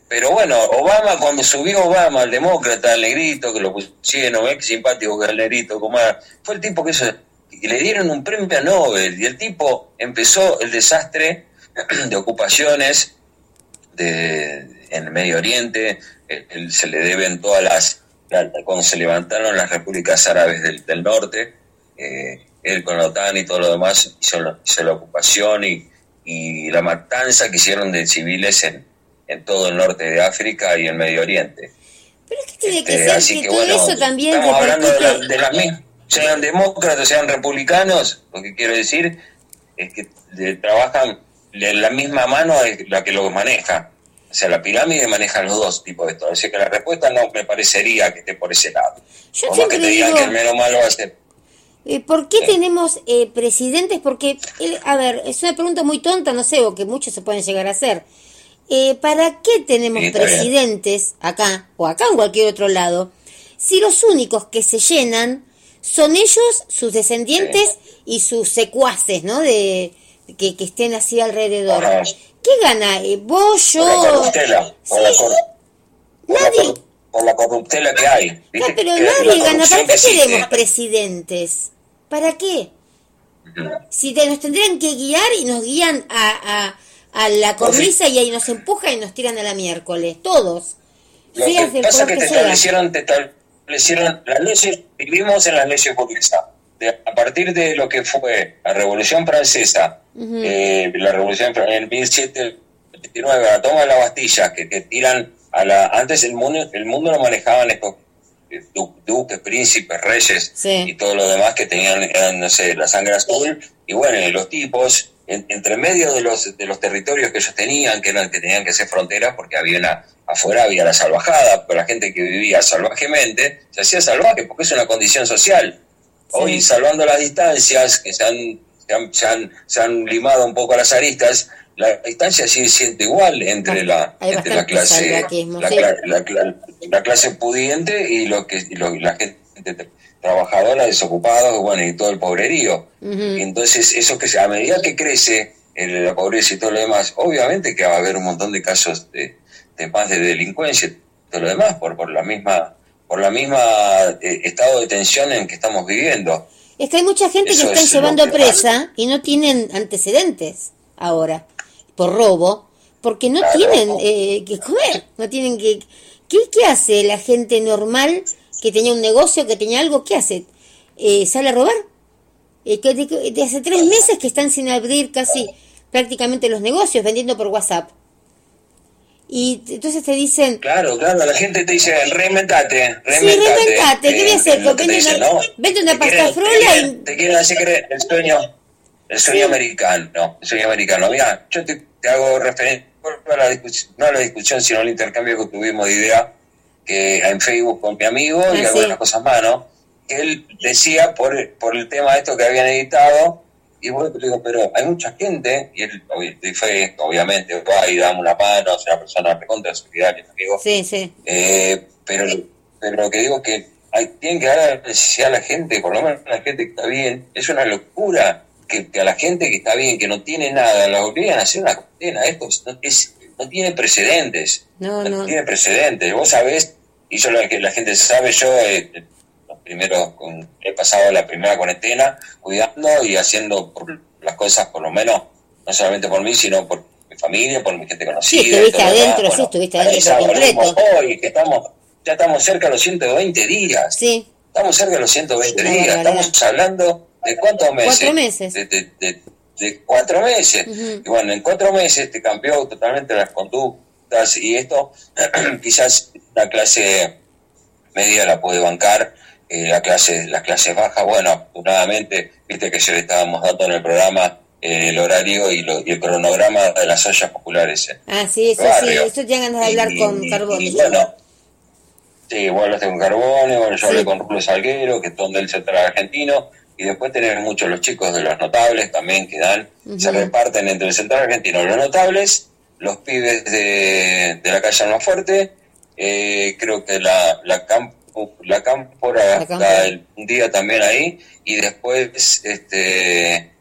S5: Pero bueno, Obama, cuando subió Obama, el demócrata, el negrito, que lo pusieron, ¿ves qué simpático que el negrito, como era? fue el tipo que, que le dieron un premio a Nobel y el tipo empezó el desastre de ocupaciones de, en el Medio Oriente, él- él se le deben todas las, la- cuando se levantaron las repúblicas árabes del, del norte, eh, él con la OTAN y todo lo demás hizo, la- hizo la ocupación y, y la matanza que hicieron de civiles en, en todo el norte de África y el Medio Oriente.
S2: Pero es que tiene que
S5: Este,
S2: ser
S5: así
S2: que,
S5: que
S2: todo
S5: bueno,
S2: eso también
S5: estamos hablando de, la- de las mismas, sean demócratas, sean republicanos, lo que quiero decir es que de- trabajan de la misma mano es la que los maneja. O sea, la pirámide maneja los dos tipos de todo. Así que la respuesta no me parecería que esté por ese lado.
S2: Yo
S5: más que te digan
S2: digo-
S5: que el menos malo va a ser.
S2: Eh, ¿Por qué
S5: Sí.
S2: tenemos eh, presidentes? Porque, a ver, es una pregunta muy tonta, no sé, o que muchos se pueden llegar a hacer. Eh, ¿Para qué tenemos
S5: Sí, está bien.
S2: presidentes acá o acá en cualquier otro lado si los únicos que se llenan son ellos, sus descendientes y sus secuaces, ¿no? De que, que estén así alrededor.
S5: Ajá.
S2: ¿Qué gana? Eh, ¿Vos,
S5: Por la
S2: yo?
S5: corruptela. Por la, cor- la
S2: Nadie-
S5: por la corruptela que hay.
S2: No, pero
S5: Que
S2: nadie
S5: la
S2: gana. ¿Para qué queremos presidentes? ¿Para qué? Si te, nos tendrían que guiar y nos guían a, a, a la cornisa y ahí nos empujan y nos tiran a la miércoles. Todos.
S5: Lo que pasa es que te
S2: que sea.
S5: establecieron, te establecieron las leyes, vivimos en las leyes burguesas. A partir de lo que fue la Revolución Francesa, eh, la Revolución en 1729, la toma de la Bastilla, que, que tiran a la... Antes el mundo, el mundo lo manejaban estos eh, du- duques, príncipes, reyes
S2: Sí.
S5: y todo lo demás que tenían, eran, no sé, la sangre azul. Y bueno, y los tipos, en- entre medio de los, de los territorios que ellos tenían, que eran que tenían que ser fronteras, porque había una, afuera había la salvajada, pero la gente que vivía salvajemente se hacía salvaje porque es una condición social. Hoy, salvando las distancias, que se han, se han, se han, se han limado un poco las aristas, la distancia sigue siendo igual entre la,
S2: Hay
S5: entre la clase la,
S2: sí.
S5: la cla- la clase pudiente y lo que y lo- la gente tra- trabajadora, desocupados, bueno, y todo el pobrerío. Y entonces, eso que se- a medida que crece el- la pobreza y todo lo demás, obviamente que va a haber un montón de casos de, de más de delincuencia y todo lo demás por, por la misma por la misma eh, estado de tensión en que estamos viviendo.
S2: Es que hay mucha gente
S5: Eso
S2: que están
S5: es
S2: llevando
S5: que
S2: presa y no tienen antecedentes ahora por robo, porque no
S5: Claro.
S2: tienen eh, que comer, no tienen que... ¿Qué, ¿Qué hace la gente normal que tenía un negocio, que tenía algo? ¿Qué hace? Eh, ¿Sale a robar? Eh, que de, de hace tres meses que están sin abrir casi prácticamente los negocios, vendiendo por WhatsApp. Y entonces te dicen,
S5: Claro, claro, la gente te dice, reinventate,
S2: sí,
S5: reinventate.
S2: reinventate, ¿qué voy a
S5: Eh,
S2: hacer? Vende una,
S5: ¿no?
S2: vende una
S5: Te
S2: pasta frola y...
S5: Te quieren hacer creer el sueño, el sueño
S2: Sí.
S5: americano, el sueño americano. Mira, yo te, te hago referencia, a la discusión, no a la discusión, sino al intercambio que tuvimos de idea que en Facebook con mi amigo y
S2: Ah, sí.
S5: algunas cosas más, ¿no? Él decía por, por el tema de esto que habían editado, y bueno, le digo, pero hay mucha gente, y él fue esto, obviamente, va y dame una mano, es una persona recontra solidaria, amigo.
S2: Sí, sí.
S5: Eh, pero, pero lo que digo es que hay, tienen que dar la necesidad a la gente, por lo menos a la gente que está bien. Es una locura que, que a la gente que está bien, que no tiene nada, la obligan a hacer una condena. Esto es- no, es- no tiene precedentes.
S2: No, no.
S5: tiene precedentes. Vos sabés, y yo lo que la gente sabe, yo eh, primero con- he pasado la primera cuarentena cuidando y haciendo por las cosas por lo menos, no solamente por mí, sino por mi familia, por mi gente conocida.
S2: Sí, estuviste adentro, sí, estuviste adentro completo.
S5: Hoy, que estamos, ya estamos cerca de los 120 días.
S2: Sí,
S5: Estamos cerca de los 120
S2: Una
S5: días. Estamos hablando de cuántos meses.
S2: Cuatro meses.
S5: De, de- de- de cuatro meses. Y bueno, en cuatro meses te cambió totalmente las conductas y esto quizás la clase media la puede bancar. Eh, la clase, las clases bajas, bueno, afortunadamente, viste que ya le estábamos dando en el programa eh, el horario y, lo- y el cronograma de las ollas populares. eh.
S2: ah, sí, eso sí,
S5: Barrio.
S2: eso te ganas de hablar
S5: Y-
S2: con
S5: y bueno, sí, vos hablaste con Carbone, bueno, yo
S2: Sí.
S5: hablé con Rulo Salguero, que es donde central argentino, y después tenemos muchos los chicos de los notables también que dan, se reparten entre el central argentino, los notables, los pibes de, de la calle Almafuerte, eh, creo que la, la la cámpora está
S2: cámpora.
S5: el- un día también ahí, y después, este,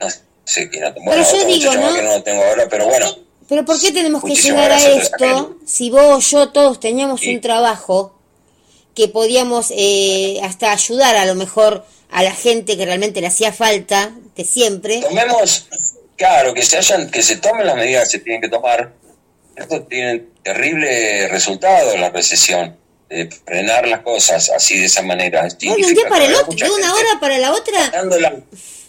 S5: no sé quién, bueno,
S2: yo
S5: otro
S2: digo, ¿no?
S5: que no lo tengo ahora, pero bueno.
S2: Pero ¿por qué tenemos que llegar a esto si vos, yo, todos teníamos
S5: Sí.
S2: un trabajo que podíamos eh, hasta ayudar a lo mejor a la gente que realmente le hacía falta de siempre?
S5: tomemos, claro, que se hayan, que se tomen las medidas que se tienen que tomar. Esto tiene terrible resultado la recesión, de frenar las cosas así de esa manera. Es
S2: Bueno, de un día
S5: significa
S2: para el otro, de una hora para la otra.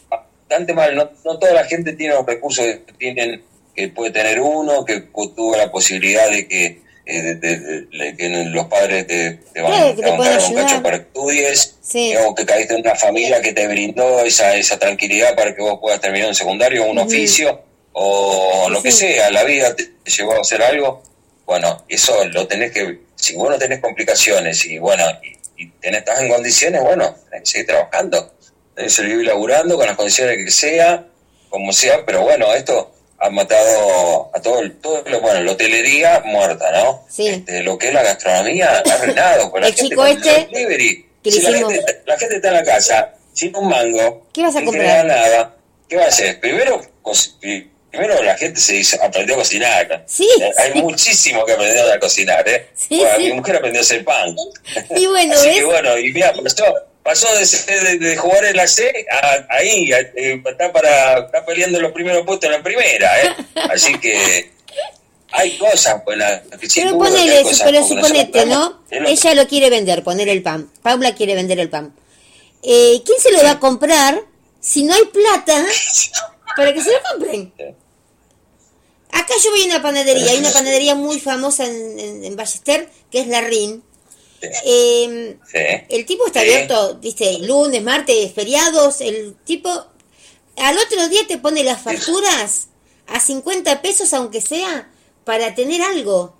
S5: bastante mal. No, no toda la gente tiene los recursos que tienen, que puede tener uno, que tuvo la posibilidad de que, eh, de, de- de- de que los padres te, te van,
S2: Claro, te
S5: te a dar un cacho para que estudies,
S2: Sí.
S5: o que caíste en una familia que te brindó esa, esa tranquilidad para que vos puedas terminar un secundario, un oficio, o
S2: Sí,
S5: lo que sea, la vida te, te llevó a hacer algo. Bueno, eso lo tenés que, si vos no tenés complicaciones y bueno, y, y tenés, estás en condiciones, bueno, tenés que seguir trabajando, tenés que seguir laburando con las condiciones que sea, como sea, pero bueno, esto ha matado a todo, el- todo lo, bueno, la hotelería muerta, ¿no?
S2: Sí.
S5: Este, lo que es la gastronomía ha arruinado. con la
S2: El
S5: gente
S2: chico este
S5: delivery.
S2: que
S5: Si la gente, la gente está en la casa sin un mango,
S2: ¿Qué vas a
S5: sin
S2: comprar?
S5: nada, ¿qué va a hacer? Primero, primero la gente se hizo, aprendió a cocinar.
S2: Sí,
S5: Eh, Hay
S2: sí.
S5: muchísimo que aprender a cocinar, ¿eh?
S2: Sí,
S5: Bueno,
S2: sí.
S5: Mi mujer aprendió a hacer pan.
S2: Y bueno,
S5: Así
S2: ¿ves?
S5: que bueno, y mira, pasó, pasó de, ser- de- de jugar en la C a ahí, a- eh, está, para, está peleando los primeros puestos en la primera, ¿eh? Así que hay cosas que
S2: Pero
S5: duda que hay
S2: ponele,
S5: cosas
S2: pero suponete, ¿no?
S5: es lo-
S2: Ella lo quiere vender, poner el pan. Paula quiere vender el pan. Eh, ¿Quién se lo va a comprar si no hay plata para que se lo compren? Acá yo voy a una panadería, hay una panadería muy famosa en, en, en Ballester, que es La Rin. Eh,
S5: Sí.
S2: el tipo está abierto, viste, lunes, martes, feriados. El tipo al otro día te pone las facturas a 50 pesos, aunque sea, para tener algo.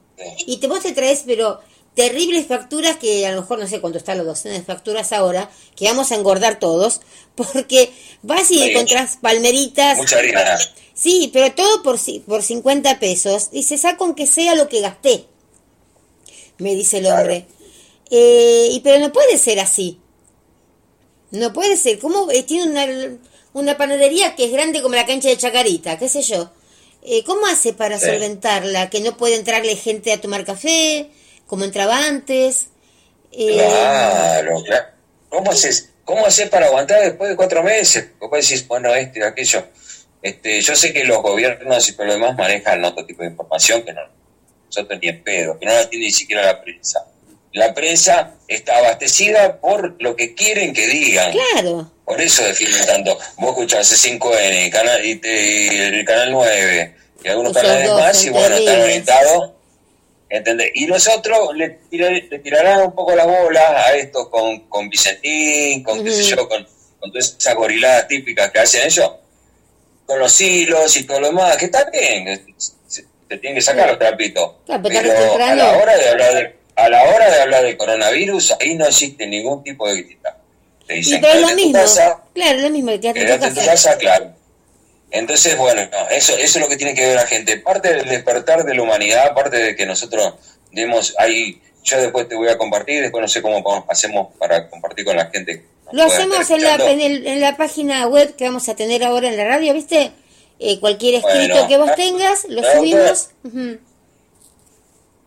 S2: Y te, vos te traes, pero terribles facturas que a lo mejor no sé cuánto están los docenas de facturas ahora, que vamos a engordar todos, porque vas y encontrás palmeritas.
S5: Mucha harina.
S2: Sí, pero todo por, por 50 pesos. Y se saca aunque sea lo que gasté. Me dice el hombre. Eh, y pero no puede ser así. No puede ser. ¿Cómo eh, tiene una, una panadería que es grande como la cancha de Chacarita? ¿Qué sé yo? Eh, ¿Cómo hace para
S5: Sí.
S2: solventarla? Que no puede entrarle gente a tomar café, como entraba antes. Eh,
S5: Claro, claro. ¿Cómo haces, ¿Cómo haces para aguantar después de cuatro meses? Vos decís, bueno, este, aquello. Este, yo sé que los gobiernos y todo lo demás manejan otro tipo de información que no, nosotros ni en pedo, que no la tiene ni siquiera la prensa. La prensa está abastecida por lo que quieren que digan.
S2: claro.
S5: Por eso defienden tanto. Vos escuchás C5N, canal, y te- el canal 9 y algunos
S2: Esos
S5: canales
S2: dos
S5: más, y bueno, están orientados. ¿Entendés? Y nosotros le, le tirarán un poco las bolas a estos con, con Vicentín, con qué sé yo, con, con todas esas goriladas típicas que hacen ellos, con los hilos y todo lo demás, que está bien, se, se tienen que sacar los trapitos.
S2: Claro, pero
S5: a la hora de hablar de, a la hora de hablar del coronavirus, ahí no existe ningún tipo de grita. Te
S2: Y
S5: dicen,
S2: pero es lo
S5: "Quédate en tu
S2: mismo.
S5: casa",
S2: Claro, es lo mismo en tu casa.
S5: claro. Entonces, bueno, no, eso, eso es lo que tiene que ver la gente. Parte del despertar de la humanidad, parte de que nosotros demos ahí, yo después te voy a compartir, después no sé cómo hacemos para compartir con la gente.
S2: Lo hacemos en la, en, el- en la página web que vamos a tener ahora en la radio, ¿viste? Eh, cualquier escrito
S5: Bueno,
S2: que vos tengas, lo subimos.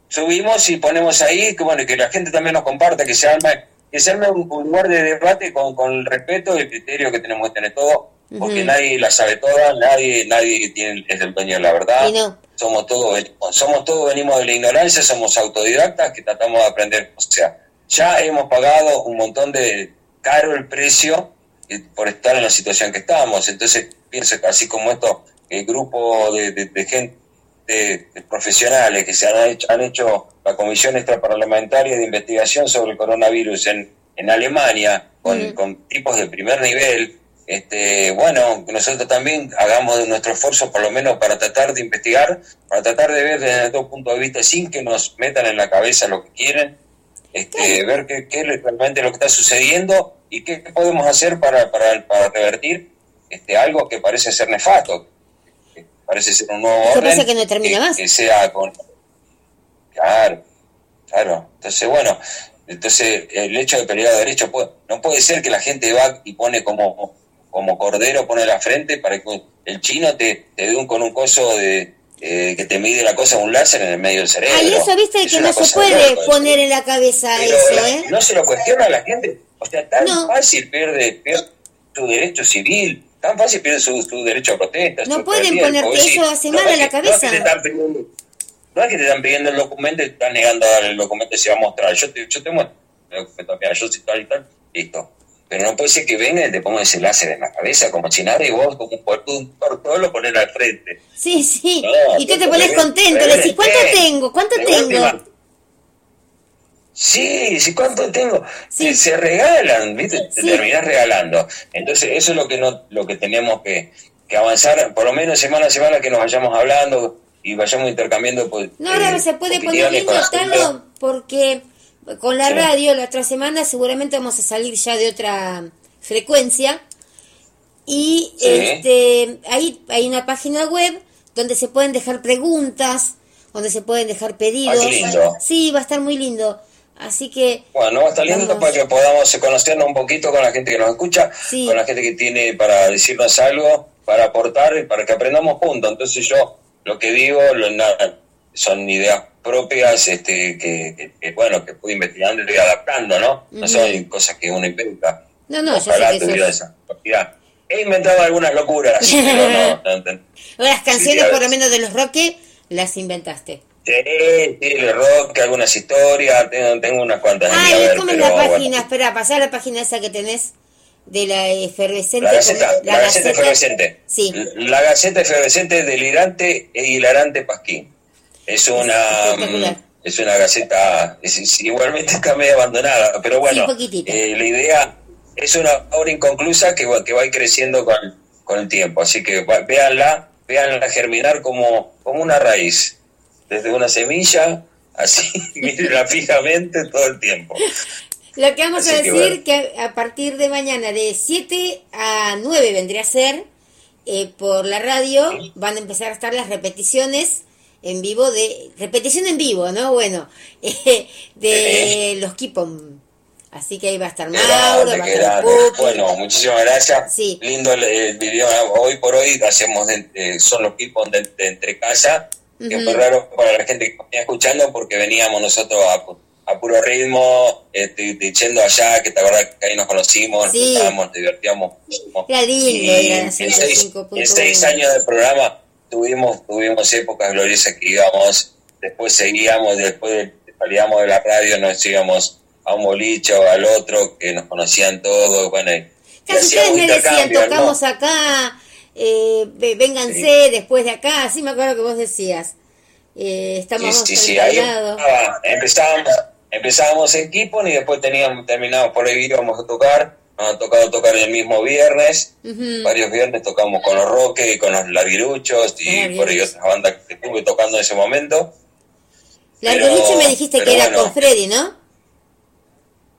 S5: Subimos y ponemos ahí, que bueno, que la gente también nos comparta, que se arme que se arme un, un lugar de debate con, con el respeto y el criterio que tenemos que tener todos, porque nadie la sabe toda, nadie, nadie tiene, es el dueño de la verdad.
S2: Y no.
S5: Somos todos, somos todos, venimos de la ignorancia, somos autodidactas que tratamos de aprender. O sea, ya hemos pagado un montón de caro el precio por estar en la situación que estamos. Entonces, pienso que así como esto, el grupo de, de- de gente de, profesionales que se han hecho, han hecho la Comisión Extraparlamentaria de Investigación sobre el Coronavirus en, en Alemania, con, con tipos de primer nivel, este, bueno, nosotros también hagamos nuestro esfuerzo por lo menos para tratar de investigar, para tratar de ver desde todo punto de vista sin que nos metan en la cabeza lo que quieren, este, ver qué, qué es realmente lo que está sucediendo y qué podemos hacer para, para, para revertir este, algo que parece ser nefasto, que parece ser un nuevo
S2: ¿Qué
S5: orden
S2: pasa que no termina más?
S5: que sea con... Claro, claro. Entonces, bueno, entonces el hecho de pelear a derecho puede- no puede ser que la gente va y pone como como cordero, pone la frente para que el chino te, te dé un, con un coso de eh, que te mide la cosa un láser en el medio del cerebro.
S2: Ay, eso viste
S5: Es
S2: que no se puede poner en la cabeza
S5: pero
S2: eso,
S5: la-
S2: ¿eh?
S5: no se lo cuestiona a la gente. O sea, tan
S2: No.
S5: fácil pierde, pierde su derecho civil, tan fácil pierde su, su derecho a protesta.
S2: No pueden ponerte eso, hace
S5: no
S2: mal
S5: es
S2: a la
S5: no
S2: cabeza.
S5: pidiendo- no es que te están pidiendo el documento y te están negando a dar el documento y se va a mostrar. Yo te, yo te muestro el documento, mira, yo soy tal y tal, listo. Pero no puede ser que venga y te ponga ese láser en la cabeza, como si nada, y vos, como un portón, lo poner al frente.
S2: Sí, sí.
S5: No,
S2: y tú te pones contento, le decís, ¿cuánto tengo? ¿Cuánto tengo?
S5: Sí, sí, ¿cuánto tengo?
S2: Sí.
S5: Se, regalan, ¿viste? Te
S2: Sí.
S5: terminás regalando. Entonces, eso es lo que no, lo que tenemos que, que avanzar, por lo menos semana a semana que nos vayamos hablando y vayamos intercambiando. Pues,
S2: No, ahora
S5: eh,
S2: se puede poner lindo. Talo, porque con la
S5: Sí.
S2: radio la otra semana seguramente vamos a salir ya de otra frecuencia y
S5: Sí.
S2: este ahí hay una página web donde se pueden dejar preguntas, donde se pueden dejar pedidos.
S5: Ah, lindo.
S2: Sí, va a estar muy lindo. Así que
S5: Bueno, va a estar lindo
S2: Vamos.
S5: para que podamos conocernos un poquito con la gente que nos escucha,
S2: Sí.
S5: con la gente que tiene para decirnos algo, para aportar y para que aprendamos juntos. Entonces yo lo que digo lo- nada, son ideas propias este, que, que- que, bueno, que pude investigando y adaptando, ¿no? No son cosas que uno inventa.
S2: No, no, yo sé
S5: Ojalá
S2: que eso
S5: tuviera
S2: es-
S5: esa capacidad. He inventado algunas locuras, pero no, no, no.
S2: las canciones
S5: Sí,
S2: por lo menos de los Roque las inventaste.
S5: Sí, sí, el rock, algunas historias, tengo, tengo unas cuantas. ahí, a
S2: Ay,
S5: ver,
S2: ¿cómo es la
S5: bueno.
S2: página? Espera, pasá la página esa que tenés de la efervescente.
S5: La Gaceta, Gaceta Efervescente.
S2: Sí.
S5: La Gaceta Efervescente delirante e hilarante Pasquín. Es una mm, es una gaceta, es- es- igualmente está medio abandonada, pero bueno,
S2: Sí,
S5: eh, la idea es una obra inconclusa que va, que va a ir creciendo con, con el tiempo, así que véanla, véanla germinar como, como una raíz, desde una semilla, así, mírenla fijamente todo el tiempo.
S2: Lo que vamos a
S5: que
S2: decir
S5: bueno.
S2: que a partir de mañana de 7 a 9 vendría a ser eh, por la radio van a empezar a estar las repeticiones en vivo de repetición en vivo, ¿no? Bueno, eh, de los Kipom. Así que ahí va a estar Mauro,
S5: grande,
S2: va a
S5: qué
S2: estar
S5: grande.
S2: Pupi.
S5: Bueno, muchísimas gracias.
S2: Sí.
S5: Lindo el, el video. Hoy por hoy hacemos de- de- son los equipos de, de entre casa, que fue raro para la gente que venía escuchando porque veníamos nosotros a, a puro ritmo, este, diciendo allá, que te acordás que ahí nos conocimos,
S2: Sí.
S5: nos juntábamos, nos divertíamos.
S2: Era lindo
S5: Y en seis,
S2: 105.1.
S5: en seis años de programa tuvimos tuvimos épocas gloriosas que íbamos, después seguíamos, después de- salíamos de la radio, nos íbamos a un boliche o al otro, que nos conocían todos, bueno,
S2: Casi ustedes me decían, tocamos acá, eh, vénganse después de acá, así me acuerdo que vos decías. Eh, estamos
S5: Sí, sí, sí, ahí
S2: entrenados.
S5: empezaba- empezábamos, empezábamos en Kipon y después teníamos, terminamos por ahí íbamos a tocar, nos ha tocado tocar el mismo viernes, varios viernes tocamos con los Roques y con los Larguiruchos y por ahí otras bandas que estuve tocando en ese momento.
S2: La
S5: pero-
S2: Larguirucho me dijiste que era
S5: bueno.
S2: con Freddy, ¿no?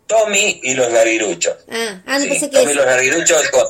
S5: Tommy y los Larguiruchos.
S2: Ah, ah no
S5: Sí,
S2: pensé que
S5: Tommy y los Larguiruchos con,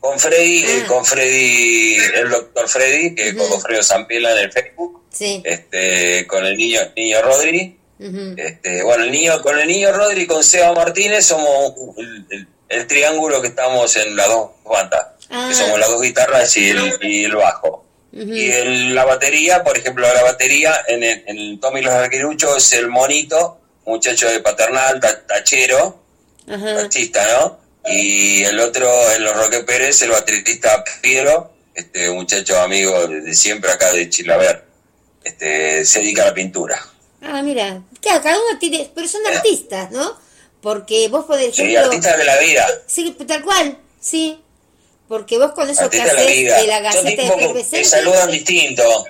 S5: con Freddy, eh,
S2: Ah.
S5: con Freddy, el doctor Freddy, que
S2: Ujú.
S5: con Fredo Zampela en el Facebook,
S2: Sí.
S5: este, con el niño, niño Rodri. Este, bueno, el niño, con el niño Rodri y con Seba Martínez somos el, el- el triángulo que estamos en las dos bandas,
S2: Ah.
S5: que somos las dos guitarras y el, y el bajo. Y el- la batería, por ejemplo, la batería en el, en el Tommy Los Arquiruchos es el monito, muchacho de paternal, ta- tachero,
S2: Ajá.
S5: artista, ¿no? Y el otro, en los Roque Pérez, el baterista Piero, este muchacho amigo de, de siempre acá de Chilaver, este, se dedica a la pintura.
S2: Ah, mira. Claro, cada uno tiene. Pero son artistas, ¿no? Porque vos, ejemplo.
S5: Sí, artista de la vida.
S2: Sí, tal cual, sí. Porque vos con eso que
S5: Artista de la
S2: haces de la
S5: Son
S2: gaceta
S5: tipos que, que
S2: efervescente.
S5: saludan distinto.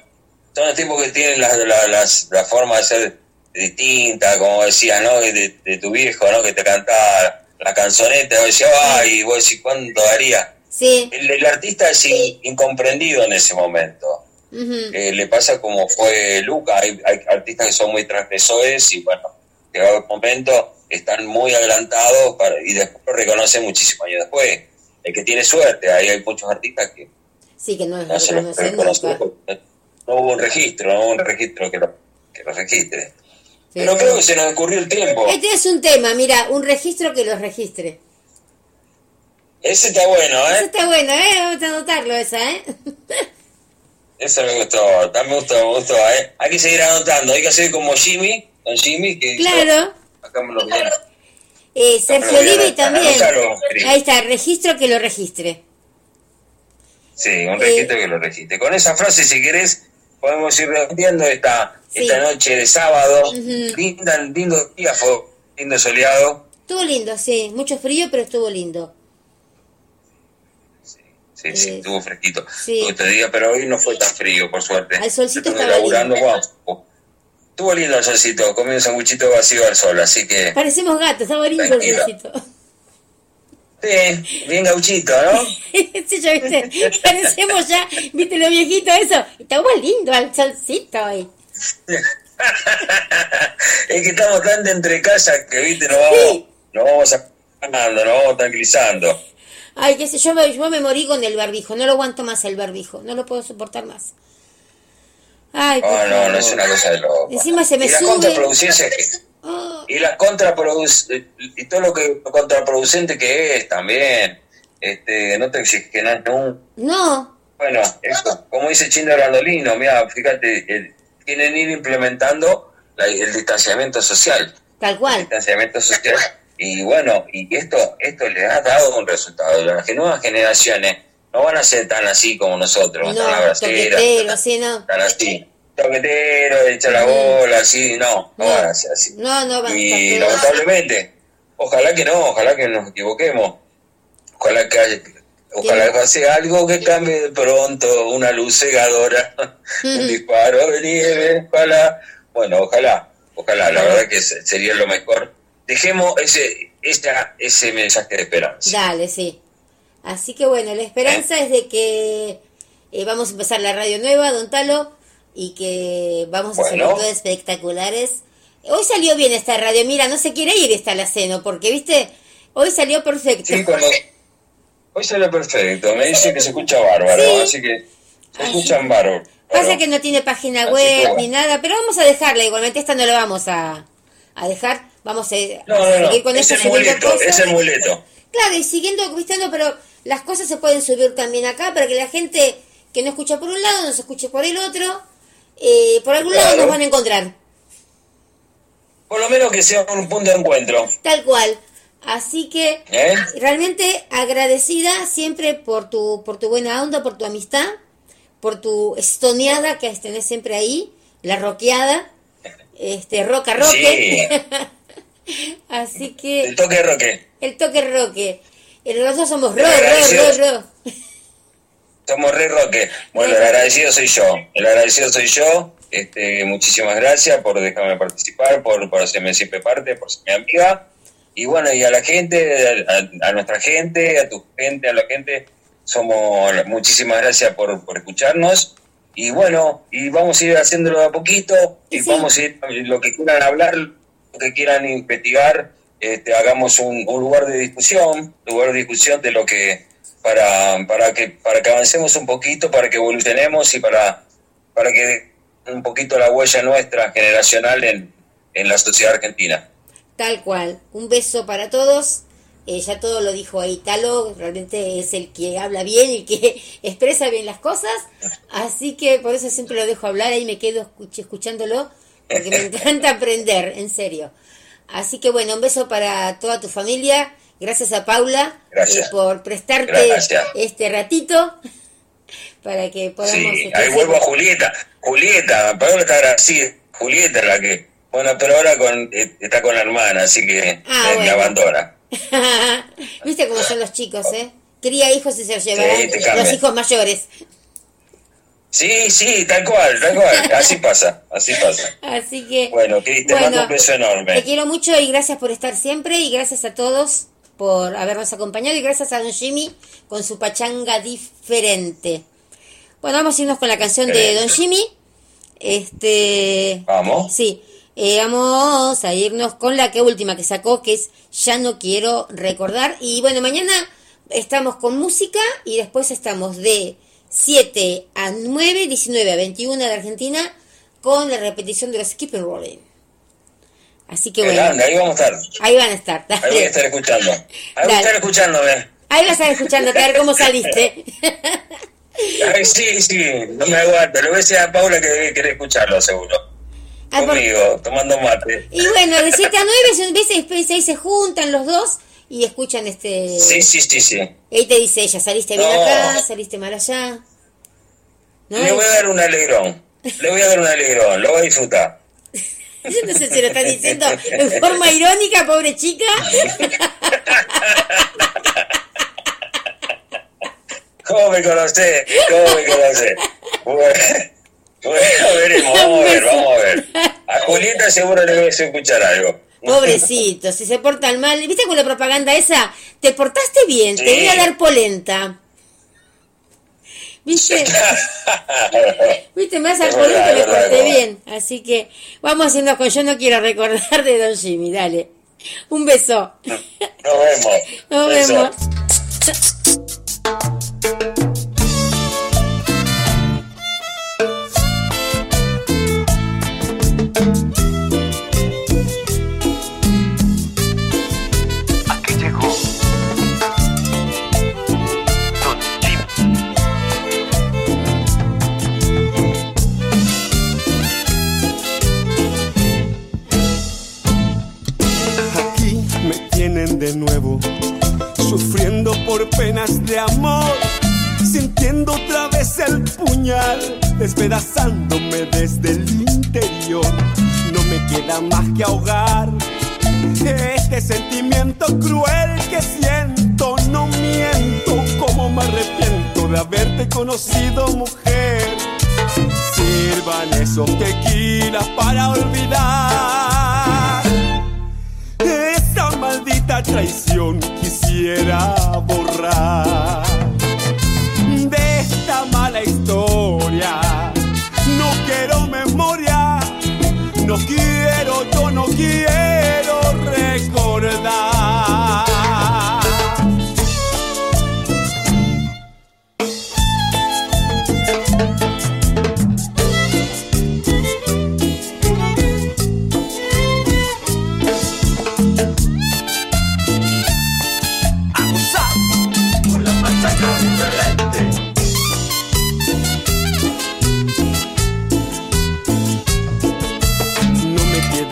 S5: Son los tipos que tienen la, la, las- la forma de ser distinta, como decías, ¿no? De, de tu viejo, ¿no? Que te cantaba la canzoneta, vos decías, ay, vos decís, ¿cuánto daría?
S2: Sí.
S5: El, el artista es in- incomprendido en ese momento. Eh, le pasa como fue Luca, hay, hay artistas que son muy transgresores y bueno, llegado el momento están muy adelantados para, y después lo reconocen muchísimos años después. El que tiene suerte, ahí hay muchos artistas que
S2: Sí, que no
S5: se los
S2: reconocer
S5: reconoce,
S2: nunca.
S5: porque no hubo un registro, no hubo un registro que lo, que lo registre.
S2: Pero-
S5: Pero creo que se nos ocurrió el tiempo.
S2: Este es un tema, mira, un registro que los registre.
S5: Ese está bueno, ¿eh?
S2: está bueno, ¿eh? Vamos a anotarlo esa, ¿eh?
S5: Eso me gustó, también me gustó, me gustó, ¿eh? Hay que seguir anotando, hay que hacer como Jimmy, con Jimmy, que
S2: claro.
S5: Me lo viene.
S2: Eh, Sergio
S5: anotar,
S2: también. Ahí está, registro que lo registre.
S5: Sí, un
S2: Eh,
S5: registro que lo registre. Con esa frase, si querés, podemos ir redondeando esta,
S2: Sí.
S5: esta noche de sábado.
S2: Ujú.
S5: Linda, lindo día, fue lindo soleado.
S2: Estuvo lindo, sí. Mucho frío, pero estuvo lindo.
S5: Sí, sí,
S2: Eh,
S5: estuvo fresquito
S2: sí.
S5: este día, pero hoy no fue tan frío, por suerte.
S2: Al solcito estaba
S5: laburando,
S2: lindo.
S5: wow. Estuvo lindo el solcito, comí un sanguchito vacío al sol, así que...
S2: Parecemos gatos, estaba lindo el solcito.
S5: Sí, bien gauchito, ¿no?
S2: sí, ya viste, parecemos ya, viste lo viejito eso. Estaba lindo el solcito hoy.
S5: es que estamos tan de entre casa que, viste, nos vamos,
S2: Sí.
S5: nos vamos sacando, nos vamos tranquilizando.
S2: Ay, qué sé, yo me, yo me morí con el barbijo, no lo aguanto más el barbijo, no lo puedo soportar más. Ay, por
S5: No, no, no es una cosa de loco.
S2: Encima se me
S5: y la
S2: sube.
S5: contraproducencia
S2: Ah,
S5: y la y todo lo que lo contraproducente que es también. Este, no te oxigenas nunca.
S2: no,
S5: Bueno, esto, como dice Chindo Brandolino, mira, fíjate, el- quieren ir implementando la- el distanciamiento social.
S2: tal
S5: El
S2: cual.
S5: distanciamiento social. Y bueno, y esto, esto le ha dado un resultado. Las nuevas generaciones no van a ser tan así como nosotros, tan
S2: No,
S5: abraceras,
S2: toquetero, sí, no.
S5: tan así. Toquetero, echar la bola, así, no, no
S2: No.
S5: van a ser así.
S2: No, no van a
S5: Y lamentablemente, ojalá que no, ojalá que nos equivoquemos. Ojalá que haya- ojalá que sea algo que cambie de pronto, una luz cegadora, un disparo de nieve, ojalá. Bueno, ojalá, ojalá, la verdad que se- sería lo mejor. Dejemos ese, esa- ese mensaje de esperanza.
S2: Dale, sí. Así que bueno, la esperanza es de que eh, vamos a empezar la radio nueva, Don Talo, y que vamos a hacer cosas espectaculares. Hoy salió bien esta radio, mira, no se quiere ir esta la ceno, porque, viste, hoy salió perfecto.
S5: Sí, cuando... Hoy sale perfecto, me dice que se escucha bárbaro,
S2: Sí.
S5: así que se escuchan bárbaro.
S2: Pasa que no tiene página web ni nada, pero vamos a dejarla, igualmente esta no la vamos a, a dejar, vamos a,
S5: No,
S2: a
S5: no, no,
S2: seguir con
S5: es
S2: esto
S5: el muleto, es el muleto.
S2: Claro, y siguiendo conquistando, pero las cosas se pueden subir también acá para que la gente que no escucha por un lado nos escuche por el otro. Eh, por algún lado nos van a encontrar,
S5: Por lo menos que sea un punto de encuentro.
S2: tal cual. Así que
S5: ¿Eh?
S2: realmente agradecida siempre por tu por tu buena onda, por tu amistad, por tu estoneada que tenés siempre ahí, la roqueada, este roca roque. Así que
S5: El toque roque.
S2: el toque roque. Los dos somos ro,
S5: Pero
S2: ro, ro,
S5: agradecidos.
S2: ro.
S5: Somos re roque. Bueno, el agradecido soy yo. El agradecido soy yo. Este, muchísimas gracias por dejarme participar, por, por hacerme siempre parte, por ser mi amiga. Y bueno, y a la gente, a, a nuestra gente, a tu gente, a la gente, somos muchísimas gracias por, por escucharnos. Y bueno, y vamos a ir haciéndolo de a poquito, y
S2: Sí.
S5: vamos a ir, lo que quieran hablar, lo que quieran investigar, este, hagamos un, un lugar de discusión, lugar de discusión de lo que, para, para que, para que avancemos un poquito, para que evolucionemos y para, para que un poquito la huella nuestra generacional en, en la sociedad argentina.
S2: Tal cual. Un beso para todos. Eh, ya todo lo dijo ahí Talo, realmente es el que habla bien, el que expresa bien las cosas. Así que por eso siempre lo dejo hablar, ahí me quedo escuch- escuchándolo, porque me encanta aprender, en serio. Así que bueno, un beso para toda tu familia. Gracias a Paula
S5: Gracias.
S2: eh, por prestarte
S5: Gracias.
S2: este ratito para que podamos...
S5: Sí,
S2: estar
S5: ahí vuelvo a Julieta. Julieta, Paola está agradecida. Julieta es la que. Bueno, pero ahora con, eh, está con la hermana, así que
S2: Ah,
S5: me abandona.
S2: Viste cómo son los chicos, ¿eh? Cría hijos y se los llevarán
S5: Sí,
S2: los hijos mayores.
S5: Sí, sí, tal cual, tal cual. Así pasa, así pasa.
S2: Así que...
S5: Bueno, Cris, te mando un beso
S2: Te
S5: enorme.
S2: quiero mucho y gracias por estar siempre y gracias a todos por habernos acompañado y gracias a Don Jimmy con su pachanga diferente. Bueno, vamos a irnos con la canción de Don Jimmy. Este,
S5: Vamos.
S2: sí, eh, vamos a irnos con la que última que sacó, que es Ya no quiero recordar. Y bueno, mañana estamos con música y después estamos de 7 a 9, 19 a 21 de Argentina con la repetición de los Skip and Rolling. Así que bueno,
S5: grande, ahí vamos a estar.
S2: ahí van a estar.
S5: Ahí voy a
S2: dale.
S5: estar escuchando. Ahí voy a
S2: Dale.
S5: estar escuchándome.
S2: Ahí vas a estar escuchando, a ver cómo saliste.
S5: Ay, sí, sí, no me aguanto. Le voy a decir a Paula que debe querer escucharlo, seguro.
S2: Ah, por-
S5: Conmigo, tomando mate.
S2: Y bueno, de 7 a 9, son veces se juntan los dos y escuchan este...
S5: Sí, sí, sí, sí.
S2: Y ahí te dice ella, saliste bien
S5: No.
S2: acá, saliste mal allá. ¿No?
S5: Le voy a dar un alegrón. Le voy a dar un alegrón, lo va a disfrutar.
S2: Yo no sé si lo están diciendo en forma irónica, pobre chica.
S5: ¿Cómo me conocés? ¿Cómo me conocés? Bueno, bueno, veremos, vamos a ver, vamos a ver. A Julieta seguro le voy a escuchar algo.
S2: Pobrecito, si se portan mal. ¿Viste con la propaganda esa? Te portaste bien, te voy a dar polenta. ¿Viste? Viste, me vas a
S5: Es
S2: poner
S5: verdad,
S2: que me porté bien. Así que vamos haciendo con Yo no quiero recordar de Don Jimmy. Dale. Un beso.
S5: Nos vemos.
S2: Nos vemos.
S3: Penas de amor, sintiendo otra vez el puñal, despedazándome desde el interior. No me queda más que ahogar este sentimiento cruel que siento. No miento, como me arrepiento de haberte conocido, mujer. Sirvan esos tequilas para olvidar maldita traición quisiera borrar de esta mala historia. No quiero memoria, no quiero, yo no quiero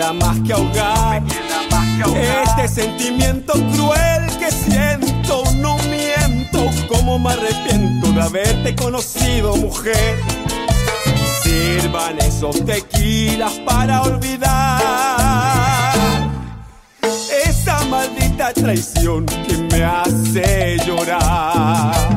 S3: queda más que ahogar este sentimiento cruel que siento. No miento, como me arrepiento de haberte conocido, mujer. Sirvan esos tequilas para olvidar esa maldita traición que me hace llorar.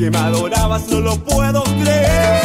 S3: Que me adorabas, no lo puedo creer.